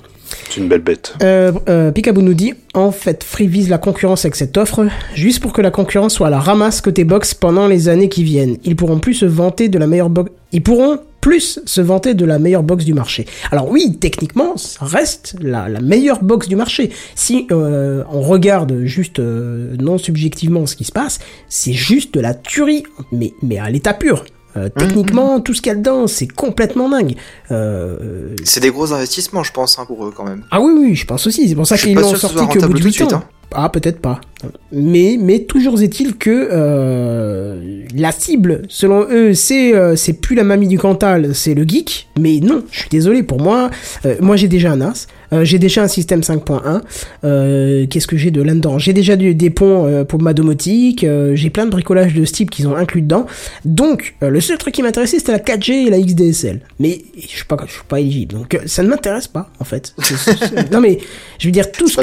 S3: C'est une belle bête.
S1: Euh, euh, Picaboo nous dit en fait, Free vise la concurrence avec cette offre, juste pour que la concurrence soit à la ramasse côté box pendant les années qui viennent. Ils pourront plus se vanter de la meilleure box. Ils pourront plus se vanter de la meilleure box du marché. Alors oui, techniquement, ça reste la, la meilleure box du marché. Si euh, on regarde juste non subjectivement ce qui se passe, c'est juste de la tuerie, mais mais à l'état pur. Euh, techniquement, tout ce qu'il y a dedans, c'est complètement dingue. Euh,
S2: C'est des gros investissements, je pense, hein, pour eux quand même.
S1: ah oui, oui, je pense aussi. C'est pour ça qu'ils l'ont sorti qu'au bout de
S2: tout de
S1: 8 ans.
S2: suite, hein.
S1: Ah, peut-être pas. Mais, mais toujours est-il que euh, la cible, selon eux, c'est euh, c'est plus la mamie du Cantal, c'est le geek. Mais non, je suis désolé. Pour moi, euh, moi j'ai déjà un NAS, j'ai déjà un système 5.1. Euh, Qu'est-ce que j'ai de là-dedans? J'ai déjà du- des ponts pour ma domotique. j'ai plein de bricolage de ce type qu'ils ont inclus dedans. Donc, le seul truc qui m'intéressait, c'était la 4G et la XDSL. Mais je suis pas, je suis pas éligible. Donc, ça ne m'intéresse pas, en fait. Non mais, je veux dire, tous,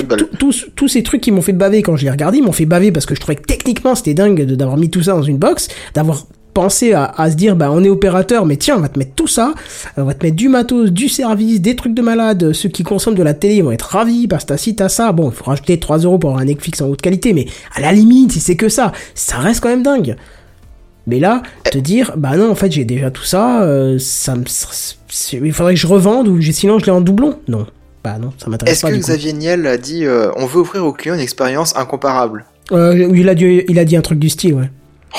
S1: tous ces trucs qui m'ont fait baver quand je les regardais, ils m'ont fait baver parce que je trouvais que techniquement c'était dingue d'avoir mis tout ça dans une box, d'avoir pensé à, se dire bah on est opérateur mais tiens on va te mettre tout ça on va te mettre du matos du service des trucs de malade ceux qui consomment de la télé vont être ravis parce que t'as ci t'as ça. Bon il faut rajouter 3 euros pour avoir un Netflix en haute qualité mais à la limite si c'est que ça ça reste quand même dingue. Mais là, te dire, bah non, en fait, j'ai déjà tout ça, euh, ça il faudrait que je revende ou sinon je l'ai en doublon. Non, bah non, ça m'intéresse
S2: Est-ce
S1: pas.
S2: que
S1: du coup.
S2: Xavier Niel a dit euh, on veut offrir aux clients une expérience incomparable
S1: Euh, oui, il a dit, il a dit un truc du style, ouais.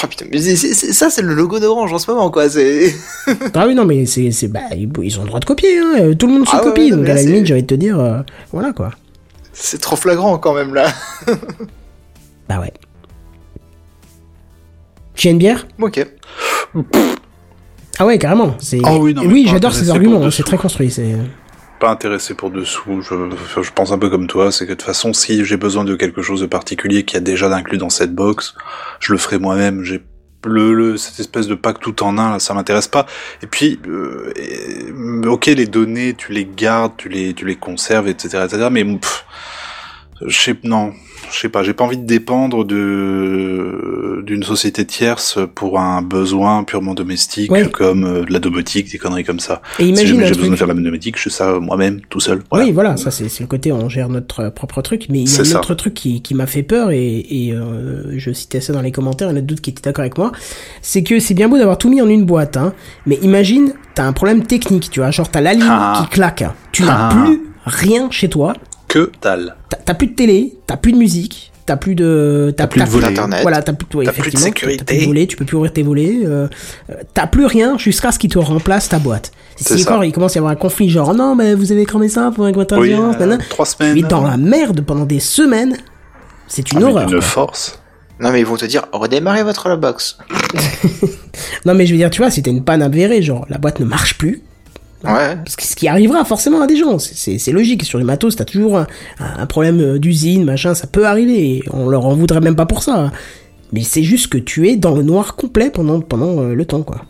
S2: Oh putain, mais c'est- c'est- c'est- ça c'est le logo d'Orange en ce moment quoi. C'est
S1: Ah oui, non, mais c'est, c'est, bah, ils ils ont le droit de copier, hein. euh, Tout le monde se
S2: Ah
S1: copie,
S2: ouais,
S1: donc à la limite, j'ai envie de te dire, euh, voilà quoi.
S2: c'est trop flagrant quand même là.
S1: Bah ouais. Tu as une bière?
S2: Ok.
S1: Ah ouais, carrément. C'est...
S3: Ah oui, non,
S1: oui, j'adore ces arguments, c'est très construit. C'est...
S3: Pas intéressé pour dessous. Je, je pense un peu comme toi, c'est que de toute façon, si j'ai besoin de quelque chose de particulier qui a déjà d'inclus dans cette box, je le ferai moi-même. J'ai le, le cette espèce de pack tout en un, là, ça m'intéresse pas. Et puis, euh, ok, les données, tu les gardes, tu les, tu les conserves, etc., etc. Mais je sais, non, je sais pas, j'ai pas envie de dépendre de d'une société tierce pour un besoin purement domestique
S1: Ouais.
S3: comme euh, de la domotique, des conneries comme ça.
S1: Et
S3: Si
S1: imagine un
S3: j'ai besoin de faire la domotique, je fais ça moi-même, tout seul. Voilà.
S1: Oui, voilà, ça c'est, le côté on gère notre euh, propre truc, mais il y a un autre truc qui, qui m'a fait peur et, et euh, je citais ça dans les commentaires, il y en a d'autres qui étaient d'accord avec moi, c'est que c'est bien beau d'avoir tout mis en une boîte, hein, mais imagine, t'as un problème technique, tu vois, genre t'as la ligne
S3: Ah.
S1: qui claque, tu n'as
S3: Ah.
S1: plus rien chez toi,
S3: Que dalle.
S1: t'as, t'as plus de télé, t'as plus de musique, t'as plus de, t'as,
S3: plus de.
S2: Internet.
S1: Voilà, t'as plus, ouais,
S3: T'as plus de
S1: effectivement,
S3: sécurité.
S1: T'as plus de volets, tu peux plus ouvrir tes volets, euh, euh, t'as plus rien jusqu'à ce qu'il te remplace ta boîte.
S3: C'est
S1: Si
S3: ça.
S1: encore il commence à y avoir un conflit, genre non, mais vous avez cramé ça pour une
S3: Oui,
S1: intervention,
S3: euh, trois
S1: tu
S3: semaines.
S1: es dans la merde pendant des semaines. C'est
S3: Ah,
S1: une
S3: mais
S1: horreur. quoi.
S3: force.
S2: Non, mais ils vont te dire, redémarrez votre box.
S1: Non, mais je veux dire, tu vois, c'était une panne avérée, genre la boîte ne marche plus.
S2: Ouais.
S1: Parce que ce qui arrivera forcément à des gens, c'est- logique. Sur les matos, t'as toujours un, un problème euh, d'usine, machin, ça peut arriver. et On leur en voudrait même pas pour ça. hein. Mais c'est juste que tu es dans le noir complet pendant, pendant euh, le temps, quoi.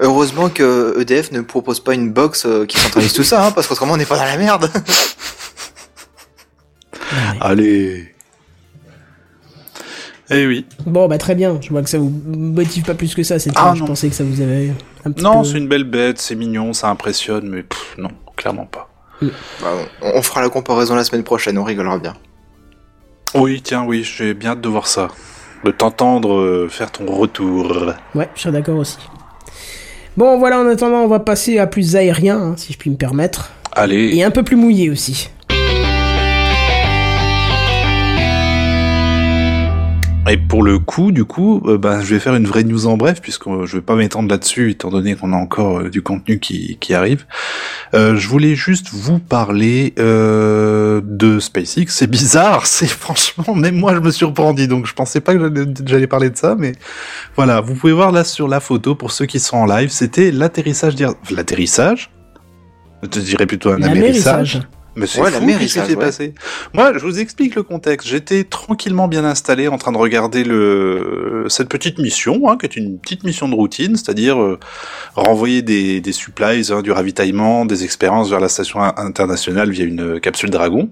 S2: Heureusement que EDF ne propose pas une box euh, qui centralise tout ça, hein, parce qu'autrement on n'est pas dans la merde.
S3: Allez. Eh oui.
S1: Bon, bah très bien. Je vois que ça vous motive pas plus que ça. Cette
S3: Ah,
S1: Je
S3: non.
S1: pensais que ça vous avait un petit
S3: Non,
S1: peu...
S3: c'est une belle bête, c'est mignon, ça impressionne, mais pff, non, clairement pas.
S2: Bah, on, on fera la comparaison la semaine prochaine, on rigolera bien.
S3: Oui, tiens, oui, j'ai bien hâte de voir ça. De t'entendre euh, faire ton retour.
S1: Ouais, je suis d'accord aussi. Bon, voilà, en attendant, on va passer à plus aérien, hein, si je puis me permettre.
S3: Allez.
S1: Et un peu plus mouillé aussi.
S3: Et pour le coup, du coup, euh, ben, je vais faire une vraie news en bref, puisque euh, je vais pas m'étendre là-dessus, étant donné qu'on a encore euh, du contenu qui, qui arrive. Euh, je voulais juste vous parler euh, de SpaceX. C'est bizarre, c'est franchement, même moi je me surprendis, donc je pensais pas que j'allais- parler de ça, mais voilà, vous pouvez voir là sur la photo, pour ceux qui sont en live, c'était l'atterrissage d'Air... L'atterrissage? Je te dirais plutôt un amérissage. Mais c'est
S2: Ouais,
S3: fou,
S2: l'amérissage,
S3: qu'est-ce qui s'est passé Moi, je vous explique le contexte. J'étais tranquillement bien installé en train de regarder le cette petite mission, hein, qui est une petite mission de routine, c'est-à-dire euh, renvoyer des, des supplies, hein, du ravitaillement, des expériences vers la station in- internationale via une euh, capsule Dragon.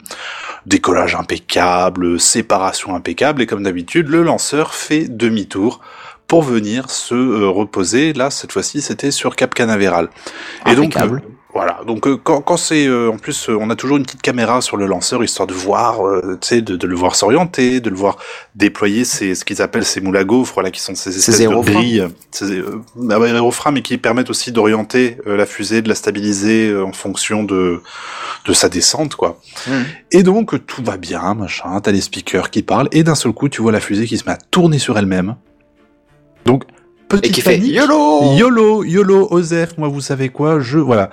S3: Décollage impeccable, séparation impeccable, et comme d'habitude, le lanceur fait demi-tour pour venir se euh, reposer. Là, cette fois-ci, c'était sur Cap Canaveral. Et donc,
S2: Impeccable.
S3: euh, voilà. Donc, euh, quand, quand c'est, euh, en plus, euh, on a toujours une petite caméra sur le lanceur histoire de voir, tu sais, de, de le voir s'orienter, de le voir déployer ses, ce qu'ils appellent ces moules à gaufres, là, qui sont ces espèces de grilles, ces euh, ah ouais, aérofreins, mais qui permettent aussi d'orienter la fusée, de la stabiliser en fonction de de sa descente, quoi.
S2: Mhm.
S3: Et donc tout va bien, machin. T'as les speakers qui parlent, et d'un seul coup, tu vois la fusée qui se met à tourner sur elle-même. Donc petite
S2: Et qui fait
S3: panique.
S2: YOLO
S3: YOLO, YOLO, Osef, moi vous savez quoi, je voilà.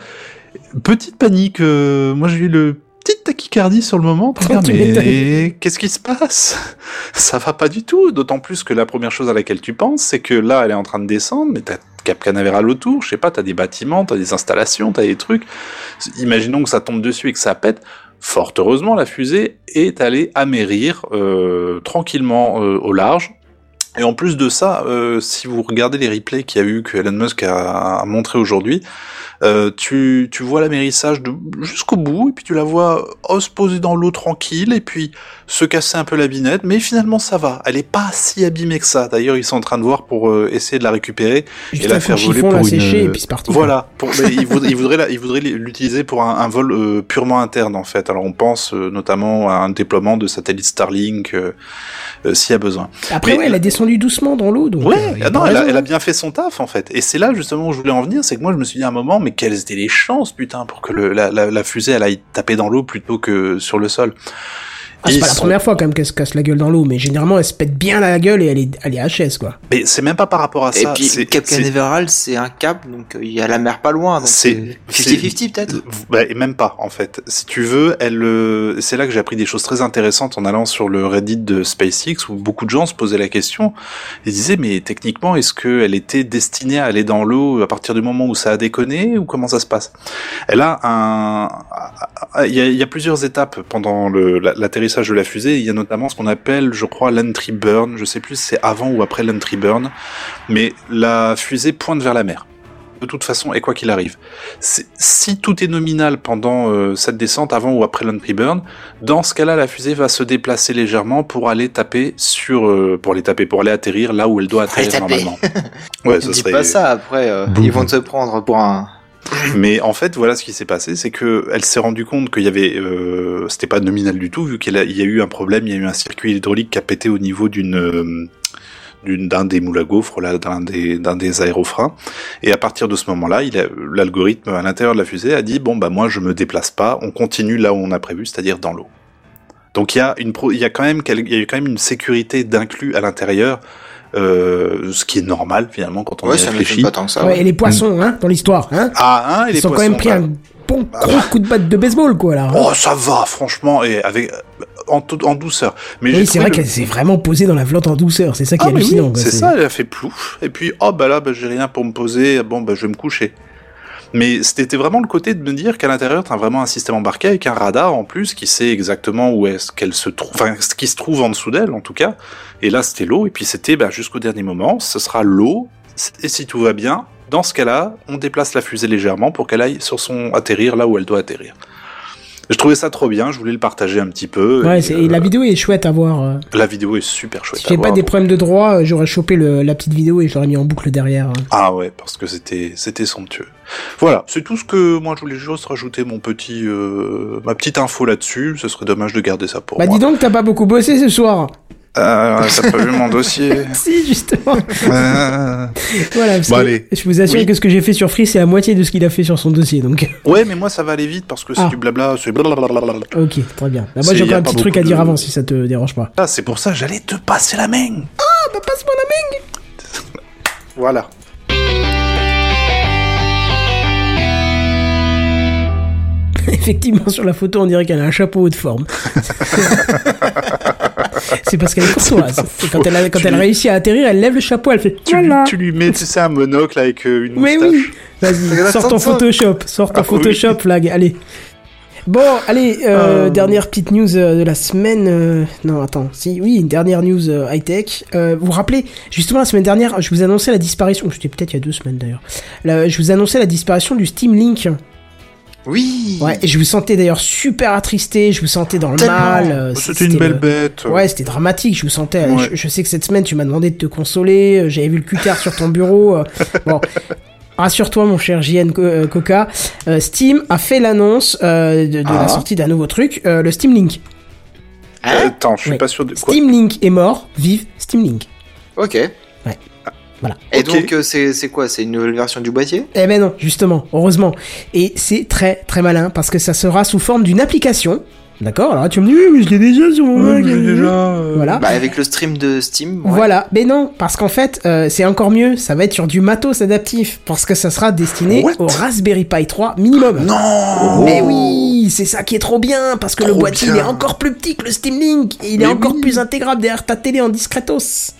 S3: Petite panique, euh, moi j'ai eu le petite tachycardie sur le moment. Putain, mais qu'est-ce qui se passe? Ça va pas du tout. D'autant plus que la première chose à laquelle tu penses, c'est que là, elle est en train de descendre, mais t'as Cap Canaveral autour. Je sais pas, t'as des bâtiments, t'as des installations, t'as des trucs. Imaginons que ça tombe dessus et que ça pète. Fort heureusement, la fusée est allée amérir euh, tranquillement euh, au large. Et en plus de ça, euh, si vous regardez les replays qu'il y a eu que Elon Musk a, a montré aujourd'hui, euh, tu, tu vois l'amérissage jusqu'au bout, et puis tu la vois euh, se poser dans l'eau tranquille, et puis se casser un peu la binette, mais finalement ça va. Elle est pas si abîmée que ça. D'ailleurs, ils sont en train de voir pour euh, essayer de la récupérer
S1: Juste
S3: et la faire voler
S1: chiffon,
S3: pour
S1: la
S3: une.
S1: sécher, et puis c'est parti.
S3: Voilà. Pour, mais il voudrait, il voudrait, la- il voudrait l'utiliser pour un, un vol euh, purement interne en fait. Alors on pense notamment à un déploiement de satellites Starlink s'il y a besoin.
S1: Après,
S3: Mais-
S1: ouais, elle a descendu doucement dans l'eau, donc.
S3: Ouais, non, elle a,
S1: raison,
S3: elle a bien fait son taf en fait. Et c'est là justement où je voulais en venir, c'est que moi je me suis dit à un moment, mais quelles étaient les chances, putain, pour que la, fusée aille taper dans l'eau plutôt que sur le sol.
S1: Ah, c'est pas la
S3: sont-
S1: première fois quand même qu'elle se casse la gueule dans l'eau, mais généralement elle se pète bien la gueule et elle est, elle est HS quoi.
S3: Mais c'est même pas par rapport à
S2: Et
S3: ça.
S2: puis
S3: c'est-
S2: Cap
S3: c'est-
S2: Canaveral, c'est un cap, donc euh, il y a la mer pas loin. donc
S3: C'est-
S2: c'est
S3: c'est-
S2: 50-50 peut-être.
S3: Bah, et même pas en fait. Si tu veux, elle, euh, c'est là que j'ai appris des choses très intéressantes en allant sur le Reddit de SpaceX où beaucoup de gens se posaient la question. Ils disaient mais techniquement est-ce qu'elle était destinée à aller dans l'eau à partir du moment où ça a déconné ou comment ça se passe? Elle a un, il y a, il y a plusieurs étapes pendant le- de la fusée. Il y a notamment ce qu'on appelle, je crois, l'entry burn. Je sais plus si c'est avant ou après l'entry burn, mais la fusée pointe vers la mer de toute façon, et quoi qu'il arrive. Si tout est nominal pendant euh, cette descente, avant ou après l'entry burn, dans ce cas-là, la fusée va se déplacer légèrement pour aller taper sur, euh, pour aller taper, pour aller atterrir là où elle doit atterrir normalement. Ouais, ce serait.
S2: pas ça après, euh, ils vont te prendre pour un.
S3: Mais en fait, voilà ce qui s'est passé, c'est que elle s'est rendue compte qu'il y avait, euh, c'était pas nominal du tout, vu qu'il y a eu un problème, il y a eu un circuit hydraulique qui a pété au niveau d'une euh, d'un des moules à gaufres, d'un des, des aérofreins. Et à partir de ce moment-là, l'algorithme à l'intérieur de la fusée a dit bon bah moi je me déplace pas, on continue là où on a prévu, c'est-à-dire dans l'eau. Donc il y a y y a quand même une sécurité d'inclus à l'intérieur, euh, ce qui est normal finalement quand on
S2: Ouais,
S3: y réfléchit.
S2: pas tant que ça.
S1: ouais,
S2: ouais.
S1: et les poissons, hein, dans l'histoire, hein.
S3: Ah, hein, et
S1: Ils
S3: les
S1: sont quand même
S3: poissons,
S1: pris
S3: bah.
S1: un bon gros coup de batte de baseball quoi là. hein.
S3: Oh, ça va, franchement. Et avec, en, douceur. Mais
S1: Oui, c'est vrai
S3: le-
S1: qu'elle s'est vraiment posée dans la flotte en douceur. C'est ça qui
S3: Ah,
S1: est
S3: oui,
S1: hallucinant. quoi.
S3: c'est ça, elle a fait plouf, et puis oh bah là, bah, j'ai rien pour me poser, bon bah je vais me coucher. Mais c'était vraiment le côté de me dire qu'à l'intérieur, t'as vraiment un système embarqué avec un radar en plus qui sait exactement où est-ce qu'elle se trouve, enfin ce qui se trouve en dessous d'elle en tout cas. Et là, c'était l'eau, et puis c'était bah, jusqu'au dernier moment, ce sera l'eau, et si tout va bien, dans ce cas-là, on déplace la fusée légèrement pour qu'elle aille sur son atterrir là où elle doit atterrir. Je trouvais ça trop bien, je voulais le partager un petit peu.
S1: Ouais,
S3: et, euh,
S1: et la vidéo est chouette à voir. euh.
S3: la vidéo est super chouette.
S1: Si j'ai pas
S3: voir.
S1: des problèmes de droit, euh, j'aurais chopé le- la petite vidéo et je l'aurais mis en boucle derrière.
S3: Ah ouais, parce que c'était c'était somptueux. Voilà, c'est tout ce que moi je voulais juste rajouter mon petit euh, ma petite info là-dessus. Ce serait dommage de garder ça pour
S1: Bah
S3: moi.
S1: dis donc, t'as pas beaucoup bossé ce soir.
S3: Euh, T'as pas vu mon dossier
S1: Si, justement.
S3: Euh,
S1: voilà, parce
S3: Bon,
S1: que
S3: allez.
S1: je vous assure
S3: Oui.
S1: que ce que j'ai fait sur Free, c'est la moitié de ce qu'il a fait sur son dossier. Donc,
S3: Ouais, mais moi ça va aller vite parce que c'est
S1: Ah.
S3: du blabla, c'est blablabla.
S1: ok, très bien. Bah, moi, j'ai encore un petit truc à dire
S3: de-
S1: avant, si ça te dérange pas.
S3: Ah, c'est pour ça que j'allais te passer la main.
S1: Ah, bah passe-moi la main
S3: Voilà.
S1: Effectivement, sur la photo, on dirait qu'elle a un chapeau haut de forme. c'est parce qu'elle est courtoise. Quand elle, a- quand
S3: Tu
S1: elle
S3: lui-
S1: réussit à atterrir, elle lève le chapeau, elle fait
S3: Tu, lui-
S1: voilà.
S3: tu lui mets, tu sais, un monocle avec euh, une
S1: Mais
S3: moustache.
S1: oui, vas-y, sors ton. Photoshop, sors ton
S3: Ah,
S1: Photoshop, flag, allez. Bon, allez, euh,
S3: Euh.
S1: dernière petite news de la semaine. euh, non, attends, si, oui, une dernière news euh, high-tech. Euh, vous vous rappelez, justement, la semaine dernière, je vous annonçais la disparition, c'était peut-être il y a deux semaines d'ailleurs, je vous annonçais la disparition du Steam Link.
S2: Oui.
S1: Ouais, et je vous sentais d'ailleurs super attristé, je vous sentais dans le
S2: Tellement.
S1: mal. euh,
S3: C'était une belle
S1: le-
S3: bête.
S1: Ouais, c'était dramatique, je vous sentais.
S3: Ouais.
S1: Je, je sais que cette semaine, tu m'as demandé de te consoler, euh, j'avais vu le cutter sur ton bureau. euh, bon. Rassure-toi, mon cher JN Co- Coca. euh, Steam a fait l'annonce euh, de, de
S3: Ah.
S1: la sortie d'un nouveau truc, euh, le Steam Link.
S2: Hein
S3: Attends, je suis
S1: Ouais.
S3: pas sûr de quoi.
S1: Steam Link est mort, vive Steam Link.
S2: Ok.
S1: Voilà.
S2: Et donc, euh, c'est c'est quoi? C'est une nouvelle version du boîtier?
S1: Eh ben non, justement, heureusement. Et c'est très très malin parce que ça sera sous forme d'une application. D'accord? Alors là, tu me dis, oui, mais je l'ai déjà sur mon Mac.
S3: euh,
S1: Voilà.
S2: Bah, avec le stream de Steam. ouais.
S1: Voilà, mais non, parce qu'en fait, euh, c'est encore mieux, ça va être sur du matos adaptif, parce que ça sera destiné
S3: What
S1: au Raspberry Pi 3 minimum.
S3: Non
S1: Mais oui, c'est ça qui est trop bien, parce que le boîtier il est encore plus petit que le Steam Link, et il est encore
S3: oui.
S1: plus intégrable derrière ta télé en discretos.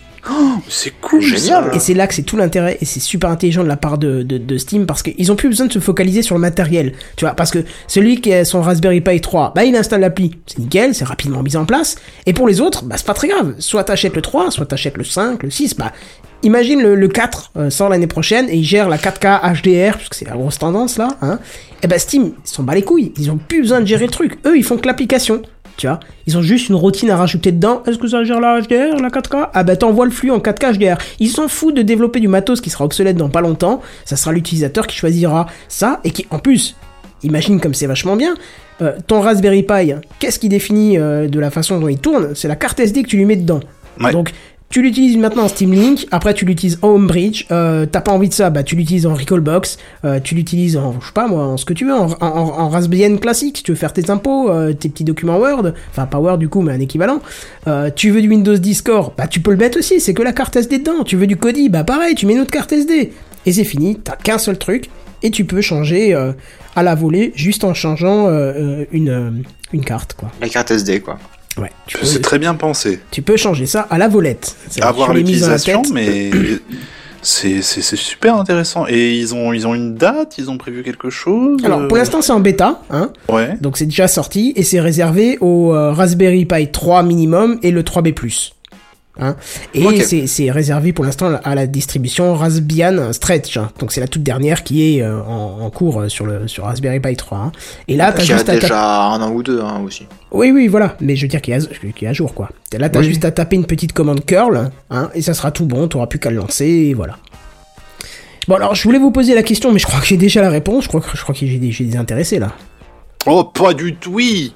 S3: C'est cool,
S2: Génial.
S3: ça.
S1: Et c'est là que c'est tout l'intérêt, et c'est super intelligent de la part de, de, de Steam, parce qu'ils ont plus besoin de se focaliser sur le matériel, tu vois, parce que celui qui a son Raspberry Pi 3, bah il installe l'appli, c'est nickel, c'est rapidement mis en place, et pour les autres, bah c'est pas très grave, soit t'achètes le 3, soit t'achètes le 5, le 6, bah imagine le, le 4 euh, sort l'année prochaine, et il gère la 4K HDR, parce que c'est la grosse tendance là, hein, et bah Steam, ils sont bas les couilles, ils ont plus besoin de gérer le truc, eux ils font que l'application. Tu vois, ils ont juste une routine à rajouter dedans. Est-ce que ça gère la HDR, la 4K Ah bah t'envoies le flux en 4K HDR. Ils s'en foutent de développer du matos qui sera obsolète dans pas longtemps. Ça sera l'utilisateur qui choisira ça et qui, en plus, imagine comme c'est vachement bien. euh, ton Raspberry Pi, qu'est-ce qui définit euh, de la façon dont il tourne? C'est la carte SD que tu lui mets dedans.
S3: Ouais.
S1: Donc tu l'utilises maintenant en Steam Link, après tu l'utilises en Homebridge, euh, t'as pas envie de ça, bah tu l'utilises en Recallbox, euh, tu l'utilises en, je sais pas moi, en ce que tu veux, en, en, Raspbian classique, si tu veux faire tes impôts, euh, tes petits documents Word, enfin pas Word du coup, mais un équivalent. Euh, tu veux du Windows 10 Core, bah tu peux le mettre aussi, c'est que la carte SD dedans. Tu veux du Kodi, bah pareil, tu mets une autre carte SD. Et c'est fini, t'as qu'un seul truc, et tu peux changer à la volée, juste en changeant une, une carte, quoi.
S2: La carte SD, quoi.
S1: Ouais, tu peux,
S3: C'est très bien pensé.
S1: tu peux changer ça à la volette. C'est-
S3: À
S1: tu
S3: voir
S1: l'as mise dans la
S3: l'utilisation,
S1: tête.
S3: mais c'est c'est c'est super intéressant. Et ils ont ils ont une date, ils ont prévu quelque chose.
S1: Alors pour
S3: euh,
S1: l'instant c'est en bêta, hein,
S3: Ouais.
S1: donc c'est déjà sorti et c'est réservé au euh, Raspberry Pi 3 minimum et le 3B+. Hein. Et c'est réservé pour l'instant à la distribution Raspbian Stretch, hein. donc c'est la toute dernière qui est euh, en, en cours euh, sur le sur Raspberry Pi 3. hein. Et là t'as juste à taper-
S2: déjà un an ou deux, hein, aussi.
S1: oui oui voilà, mais je veux dire qu'il est, est à jour quoi. Là t'as
S3: Oui.
S1: juste à taper une petite commande curl, hein, et ça sera tout bon, t'auras plus qu'à le lancer et voilà. Bon alors je voulais vous poser la question, mais je crois que j'ai déjà la réponse. Je crois que je crois que j'ai des, intéressés là.
S3: Oh, pas du tout. Oui.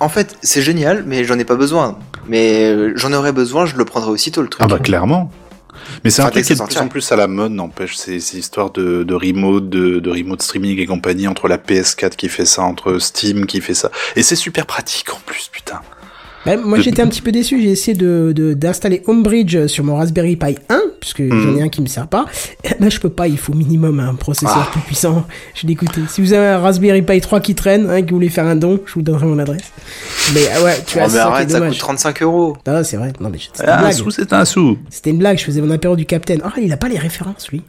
S2: En fait, c'est génial, mais j'en ai pas besoin. Mais euh, j'en aurais besoin, je le prendrais aussitôt, le truc.
S3: Ah bah clairement. Mais c'est un
S2: Enfin,
S3: truc qui est de plus en plus à la mode, n'empêche, ces, ces histoires de, de remote, de, de remote streaming et compagnie, entre la PS4 qui fait ça, entre Steam qui fait ça. Et c'est super pratique en plus, putain.
S1: Ben, moi
S3: De-
S1: j'étais un petit peu déçu, j'ai essayé de de- d'installer Homebridge sur mon Raspberry Pi 1, puisque j'en ai un qui me sert pas. Eh ben je peux pas, il faut minimum un processeur
S3: Ah.
S1: plus puissant. Je l'ai écouté. Si vous avez un Raspberry Pi 3 qui traîne, hein, que vous voulez faire un don, je vous donnerai mon adresse. Mais ah ouais, tu
S2: Oh,
S1: as
S2: mais
S1: ça
S2: arrête, ça coûte
S1: dommage.
S2: 35 euros.
S1: Non, c'est vrai. Non, mais c'était une
S3: Un
S1: blague.
S3: sou, c'est un sou.
S1: C'était une blague. Je faisais mon apéro du Capitaine. Ah, il a pas les références, lui.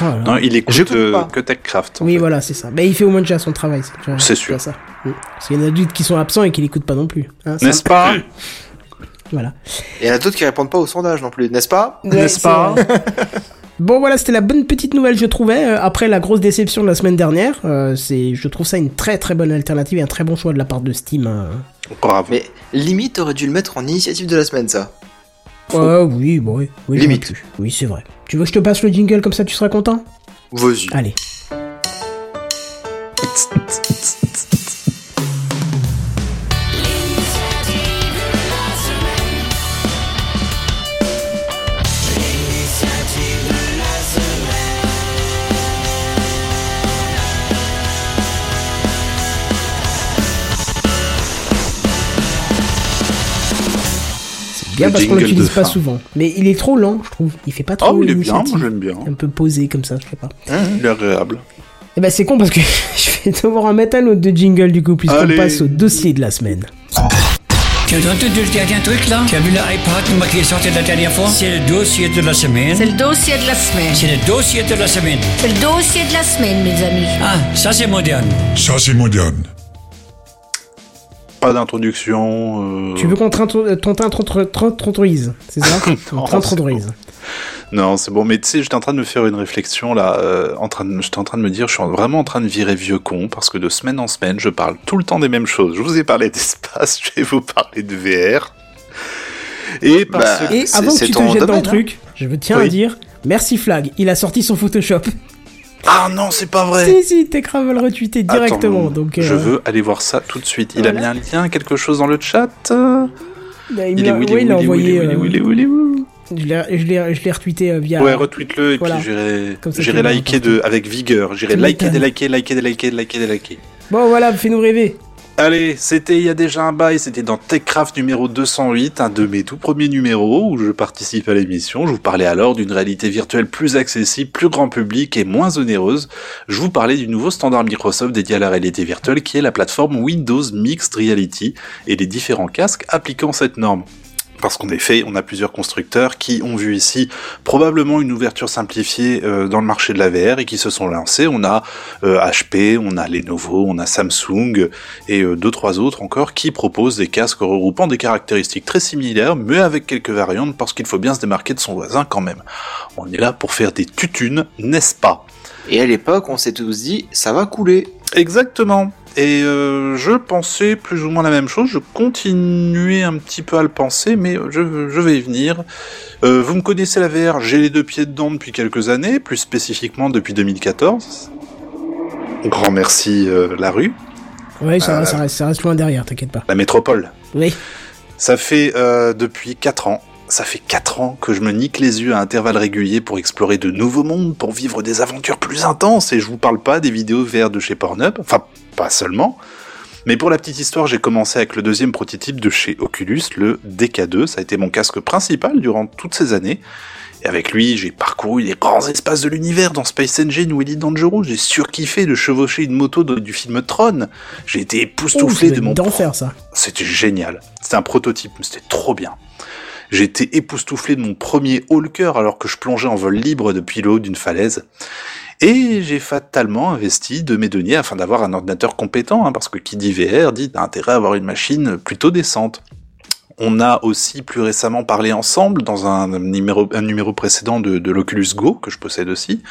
S1: Oh là.
S3: Non, il écoute euh,
S2: pas.
S3: que TechCraft.
S1: Oui,
S3: fait.
S1: voilà, c'est ça. Mais il fait au moins déjà son travail.
S3: C'est sûr.
S1: ça. Mm. Parce qu'il y en a d'autres qui sont absents et qui l'écoutent pas non plus. Hein,
S3: N'est-ce pas
S1: Voilà.
S2: Et il y en a d'autres qui répondent pas au sondage non plus, n'est-ce pas
S1: Ouais,
S3: N'est-ce pas.
S1: Bon voilà, c'était la bonne petite nouvelle je trouvais euh, après la grosse déception de la semaine dernière. Euh, c'est, je trouve ça une très très bonne alternative et un très bon choix de la part de Steam. hein.
S3: Bravo.
S2: Mais limite, t'aurais dû le mettre en initiative de la semaine, ça.
S1: Ouais, oui, bon, oui, oui,
S2: Limite.
S1: Oui, c'est vrai. Tu veux que je te passe le jingle comme ça, tu seras content?
S2: Vas-y.
S1: Allez. Bien
S3: Le
S1: parce qu'on l'utilise pas
S3: fin.
S1: souvent. Mais il est trop lent, je trouve. Il fait pas trop
S3: Oh, il est bien, moi j'aime bien.
S1: Un peu posé comme ça, je sais pas.
S3: Il est agréable.
S1: Eh ben c'est con parce que je vais devoir en mettre un autre de jingle du coup puisqu'on passe au dossier de la semaine.
S5: Tu as entendu le dernier truc là Tu as vu l'iPad qui est sorti la dernière fois? C'est le dossier de la semaine.
S4: C'est le dossier de la semaine.
S5: C'est le dossier de la semaine.
S4: C'est le dossier de la semaine, mes amis.
S5: Ah, ça c'est moderne.
S6: Ça, c'est moderne.
S3: Pas d'introduction. euh,
S1: Tu veux qu'on t'intro- euh, ton t'introduise, c'est ça t'introduise.
S3: Non, c'est bon, mais tu sais, j'étais en train de me faire une réflexion là, euh, en train de, j'étais en train de me dire, je suis vraiment en train de virer vieux con parce que de semaine en semaine, je parle tout le temps des mêmes choses. Je vous ai parlé d'espace, je vais vous parler de VR. Et parce
S2: Bah,
S3: que
S1: Et avant que tu te jettes dans le
S2: domaine,
S1: truc, je veux tiens à dire, merci Flag, il a sorti son Photoshop.
S3: Ah non, c'est pas vrai.
S1: Si, si, Techcraft va le retweeter directement.
S3: Attends,
S1: donc, euh,
S3: je veux aller voir ça tout de suite. Il
S1: voilà.
S3: a mis un lien, quelque chose dans le chat?
S1: il a, il
S3: Il est où, il est où,
S1: il
S3: où,
S1: envoyé. Je l'ai- retweeté euh, via.
S3: Ouais, retweet-le et
S1: Voilà.
S3: puis j'irai, liker de, avec vigueur. J'irai liker, déliker, liker, déliker, liker, déliker.
S1: Bon voilà, fais-nous rêver.
S3: Allez, c'était il y a déjà un bail, c'était dans TechCraft numéro 208, un de mes tout premiers numéros où je participe à l'émission. Je vous parlais alors d'une réalité virtuelle plus accessible, plus grand public et moins onéreuse. Je vous parlais du nouveau standard Microsoft dédié à la réalité virtuelle qui est la plateforme Windows Mixed Reality et les différents casques appliquant cette norme. Parce qu'en effet, on a plusieurs constructeurs qui ont vu ici probablement une ouverture simplifiée euh, dans le marché de la VR et qui se sont lancés. On a euh, HP, on a Lenovo, on a Samsung et euh, deux trois autres encore qui proposent des casques regroupant des caractéristiques très similaires mais avec quelques variantes parce qu'il faut bien se démarquer de son voisin quand même. On est là pour faire des tutunes, n'est-ce pas?
S2: Et à l'époque, on s'est tous dit, ça va couler.
S3: Exactement. Et euh, je pensais plus ou moins la même chose, je continuais un petit peu à le penser, mais je, je vais y venir. Euh, vous me connaissez la VR, j'ai les deux pieds dedans depuis quelques années, plus spécifiquement depuis 2014. Grand merci euh, la rue,
S1: Ouais, ça, reste, ça reste loin derrière, t'inquiète pas.
S3: la métropole.
S1: Oui.
S3: Ça fait depuis 4 ans. Ça fait 4 ans que je me nique les yeux à intervalles réguliers pour explorer de nouveaux mondes, pour vivre des aventures plus intenses, et je vous parle pas des vidéos VR de chez Pornhub, enfin pas seulement. Mais pour la petite histoire, j'ai commencé avec le deuxième prototype de chez Oculus, le DK2, ça a été mon casque principal durant toutes ces années. Et avec lui, j'ai parcouru les grands espaces de l'univers dans Space Engine ou Elite Dangerous, j'ai surkiffé de chevaucher une moto de- du film Tron, j'ai été époustouflé
S1: ça
S3: de mon
S1: d'enfer ça.
S3: c'était génial. C'était un prototype, mais c'était trop bien. J'ai été époustouflé de mon premier Hawker alors que je plongeais en vol libre depuis le haut d'une falaise. Et j'ai fatalement investi de mes deniers afin d'avoir un ordinateur compétent, hein, parce que qui dit VR dit t'as intérêt à avoir une machine plutôt décente. On a aussi plus récemment parlé ensemble dans un numéro, précédent de, l'Oculus Go, que je possède aussi,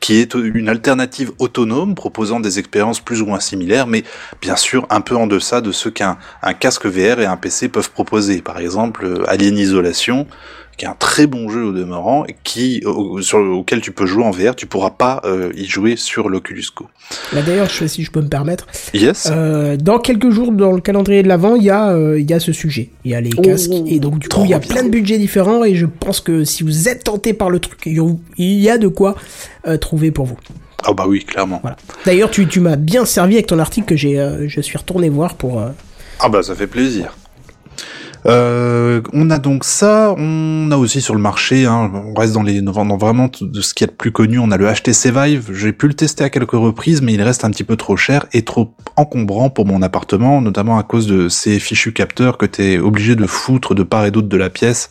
S3: qui est une alternative autonome proposant des expériences plus ou moins similaires, mais bien sûr un peu en deçà de ce qu'un un casque VR et un PC peuvent proposer. Par exemple, euh, Alien Isolation, qui est un très bon jeu au demeurant, et qui, au- sur, auquel tu peux jouer en VR, tu pourras pas euh, y jouer sur l'Oculus Go.
S1: Là d'ailleurs, je sais si je peux me permettre.
S3: Yes
S1: Euh, dans quelques jours, dans le calendrier de l'avant, il y a, euh, il y a ce sujet. Il y a les casques et donc du coup, il y a
S3: bien.
S1: plein de budgets différents et je pense que si vous êtes tenté par le truc, il y a- de quoi euh, trouver pour vous.
S3: Ah bah oui, clairement.
S1: Voilà. D'ailleurs, tu, tu m'as bien servi avec ton article que j'ai, euh, je suis retourné voir pour. euh,
S3: Ah bah ça fait plaisir. Euh, on a donc ça, on a aussi sur le marché, hein, on reste dans les dans vraiment de ce qu'il y a de plus connu, on a le HTC Vive, j'ai pu le tester à quelques reprises, mais il reste un petit peu trop cher et trop encombrant pour mon appartement, notamment à cause de ces fichus capteurs que t'es obligé de foutre de part et d'autre de la pièce.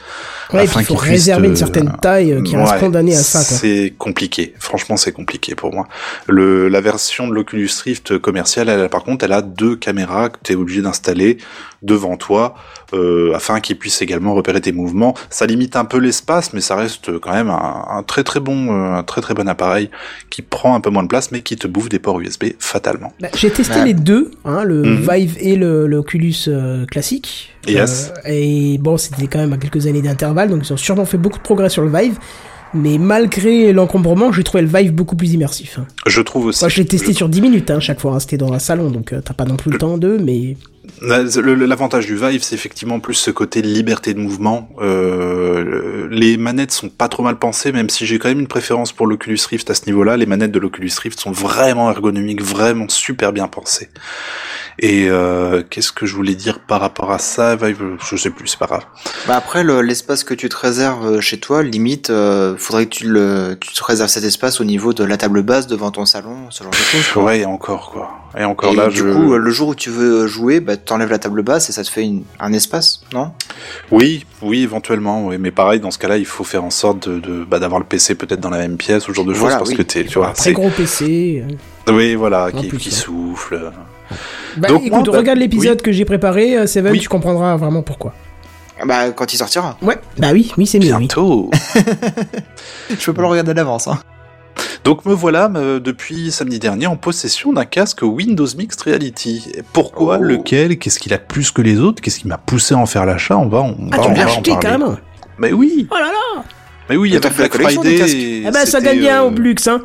S1: Ouais,
S3: afin
S1: il faut réserver une certaine taille qui reste
S3: Ouais,
S1: condamnée à ça.
S3: C'est compliqué. Franchement, c'est compliqué pour moi. Le, la version de l'Oculus Rift commerciale, elle, par contre, elle a deux caméras que tu es obligé d'installer devant toi euh, afin qu'ils puissent également repérer tes mouvements. Ça limite un peu l'espace, mais ça reste quand même un, un très très bon, euh, un très très bon appareil qui prend un peu moins de place, mais qui te bouffe des ports USB fatalement.
S1: Bah, J'ai testé
S2: Ouais.
S1: les deux, hein, le
S3: Mhm.
S1: Vive et le, le Oculus euh, classique.
S3: Yes.
S1: Euh, et bon, c'était quand même à quelques années d'intervalle, donc ils ont sûrement fait beaucoup de progrès sur le Vive. Mais malgré l'encombrement, j'ai trouvé le Vive beaucoup plus immersif. hein.
S3: Je trouve aussi.
S1: Moi, je l'ai testé
S3: je-
S1: sur 10 minutes, hein, chaque fois. hein, C'était dans un salon, donc euh, t'as pas non plus le temps d'eux, mais...
S3: L'avantage du Vive, c'est effectivement plus ce côté liberté de mouvement. Euh, le- les manettes sont pas trop mal pensées, même si j'ai quand même une préférence pour l'Oculus Rift à ce niveau-là. Les manettes de l'Oculus Rift sont vraiment ergonomiques, vraiment super bien pensées. Et euh, qu'est-ce que je voulais dire par rapport à ça je sais plus, c'est pas grave.
S2: Bah après, le- l'espace que tu te réserves euh, chez toi, limite, euh, faudrait que tu, le, tu te réserves cet espace au niveau de la table basse devant ton salon, ce genre de choses.
S3: Ouais, et encore quoi. Et encore
S2: Et
S3: là,
S2: du
S3: je...
S2: coup, euh, le jour où tu veux jouer, bah, t'enlèves la table basse et ça te fait une- un espace, non?
S3: Oui, oui, éventuellement, oui. Mais pareil, dans ce cas-là, il faut faire en sorte de, de bah, d'avoir le PC peut-être dans la même pièce, ou ce genre de choses,
S2: Voilà,
S3: parce
S2: oui.
S3: que t'es, tu vois,
S1: Très
S3: c'est,
S1: gros PC.
S3: oui, voilà, qui,
S1: plus,
S3: qui
S1: ouais.
S3: souffle.
S1: Bah
S3: Donc,
S1: écoute,
S3: moi, bah,
S1: regarde l'épisode que j'ai préparé, euh, Seven,
S3: Oui.
S1: tu comprendras vraiment pourquoi.
S2: Bah, quand il sortira.
S1: Ouais, bah oui, oui, c'est mieux, oui.
S3: Bientôt.
S2: Je peux pas le regarder d'avance, hein.
S3: Donc me voilà me- depuis samedi dernier en possession d'un casque Windows Mixed Reality. Pourquoi
S2: Oh.
S3: Lequel? Qu'est-ce qu'il a plus que les autres? Qu'est-ce qui m'a poussé à en faire l'achat? On va, on
S1: Ah,
S3: va,
S1: tu
S3: on
S1: l'as acheté
S3: parler.
S1: carrément
S3: Mais oui,
S1: Oh là là
S3: mais oui, il y
S2: t'as fait la collection des
S3: Friday.
S2: casques.
S3: et
S1: Eh ben, ça gagne bien
S3: euh,
S1: au Blux, hein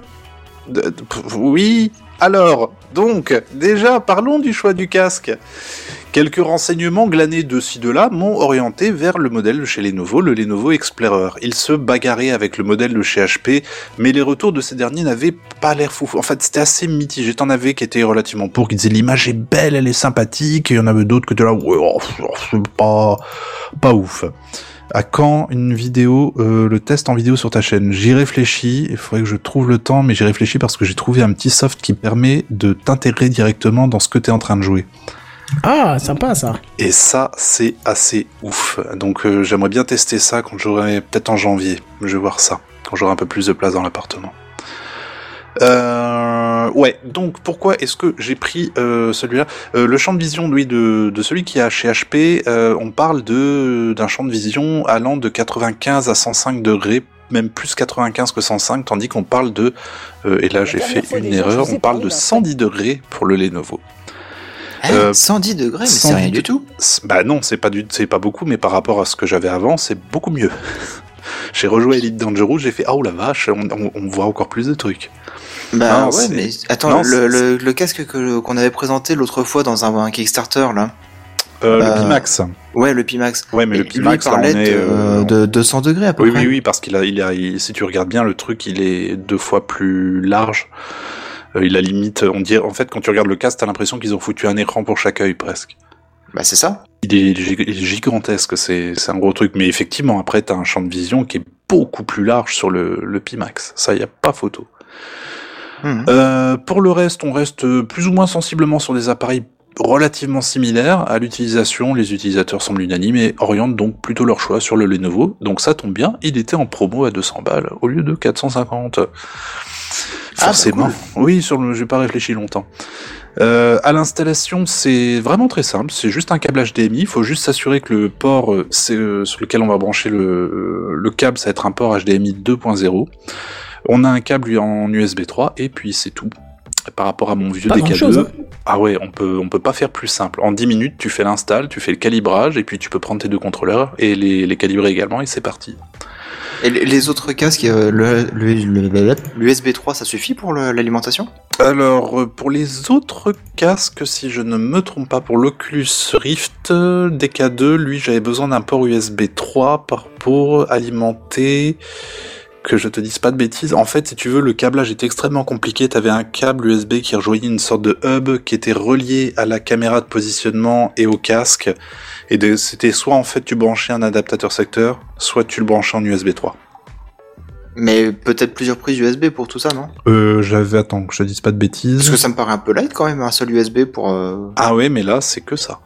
S3: de- de- oui. Alors, donc, déjà, parlons du choix du casque. Quelques renseignements glanés de ci de là m'ont orienté vers le modèle de chez Lenovo, le Lenovo Explorer. Il se bagarrait avec le modèle de chez HP, mais les retours de ces derniers n'avaient pas l'air fou. En fait, c'était assez mitigé. T'en avais qui étaient relativement pour, qui disaient l'image est belle, elle est sympathique, et il y en avait d'autres qui étaient là, ouais, oh, c'est pas, pas ouf. À quand une vidéo, euh, le test en vidéo sur ta chaîne J'y réfléchis, il faudrait que je trouve le temps, mais j'y réfléchis parce que j'ai trouvé un petit soft qui permet de t'intégrer directement dans ce que tu es en train de jouer.
S1: Ah, sympa ça.
S3: Et ça, c'est assez ouf. Donc euh, j'aimerais bien tester ça quand j'aurai, peut-être en janvier, je vais voir ça, quand j'aurai un peu plus de place dans l'appartement. Euh, ouais, donc pourquoi est-ce que j'ai pris euh, celui-là? Euh, Le champ de vision, lui, de, de celui qui a chez HP, euh, on parle de d'un champ de vision allant de 95 à 105 degrés, même plus 95 que 105, tandis qu'on parle de, euh, et là j'ai fait une
S6: déjà,
S3: erreur, on parle de
S6: mais après-
S3: 110 degrés pour le Lenovo.
S2: Hein,
S3: Euh,
S2: 110 degrés, mais c'est
S3: 110
S2: rien du tout.
S3: Bah non, c'est pas du, c'est pas beaucoup, mais par rapport à ce que j'avais avant, c'est beaucoup mieux. j'ai rejoué Elite Dangerous, j'ai fait ah oh la vache, on, on- on voit encore plus de trucs.
S2: Bah
S3: Non,
S2: ouais, mais attends,
S3: non,
S2: le, le, le casque que qu'on avait présenté l'autre fois dans un, un Kickstarter là.
S3: Euh,
S2: Euh,
S3: le Pimax.
S2: Ouais, le Pimax.
S3: Ouais, mais
S2: Et
S3: le
S2: lui
S3: Pimax, là, on
S2: parlait
S3: est.
S2: de,
S3: euh,
S2: de 200 degrés à peu
S3: Oui,
S2: près.
S3: oui, oui, parce qu'il a, il a, il- si tu regardes bien, le truc, il est deux fois plus large. Euh, il a limite, on dirait, en fait, quand tu regardes le casque, t'as l'impression qu'ils ont foutu un écran pour chaque œil, presque.
S2: Bah c'est ça.
S3: Il est, il est gigantesque, c'est, c'est un gros truc. Mais effectivement, après, t'as un champ de vision qui est beaucoup plus large sur le, le Pimax. Ça, y a pas photo.
S2: Mhm.
S3: Euh, pour le reste, on reste plus ou moins sensiblement sur des appareils relativement similaires à l'utilisation. Les utilisateurs semblent unanimes et orientent donc plutôt leur choix sur le Lenovo. Donc ça tombe bien, il était en promo à 200 balles au lieu de 450.
S2: Ah,
S3: Forcément. Oui, sur le, j'ai pas réfléchi longtemps. Euh, à l'installation, c'est vraiment très simple. C'est juste un câble HDMI. Il faut juste s'assurer que le port euh, c'est, euh, sur lequel on va brancher le, euh, le câble, ça va être un port HDMI 2.0. On a un câble lui, en USB 3 et puis c'est tout. Par rapport à mon vieux
S1: Pas
S3: DK2,
S1: grand-chose, hein.
S3: ah ouais, on peut on peut pas faire plus simple. En 10 minutes, tu fais l'install, tu fais le calibrage et puis tu peux prendre tes deux contrôleurs et les, les calibrer également et c'est parti.
S2: Et les- autres casques, euh, le, le, le- l'USB 3, ça suffit pour le- l'alimentation?
S3: Alors, euh, pour les autres casques, si je ne me trompe pas, pour l'Oculus Rift euh, DK2, lui, j'avais besoin d'un port USB 3 par- pour alimenter que je te dise pas de bêtises. En fait, si tu veux, le câblage était extrêmement compliqué. T'avais un câble USB qui rejoignait une sorte de hub qui était relié à la caméra de positionnement et au casque. Et c'était soit en fait tu branchais un adaptateur secteur, soit tu le branchais en USB 3.
S2: Mais peut-être plusieurs prises USB pour tout ça, non?
S3: Euh, j'avais, attends, que je te dise pas de
S2: Parce
S3: bêtises.
S2: que ça me paraît un peu light quand même, un seul USB pour... Euh...
S3: Ah ouais, mais là, c'est que ça.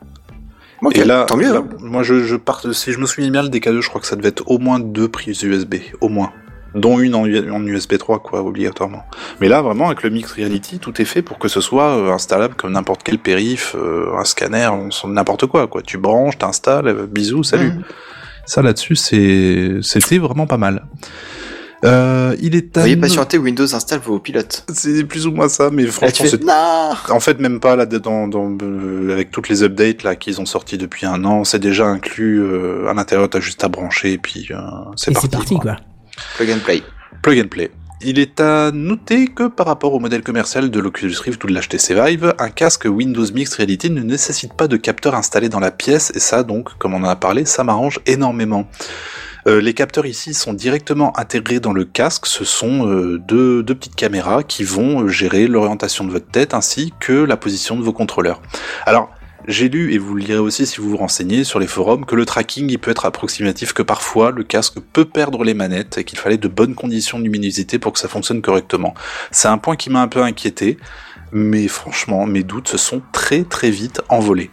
S3: Et là,
S2: tant mieux.
S3: là,
S2: hein.
S3: moi, je, je part, si je me souviens bien, le DK2, je crois que ça devait être au moins deux prises USB, au moins. Dont une en, USB 3, quoi, obligatoirement. Mais là, vraiment, avec le Mix Reality, tout est fait pour que ce soit euh, installable comme n'importe quel périph, euh, un scanner, n'importe quoi, quoi. Tu branches, t'installes, euh, bisous, salut.
S2: Mhm.
S3: Ça, là-dessus, c'est, c'était vraiment pas mal. Euh, il est à
S2: Veuillez patienter, Windows installe vos pilotes.
S3: C'est plus ou moins ça, mais franchement,
S2: fais,
S3: en fait, même pas là, dans, dans, euh, avec toutes les updates là qu'ils ont sortis depuis un an, c'est déjà inclus euh, à l'intérieur. T'as juste à brancher et puis euh, c'est
S1: Et
S3: parti.
S1: c'est parti, quoi.
S2: Plug and play.
S3: Plug and play. Il est à noter que par rapport au modèle commercial de l'Oculus Rift ou de l'HTC Vive, un casque Windows Mixed Reality ne nécessite pas de capteur installé dans la pièce, et ça donc, comme on en a parlé, ça m'arrange énormément. Euh, les capteurs ici sont directement intégrés dans le casque, ce sont euh, deux, deux petites caméras qui vont euh, gérer l'orientation de votre tête ainsi que la position de vos contrôleurs. Alors, j'ai lu, et vous le lirez aussi si vous vous renseignez sur les forums, que le tracking il peut être approximatif, que parfois le casque peut perdre les manettes et qu'il fallait de bonnes conditions de luminosité pour que ça fonctionne correctement. C'est un point qui m'a un peu inquiété, mais franchement, mes doutes se sont très très vite envolés.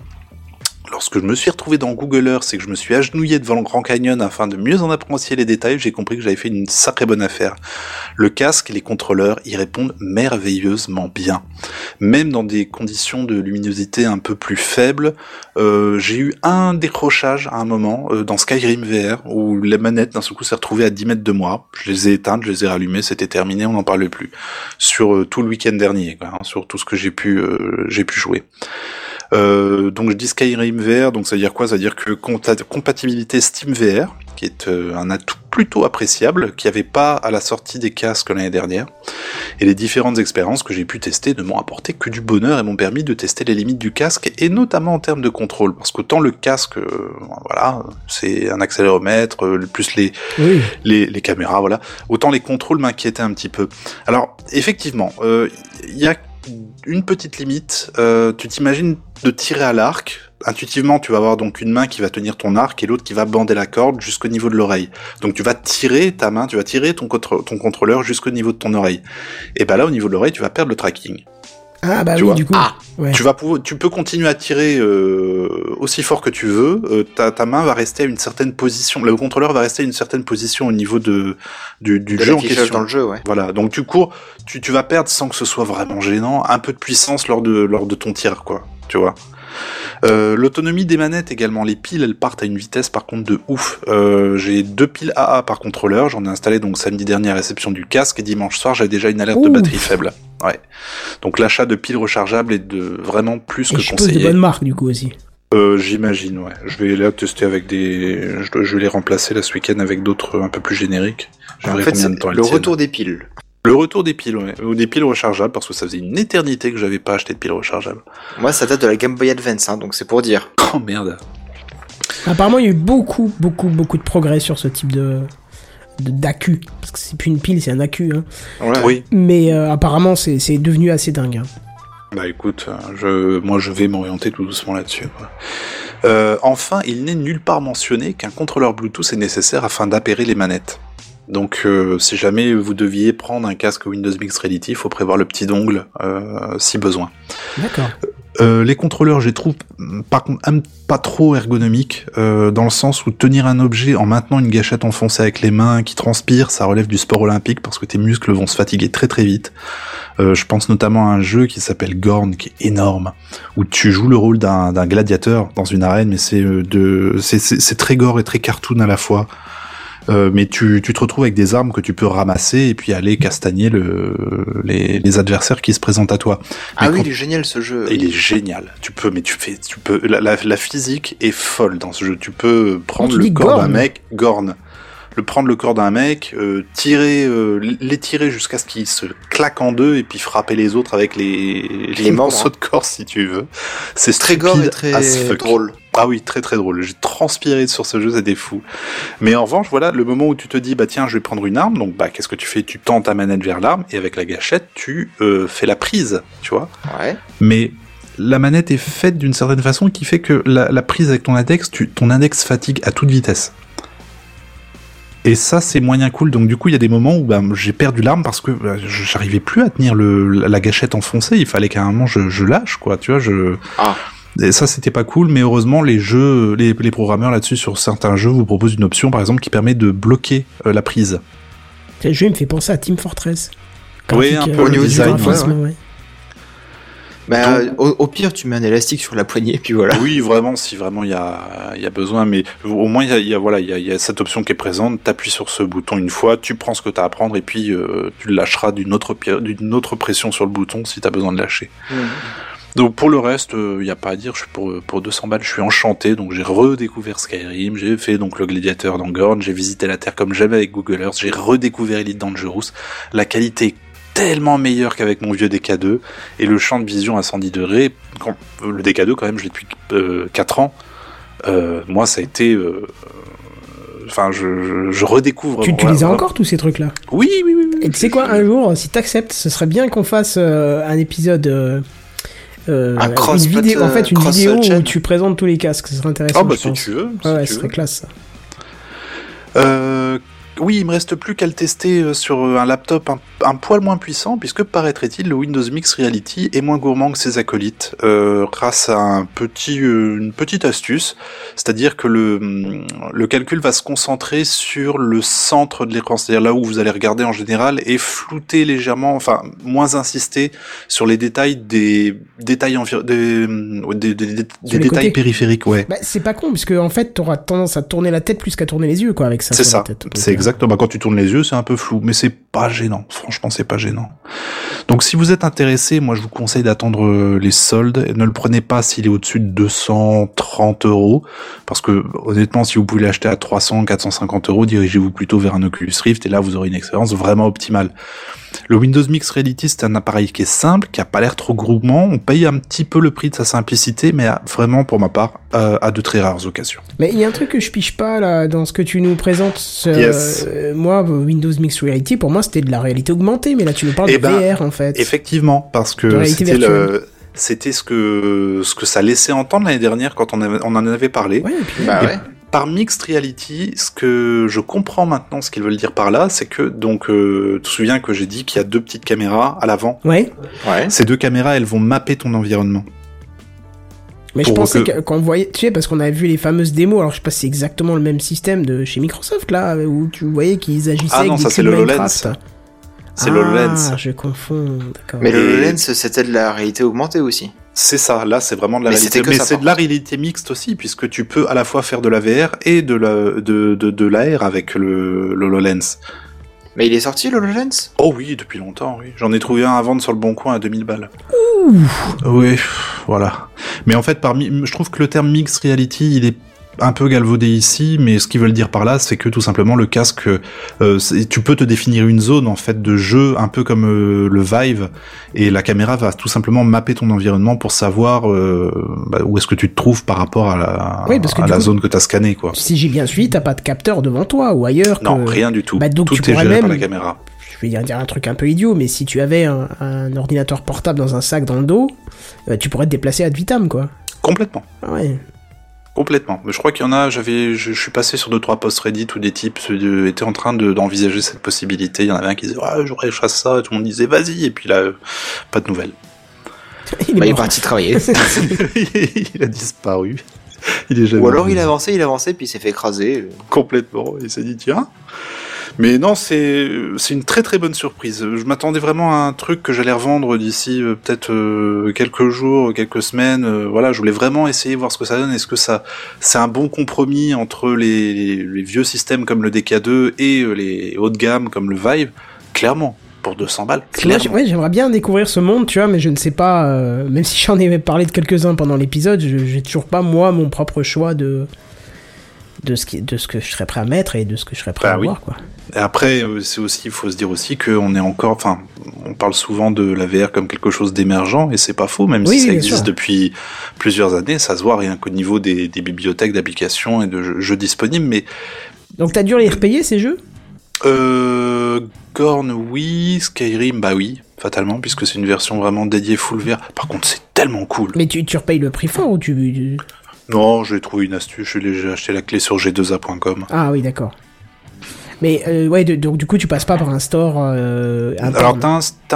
S3: Lorsque je me suis retrouvé dans Google Earth et que je me suis agenouillé devant le Grand Canyon afin de mieux en apprécier les détails, j'ai compris que j'avais fait une sacrée bonne affaire. Le casque et les contrôleurs y répondent merveilleusement bien. Même dans des conditions de luminosité un peu plus faibles, euh, j'ai eu un décrochage à un moment euh, dans Skyrim VR où les manettes d'un seul coup s'est retrouvée à 10 mètres de moi. Je les ai éteintes, je les ai rallumées, c'était terminé, on n'en parle plus. Sur euh, tout le week-end dernier, hein, sur tout ce que j'ai pu, j'ai pu jouer. Euh, donc je dis Skyrim VR, donc ça veut dire quoi? Ça veut dire que compa- compatibilité Steam VR, qui est euh, un atout plutôt appréciable, qui n'y avait pas à la sortie des casques l'année dernière. Et les différentes expériences que j'ai pu tester ne m'ont apporté que du bonheur et m'ont permis de tester les limites du casque, et notamment en termes de contrôle, parce qu'autant le casque, euh, voilà, c'est un accéléromètre, euh, plus les,
S1: Oui.
S3: les, les caméras, voilà. Autant les contrôles m'inquiétaient un petit peu. Alors, effectivement, il y a une petite limite. Euh, tu t'imagines de tirer à l'arc. Intuitivement, tu vas avoir donc une main qui va tenir ton arc et l'autre qui va bander la corde jusqu'au niveau de l'oreille. Donc tu vas tirer ta main, tu vas tirer ton, contrôleur jusqu'au niveau de ton oreille. Et ben là, au niveau de l'oreille, tu vas perdre le tracking.
S1: Ah, bah
S3: Tu
S1: oui,
S3: vois.
S1: du coup.
S2: Ah.
S1: Ouais.
S3: Tu vas pouvoir, tu peux continuer à tirer euh, aussi fort que tu veux. euh, ta, ta main va rester à une certaine position. Le contrôleur va rester à une certaine position au niveau de du, du
S2: De
S3: jeu en question.
S2: dans le jeu, ouais.
S3: Voilà, donc tu cours, tu, tu vas perdre sans que ce soit vraiment gênant, un peu de puissance lors de, lors de ton tir, quoi, tu vois. Euh, L'autonomie des manettes également, les piles elles partent à une vitesse par contre de ouf. Euh, J'ai deux piles AA par contrôleur, j'en ai installé donc samedi dernier à réception du casque et dimanche soir j'ai déjà une alerte de batterie faible. Ouais. Donc l'achat de piles rechargeables est de vraiment plus
S1: Et
S3: que
S1: je suppose de
S3: conseillé.
S1: bonne marque, du coup, aussi.
S3: Euh, J'imagine, ouais. Je vais là tester avec des, je, vais les remplacer là ce week-end avec d'autres un peu plus génériques.
S2: En fait,
S3: combien
S2: c'est
S3: de temps elles
S2: le
S3: tiennent.
S2: retour des piles.
S3: Le retour des piles, ouais. Ou des piles rechargeables, parce que ça faisait une éternité que j'avais pas acheté de piles rechargeables.
S2: Moi, ça date de la Game Boy Advance, hein, donc c'est pour dire.
S3: Oh merde.
S1: Apparemment, il y a eu beaucoup, beaucoup, beaucoup de progrès sur ce type de d'accu. Parce que c'est plus une pile, c'est un accu. Hein.
S2: Ouais.
S3: Oui.
S1: Mais euh, apparemment, c'est c'est devenu assez dingue. hein.
S3: Bah écoute, euh, je, moi je vais m'orienter tout doucement là-dessus. Euh, enfin, il n'est nulle part mentionné qu'un contrôleur Bluetooth est nécessaire afin d'appairer les manettes. Donc, euh, si jamais vous deviez prendre un casque Windows Mixed Reality, il faut prévoir le petit dongle euh, si besoin.
S1: D'accord.
S3: Euh, les contrôleurs, je les trouve mm, par contre pas trop ergonomiques, euh, dans le sens où tenir un objet en maintenant une gâchette enfoncée avec les mains qui transpire, ça relève du sport olympique parce que tes muscles vont se fatiguer très très vite. Euh, je pense notamment à un jeu qui s'appelle Gorn, qui est énorme, où tu joues le rôle d'un gladiateur dans une arène, mais c'est euh, de c'est très gore et très cartoon à la fois. Euh, mais tu, tu te retrouves avec des armes que tu peux ramasser et puis aller castagner le, les, les adversaires qui se présentent à toi.
S2: Ah
S3: Mais
S2: oui,
S3: quand-
S2: il est génial ce jeu.
S3: il est génial. Tu peux, mais tu fais, tu peux. La, la, la physique est folle dans ce jeu. Tu peux prendre
S1: tu
S3: le corps d'un mec, Gorn, le prendre le corps d'un mec, euh, tirer, euh, l'étirer jusqu'à ce qu'il se claque en deux et puis frapper les autres avec les
S2: Les
S3: morceaux de corps si tu veux. C'est
S2: très gore et très drôle.
S3: Ah oui, très très drôle. J'ai transpiré sur ce jeu, c'était fou. Mais en revanche, voilà, le moment où tu te dis, bah tiens, je vais prendre une arme, donc bah qu'est-ce que tu fais? Tu tends ta manette vers l'arme et avec la gâchette, tu euh, fais la prise, tu vois.
S2: Ouais.
S3: Mais la manette est faite d'une certaine façon qui fait que la, la prise avec ton index, tu, ton index fatigue à toute vitesse. Et ça, c'est moyen cool. Donc, du coup, il y a des moments où bah, j'ai perdu l'arme parce que bah, j'arrivais plus à tenir le, la gâchette enfoncée. Il fallait qu'à un moment je, je lâche, quoi. Tu vois, je.
S2: Ah.
S3: Et ça, c'était pas cool. Mais heureusement, les jeux, les, les programmeurs là-dessus sur certains jeux vous proposent une option, par exemple, qui permet de bloquer euh, la prise.
S1: Le jeu il me fait penser à Team Fortress.
S3: Oui, un
S1: euh,
S3: peu
S2: au niveau
S3: design,
S2: ouais,
S1: ouais.
S2: Bah, au, au pire, tu mets un élastique sur la poignée, puis voilà.
S3: Oui, vraiment, si vraiment il y a, il y a besoin, mais au moins il y a, il y a- voilà, il y a, il y a cette option qui est présente. T'appuies sur ce bouton une fois, tu prends ce que t'as à prendre et puis euh, tu le lâcheras d'une autre d'une autre pression sur le bouton si t'as besoin de lâcher. Donc pour le reste, il n'y a pas à dire. Je suis pour pour 200 balles, je suis enchanté. Donc j'ai redécouvert Skyrim, j'ai fait donc le Gladiateur d'Angorn, j'ai visité la Terre comme jamais avec Google Earth, j'ai redécouvert Elite Dangerous. La qualité est tellement meilleure qu'avec mon vieux DK2 et le champ de vision à 110 degrés. Quand, le DK2 quand même, je l'ai depuis euh, 4 ans. Euh, moi, ça a été. euh, Enfin, je, je, je redécouvre.
S1: Tu, les as encore tous ces trucs-là?
S3: Oui, oui, oui. oui.
S1: Et tu sais quoi, un jour, si t'acceptes, ce serait bien qu'on fasse euh, un épisode. euh, euh,
S2: Un cross-
S1: une vidéo, en fait, une
S2: cross-
S1: vidéo où tu présentes tous les casques. Ce serait intéressant.
S3: Ah bah si tu veux. si
S1: Ouais, ouais,
S3: tu
S1: ce
S3: veux.
S1: serait classe. ça.
S3: Euh, oui, il me reste plus qu'à le tester euh, sur euh, un laptop un, un poil moins puissant, puisque paraîtrait-il, le Windows Mix Reality est moins gourmand que ses acolytes, euh, grâce à un petit, euh, une petite astuce, c'est-à-dire que le, le calcul va se concentrer sur le centre de l'écran, c'est-à-dire là où vous allez regarder en général, et flouter légèrement, enfin moins insister sur les détails des détails des, des, des- détails
S1: côtés.
S3: périphériques, ouais.
S1: Bah, c'est pas con, puisque en fait, t'auras tendance à tourner la tête plus qu'à tourner les yeux, quoi, avec ça.
S3: C'est ça. C'est
S1: euh,
S3: exactement. Bah, quand tu tournes les yeux, c'est un peu flou, mais c'est pas gênant. Franchement, c'est pas gênant. Donc, si vous êtes intéressé, moi, je vous conseille d'attendre euh, les soldes. Ne le prenez pas s'il est au-dessus de 230 euros, parce que honnêtement, si vous pouvez l'acheter à 300, 450 euros, dirigez-vous plutôt vers un Oculus Rift, et là, vous aurez une expérience vraiment optimale. Le Windows Mix Reality, c'est un appareil qui est simple, qui a pas l'air trop gourmand. On paye un petit peu le prix de sa simplicité, mais à- vraiment, pour ma part, euh, à de très rares occasions.
S1: Mais il y a un truc que je piche pas là dans ce que tu nous présentes.
S3: Yes.
S1: euh, moi, Windows Mixed Reality, pour moi, c'était de la réalité augmentée, mais là, tu nous parles
S3: Eh
S1: de
S3: ben,
S1: VR en fait.
S3: Effectivement, parce que c'était le, c'était ce que ce que ça laissait entendre l'année dernière quand on, avait- on en avait parlé.
S1: Ouais, et puis,
S2: Bah
S3: Et-
S2: ouais.
S3: Par mixed reality, ce que je comprends maintenant, ce qu'ils veulent dire par là, c'est que donc euh, tu te souviens que j'ai dit qu'il y a deux petites caméras à l'avant.
S1: ouais.
S2: Ouais.
S3: Ces deux caméras, elles vont mapper ton environnement.
S1: Mais je pensais
S3: que-
S1: qu'on voyait, tu sais, parce qu'on avait vu les fameuses démos, alors je sais pas si c'est exactement le même système de chez Microsoft là, où tu voyais qu'ils agissaient
S3: Ah
S1: avec
S3: non,
S1: des
S3: ça, c'est le
S1: Minecraft.
S3: HoloLens. C'est
S1: ah,
S3: le HoloLens.
S1: je confonds, d'accord.
S2: Mais le HoloLens, c'était de la réalité augmentée aussi.
S3: C'est ça, là c'est vraiment de la
S2: Mais
S3: réalité. Mais c'est de la réalité mixte aussi, puisque tu peux à la fois faire de la VR et de la de, de, de l'AR avec le, le HoloLens.
S2: Mais il est sorti le HoloLens?
S3: Oh oui, depuis longtemps, oui. J'en ai trouvé un à vendre sur le bon coin à 2000 balles. Oui, pff, voilà. Mais en fait, parmi, je trouve que le terme mixed reality, il est un peu galvaudé ici, mais ce qu'ils veulent dire par là, c'est que tout simplement le casque, euh, tu peux te définir une zone en fait de jeu, un peu comme euh, le Vive, et la caméra va tout simplement mapper ton environnement pour savoir euh, bah, où est-ce que tu te trouves par rapport à la,
S1: Oui, parce que
S3: à
S1: du
S3: la
S1: coup-
S3: zone que tu as scannée, quoi.
S1: Si j'ai bien suivi, t'as pas de capteur devant toi ou ailleurs.
S3: Non,
S1: que-
S3: rien du tout.
S1: Bah, donc
S3: tout
S1: tu
S3: est
S1: pourrais
S3: géré par
S1: même-
S3: la caméra.
S1: Je vais dire, dire un truc un peu idiot, mais si tu avais un, un ordinateur portable dans un sac dans le dos, euh, tu pourrais te déplacer ad vitam, quoi.
S3: Complètement.
S1: Ah ouais.
S3: Complètement. Mais je crois qu'il y en a, j'avais, je, je suis passé sur deux, trois posts Reddit où des types étaient en train de- d'envisager cette possibilité. Il y en avait un qui disait, ah, j'aurais chasse ça, et tout le monde disait, vas-y, et puis là, euh, pas de nouvelles.
S1: Il est
S2: Bah, il est
S1: mort.
S2: parti travailler.
S3: il a disparu. Il est jamais
S2: Ou alors il
S3: revenu.
S2: a avancé, il a avancé, puis il s'est fait écraser.
S3: complètement. Il s'est dit, tiens. Mais non, c'est c'est une très très bonne surprise. Je m'attendais vraiment à un truc que j'allais revendre d'ici euh, peut-être euh, quelques jours, quelques semaines. euh, voilà, je voulais vraiment essayer voir ce que ça donne. Est-ce que ça c'est un bon compromis entre les, les, les vieux systèmes comme le DK2 et les hauts de gamme comme le Vive? Clairement, pour 200 balles.
S1: Que moi,
S3: Clairement.
S1: ouais, j'aimerais bien découvrir ce monde, tu vois, mais je ne sais pas, même si j'en ai parlé de quelques-uns pendant l'épisode, je j'ai toujours pas, moi, mon propre choix de, de ce qui, de ce que je serais prêt à mettre et de ce que je serais prêt
S3: Bah
S1: à
S3: oui.
S1: voir, quoi.
S3: Et après, euh, c'est aussi, il faut se dire aussi qu'on est encore, enfin, on parle souvent de la VR comme quelque chose d'émergent, et c'est pas faux, même
S1: Oui,
S3: si ça existe
S1: sûr.
S3: depuis plusieurs années, ça se voit rien qu'au niveau des, des bibliothèques d'applications et de jeux, jeux disponibles, mais
S1: Donc t'as dû les repayer ces jeux?
S3: Euh, Gorn, oui, Skyrim, bah oui, fatalement, puisque c'est une version vraiment dédiée full VR. Par contre, c'est tellement cool.
S1: Mais tu, tu repayes le prix fort ou tu...
S3: Non, j'ai trouvé une astuce, j'ai acheté la clé sur g2a.com.
S1: Ah oui, d'accord. Mais euh, ouais, de- donc du coup tu passes pas par un store euh.
S3: Alors, t'as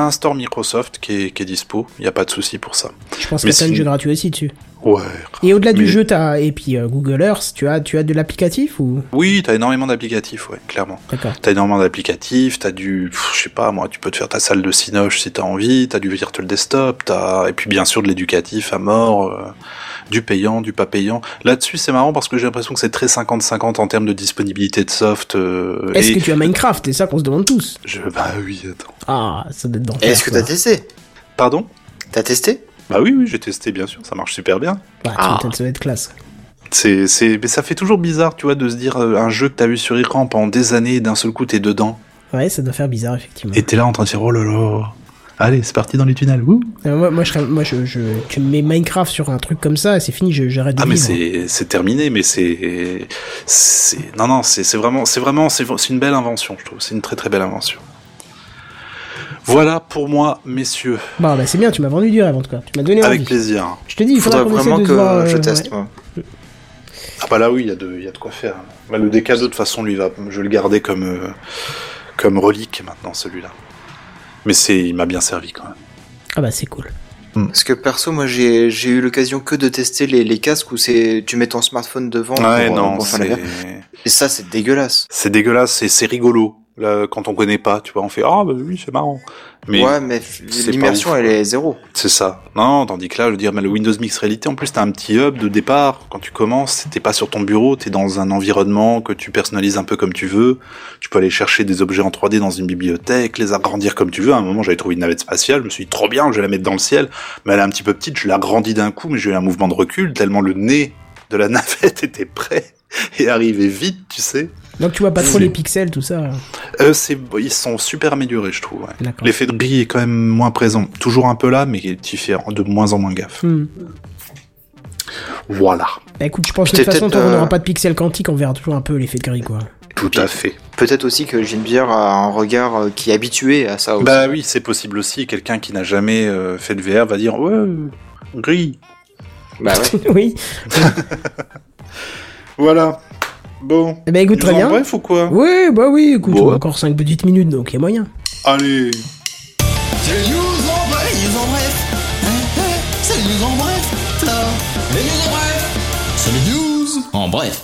S3: un, un store Microsoft qui est, qui est dispo, il y a pas de souci pour ça.
S1: Je pense
S3: mais
S1: que t'as
S3: si-
S1: un jeu gratuit aussi dessus.
S3: Ouais.
S1: Et au-delà du jeu, t'as et puis euh, Google Earth, tu as tu as de l'applicatif ou?
S3: Oui, t'as énormément d'applicatifs, ouais, clairement.
S1: D'accord.
S3: T'as énormément d'applicatifs, t'as du, pff, je sais pas, moi, tu peux te faire ta salle de cinoche si t'as envie, t'as du virtual desktop, t'as, et puis bien sûr de l'éducatif à mort, euh, du payant, du pas payant. Là-dessus, c'est marrant parce que j'ai l'impression que c'est très 50-50 en termes de disponibilité de soft. euh,
S1: Est-ce
S3: et
S1: que tu as Minecraft? C'est ça qu'on se demande tous.
S3: je, bah oui, attends.
S1: Ah, ça doit être.
S2: Et Est-ce que t'as testé?
S3: Pardon?
S2: T'as testé?
S3: Bah oui, oui, j'ai testé, bien sûr, ça marche super bien.
S1: Bah, tu
S2: Ah.
S1: ça doit être classe.
S3: C'est, c'est, mais ça fait toujours bizarre, tu vois, de se dire euh, un jeu que t'as vu sur écran pendant des années, et d'un seul coup t'es dedans,
S1: Ouais, ça doit faire bizarre effectivement.
S3: et t'es là en train de dire oh là là, allez, c'est parti dans les tunnels, wouh.
S1: Euh, moi, moi, je, moi je, je, tu me mets Minecraft sur un truc comme ça, et c'est fini, je- j'arrête de
S3: Ah mais c'est c'est terminé mais c'est c'est non non c'est c'est vraiment c'est vraiment c'est c'est une belle invention je trouve c'est une très très belle invention. Voilà pour moi messieurs
S1: Bon, bah c'est bien, tu m'as vendu du rêve en tout cas. Tu m'as donné
S3: avec
S1: envie.
S3: plaisir.
S1: Je te dis, il faudra
S2: vraiment
S1: de
S2: que
S1: voir. euh,
S2: je
S1: ouais.
S2: teste, moi.
S3: Ah bah là oui il y a de il y a de quoi faire. Bah, le DK de toute façon lui va je vais le garder comme euh, comme relique maintenant celui-là. Mais c'est il m'a bien servi quand même.
S1: Ah bah c'est cool.
S2: Parce que perso, moi j'ai j'ai eu l'occasion que de tester les, les casques où c'est tu mets ton smartphone devant
S3: Ouais
S2: pour, euh,
S3: non
S2: pour faire la. Et ça, c'est dégueulasse.
S3: c'est dégueulasse c'est c'est rigolo. Là, quand on connaît pas, tu vois, on fait ah bah oui c'est marrant. Mais
S2: ouais, mais l'immersion, elle est zéro.
S3: C'est ça. Non, tandis que là, je veux dire, mais le Windows Mixed Reality, en plus, t'as un petit hub de départ. Quand tu commences, t'es pas sur ton bureau, t'es dans un environnement que tu personnalises un peu comme tu veux. Tu peux aller chercher des objets en 3D dans une bibliothèque, les agrandir comme tu veux. À un moment, j'avais trouvé une navette spatiale, je me suis dit, trop bien, je vais la mettre dans le ciel. Mais elle est un petit peu petite, je l'agrandis d'un coup, mais j'ai eu un mouvement de recul, tellement le nez de la navette était prêt et arrivait vite, tu sais.
S1: Donc tu vois pas trop les pixels, tout ça.
S3: Euh, c'est, ils sont super améliorés, je trouve. ouais. L'effet de gris est quand même moins présent. Toujours un peu là, mais tu fais de moins en moins gaffe.
S1: Hmm.
S3: Voilà.
S1: Bah écoute, je pense que de toute façon,
S2: peut-être,
S1: tant qu'on
S2: euh,
S1: n'aura pas de pixels quantiques, on verra toujours un peu l'effet de gris, quoi.
S3: Tout à fait.
S2: Peut-être aussi que Geneviève a un regard euh, qui est habitué à ça aussi.
S3: Bah oui, c'est possible aussi. Quelqu'un qui n'a jamais euh, fait de VR va dire ouais, gris.
S2: Bah ouais.
S1: oui.
S3: Voilà. Bon.
S1: Eh ben écoute, très bien.
S3: Bref ou quoi?
S1: Oui, bah oui, écoute,
S3: Bon.
S1: on a encore 5 petites minutes, donc il y a moyen.
S3: Allez.
S6: C'est les news en bref, les news en bref. C'est les news en bref. ça. Les news en bref. C'est les news en bref.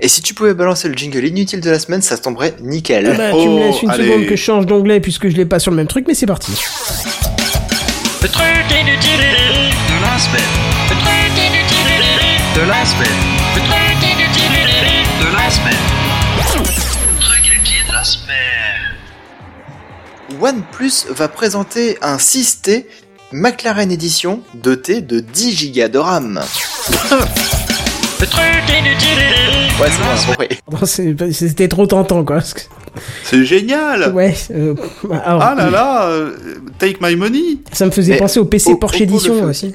S2: Et si tu pouvais balancer le jingle inutile de la semaine, ça tomberait nickel.
S1: Ah bah, tu me
S3: Oh,
S1: laisses une
S3: allez.
S1: seconde que je change d'onglet puisque je l'ai pas sur le même truc, mais c'est parti.
S7: Le truc inutile de la semaine. Le truc inutile de la semaine. Le truc
S2: OnePlus va présenter un 6T McLaren Edition doté de 10 Go de RAM.
S7: Le truc
S2: Ouais, c'est bon,
S1: C'était trop tentant, quoi.
S3: C'est génial.
S1: Ouais, euh, alors,
S3: Ah là là, euh, take my money.
S1: ça me faisait
S2: Mais
S1: penser au PC Porsche Edition
S2: aussi.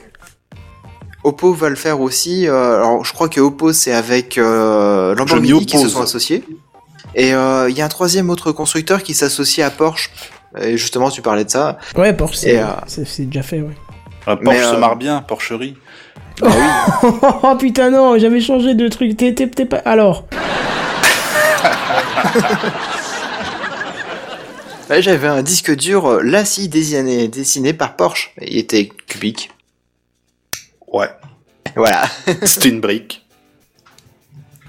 S2: Oppo va le faire aussi. euh, alors, je crois que Oppo, c'est avec euh, Lamborghini qui se sont associés. Et euh, il y a un troisième autre constructeur qui s'associe à Porsche. Et justement, tu parlais de ça.
S1: Ouais, Porsche, c'est
S2: euh,
S1: déjà fait, ouais.
S3: Ah, Porsche
S2: Mais,
S3: se
S2: euh,
S3: marre bien, Porcherie.
S1: oh putain, non, j'avais changé de truc. T'es t'es- t'es pas. Alors,
S2: j'avais un disque dur euh, Lassie dessiné, dessiné par Porsche. Il était cubique.
S3: Ouais.
S2: Voilà.
S3: C'était une brique.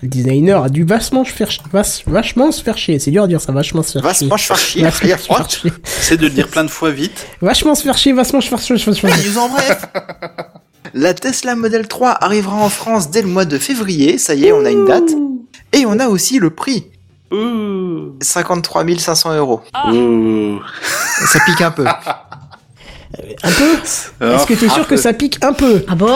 S1: Le designer a dû vachement se faire, ch- vache- vachement se faire chier. C'est dur à dire ça, vachement se faire chier.
S2: Vachement se faire chier.
S1: Vachement se faire chier.
S3: C'est de le dire plein de fois vite.
S1: Vachement se faire chier, vachement se faire chier. vachement se faire chier.
S2: News en bref. La Tesla Model 3 arrivera en France dès le mois de février. Ça y est, on a une date. Et on a aussi le prix.
S3: Ouh.
S2: 53 500 euros.
S3: Ouh.
S2: Ça pique un peu.
S1: Un peu? Est-ce que t'es sûr
S3: Ah,
S1: que ça pique un peu?
S4: Ah bon?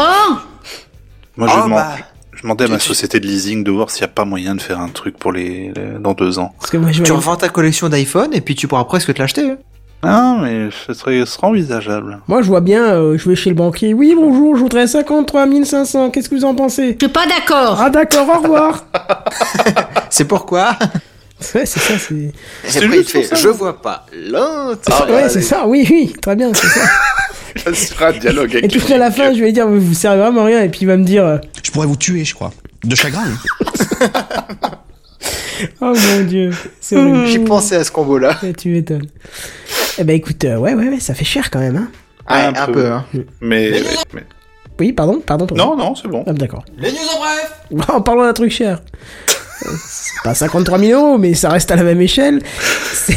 S3: Moi, je
S2: Ah,
S3: demande,
S2: bah.
S3: Je demandais à ma société de leasing de voir s'il n'y a pas moyen de faire un truc pour les, les- dans deux ans.
S1: Parce que moi, je
S2: Tu revends ta collection d'iPhone et puis tu pourras presque te l'acheter. hein.
S3: Ah, mais ce serait, ce sera envisageable.
S1: Moi, je vois bien, euh, je vais chez le banquier. Oui, bonjour, je voudrais 53 500. Qu'est-ce que vous en pensez?
S4: Je suis pas d'accord.
S1: Ah, d'accord, au revoir.
S2: C'est pourquoi?
S1: Ouais, c'est ça, c'est.
S2: Après, il fait
S3: ça.
S2: Je vois pas l'intérêt.
S1: ouais, c'est ça, oui, oui, très bien, c'est ça.
S3: Ça sera un dialogue
S1: Et puis à la fin, je vais lui dire, vous servez vraiment à rien, et puis il va me dire, euh,
S6: Je pourrais vous tuer, je crois. De chagrin. hein.
S1: oh mon dieu.
S2: J'ai pensé à ce combo-là.
S1: Tu m'étonnes. Eh ben écoute, euh, ouais, ouais, ouais, ça fait cher quand même, hein.
S2: Ouais,
S3: Un
S2: un,
S3: peu.
S2: peu. hein.
S3: Mais, mais- mais-
S1: Oui, pardon, pardon. pardon.
S3: non, non, c'est bon.
S1: Ah, d'accord.
S6: Les news en bref
S1: En parlant d'un truc cher. C'est pas 53 000 euros, mais ça reste à la même échelle. C'est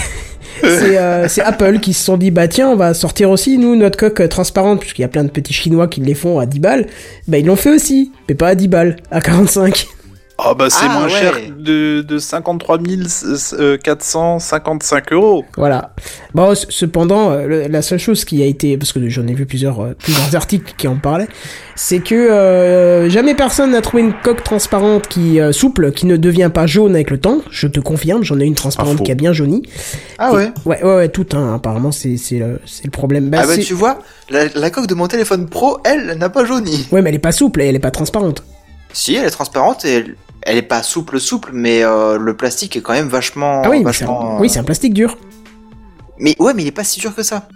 S1: c'est, euh, Apple qui se sont dit, bah tiens, on va sortir aussi, nous, notre coque euh, transparente, puisqu'il y a plein de petits chinois qui les font à 10 balles. Bah ils l'ont fait aussi, mais pas à 10 balles, à 45.
S3: Ah bah c'est
S2: Ah,
S3: moins
S2: ouais.
S3: cher de, de 53 euh, 455 euros.
S1: Voilà. Bon, cependant, euh, le- la seule chose qui a été, parce que j'en ai vu plusieurs, euh, plusieurs articles qui en parlaient, c'est que euh, jamais personne n'a trouvé une coque transparente qui euh, souple, qui ne devient pas jaune avec le temps. Je te confirme, j'en ai une transparente
S3: faux.
S1: qui a bien jauni.
S2: Ah ouais
S1: Ouais, ouais, ouais, tout, hein, apparemment, c'est, c'est, le, problème. Bah,
S2: Ah bah tu vois, la, la coque de mon téléphone pro, elle, n'a pas jauni.
S1: Ouais, mais elle est pas souple et elle est pas transparente.
S2: Si, elle est transparente et elle, elle est pas souple souple, mais euh, le plastique est quand même vachement...
S1: ah oui,
S2: vachement...
S1: un, oui, c'est un plastique dur.
S2: Mais ouais, mais il est pas si dur que ça.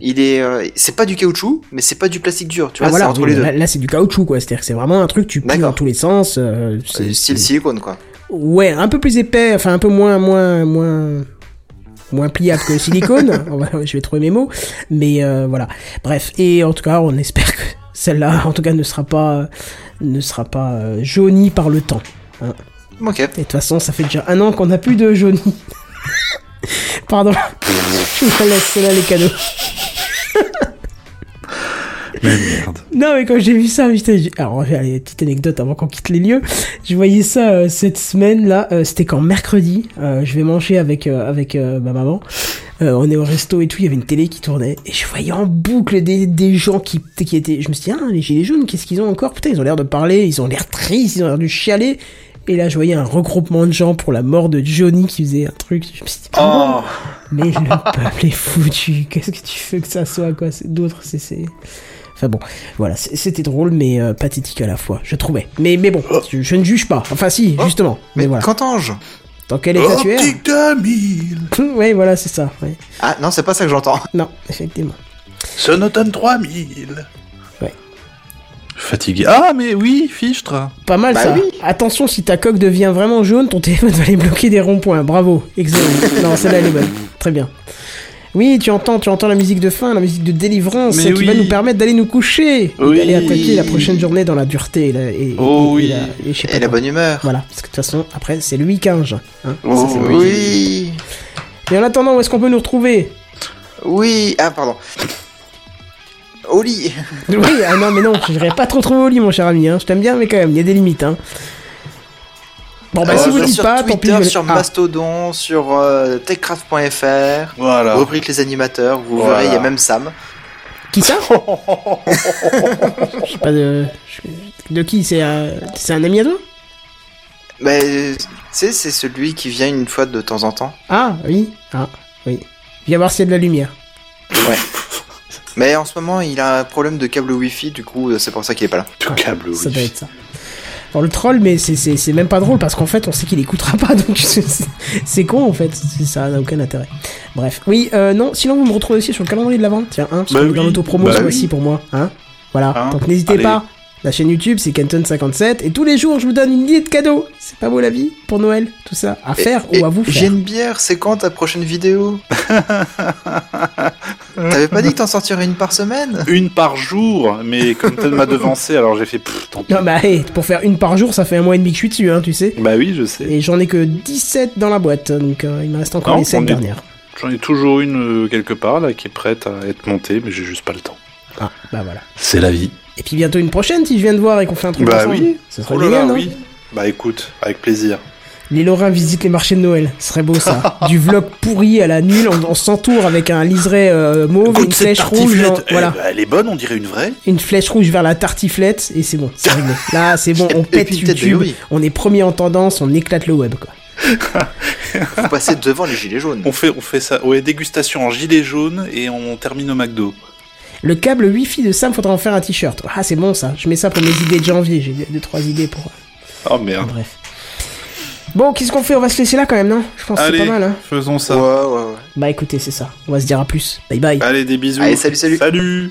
S2: Il est... euh, c'est pas du caoutchouc, mais c'est pas du plastique dur, tu
S1: Ah
S2: vois,
S1: voilà,
S2: c'est entre
S1: oui,
S2: les deux.
S1: là, là, c'est du caoutchouc, quoi. C'est-à-dire que c'est vraiment un truc, tu plies dans tous les sens. euh, c'est,
S2: style silicone, quoi.
S1: Ouais, un peu plus épais, enfin un peu moins, moins, moins, moins pliable que le silicone. Je vais trouver mes mots, mais euh, voilà. Bref, et en tout cas, on espère que celle-là, en tout cas, ne sera pas, ne sera pas euh, jaunie par le temps.
S2: Ok.
S1: Et de toute façon, ça fait déjà un an qu'on n'a plus de jauni. Pardon. Je vous laisse cela les cadeaux.
S3: Mais merde.
S1: Non, mais quand j'ai vu ça, putain, j'ai- alors, allez, petite anecdote avant qu'on quitte les lieux. Je voyais ça euh, cette semaine là, euh, c'était quand mercredi. euh, je vais manger avec euh, avec euh, ma maman. Euh, on est au resto et tout, il y avait une télé qui tournait et je voyais en boucle des, des gens qui, qui étaient. Je me suis dit, ah, les gilets jaunes, qu'est-ce qu'ils ont encore? Putain, ils ont l'air de parler, ils ont l'air tristes, ils ont l'air de chialer. Et là, je voyais un regroupement de gens pour la mort de Johnny qui faisait un truc. Je me suis dit,
S3: Oh,
S1: mais le peuple est foutu. Qu'est-ce que tu veux que ça soit, quoi? D'autres, c'est. Enfin bon, voilà, c'était drôle, mais euh, pathétique à la fois, je trouvais. Mais, mais bon, je, je ne juge pas. Enfin, si, justement. mais,
S2: Mais
S1: voilà.
S2: qu'entends-je?
S1: Dans quel état tu es
S3: Optique 2000
S1: Ouais, voilà, c'est ça. Ouais.
S2: Ah non, c'est pas ça que j'entends.
S1: Non, effectivement.
S3: Sonoton 3000
S1: Ouais.
S3: Fatigué. Ah, mais oui, fichtre
S1: Pas mal
S2: Bah
S1: ça.
S2: oui.
S1: Attention, si ta coque devient vraiment jaune, ton téléphone va aller bloquer des ronds-points. Bravo, excellent. non, celle-là elle est bonne. Très bien. Oui, tu entends, tu entends la musique de fin, la musique de délivrance,
S3: Mais
S1: qui
S3: oui.
S1: va nous permettre d'aller nous coucher, et
S3: Oui.
S1: d'aller attaquer la prochaine journée dans la dureté et, la- et,
S3: Oh
S1: et- et
S3: oui.
S1: la, et je sais pas
S2: Et la bonne humeur.
S1: Voilà, parce que de toute façon, après, c'est le week-end. Hein.
S3: Oh,
S1: Ça, c'est le
S3: oui.
S1: Et en attendant, où est-ce qu'on peut nous retrouver?
S2: Oui. Ah, pardon. Au lit.
S1: Oui, ah non, mais non, je n'irai pas trop trop au lit, mon cher ami. Hein. Je t'aime bien, mais quand même, il y a des limites. Hein. Bon, bah,
S2: Euh,
S1: si vous dites
S2: sur
S1: pas,
S2: Twitter,
S1: tant pis.
S2: sur
S1: Ah,
S2: Mastodon, sur euh, techcraft.fr,
S3: Voilà.
S2: rubrique les animateurs, vous
S3: Voilà.
S2: verrez, il y a même Sam.
S1: Qui ça? Je sais pas de. De qui C'est un... c'est un ami à toi?
S2: Mais tu sais, c'est celui qui vient une fois de temps en temps.
S1: Ah, oui. Ah, oui. Viens voir s'il y a de la lumière.
S2: Ouais. Mais en ce moment, il a un problème de câble Wi-Fi, du coup, c'est pour ça qu'il est pas là.
S3: Tout câble,
S1: Ça
S3: oui.
S1: doit être ça. Alors, le troll, mais c'est- même pas drôle parce qu'en fait, on sait qu'il écoutera pas, donc c'est- con en fait. Ça n'a aucun intérêt. Bref, oui, euh, non, sinon vous me retrouvez aussi sur le calendrier de la vente. Tiens, hein, parce
S3: Bah
S1: est dans l'autopromo
S3: Bah oui.
S1: mois-ci pour moi. Hein voilà,
S3: Hein
S1: donc n'hésitez pas. La chaîne YouTube, c'est Kenton57, et tous les jours, je vous donne une idée de cadeau. C'est pas beau la vie pour Noël, tout ça, à faire
S2: Et-
S1: ou à vous
S2: J'ai
S1: faire.
S2: une bière, c'est quand ta prochaine vidéo T'avais pas dit que t'en sortirais une par semaine?
S3: Une par jour, mais comme tu m'a devancé, alors j'ai fait pff, tant pis.
S1: Non, bah, hey, pour faire une par jour, ça fait un mois et demi que je suis dessus, hein, tu sais.
S3: Bah oui, je sais.
S1: Et j'en ai que 17 dans la boîte, donc euh, il me reste encore
S3: Non,
S1: les 7
S3: on est-
S1: dernières.
S3: J'en ai toujours une euh, quelque part là qui est prête à être montée, mais j'ai juste pas le temps.
S1: Ah, bah voilà.
S3: C'est la vie.
S1: Et puis bientôt une prochaine si je viens de voir et qu'on fait un truc
S3: Bah
S1: ensemble.
S3: oui.
S1: Ce serait
S3: Oh
S1: génial, non
S3: oui. Bah écoute, avec plaisir.
S1: Les Lorrains visitent les marchés de Noël. Ce serait beau ça. du vlog pourri à la nulle, on, on s'entoure avec un liseré euh, mauve et une flèche rouge. voilà.
S3: elle est bonne, on dirait une vraie.
S1: Une flèche rouge vers la tartiflette et c'est bon, c'est réglé. Là, c'est bon, on pète YouTube. On est premier en tendance, on éclate le web, quoi.
S2: Faut passer devant les gilets jaunes.
S3: On fait, on fait ça. Ouais, dégustation en gilet jaune et on termine au McDo.
S1: Le câble Wi-Fi de Sam, faudra en faire un t-shirt. Ah, c'est bon ça. Je mets ça pour mes idées de janvier. J'ai deux, trois idées pour.
S3: Oh merde.
S1: Bref. Bon, qu'est-ce qu'on fait? On va se laisser là quand même, non? Je pense que c'est
S3: Allez,
S1: pas mal, hein.
S3: faisons ça.
S2: Ouais, ouais, ouais.
S1: Bah écoutez, c'est ça. On va se dire à plus. Bye bye.
S3: Allez, des bisous.
S2: Allez, salut, salut.
S3: Salut.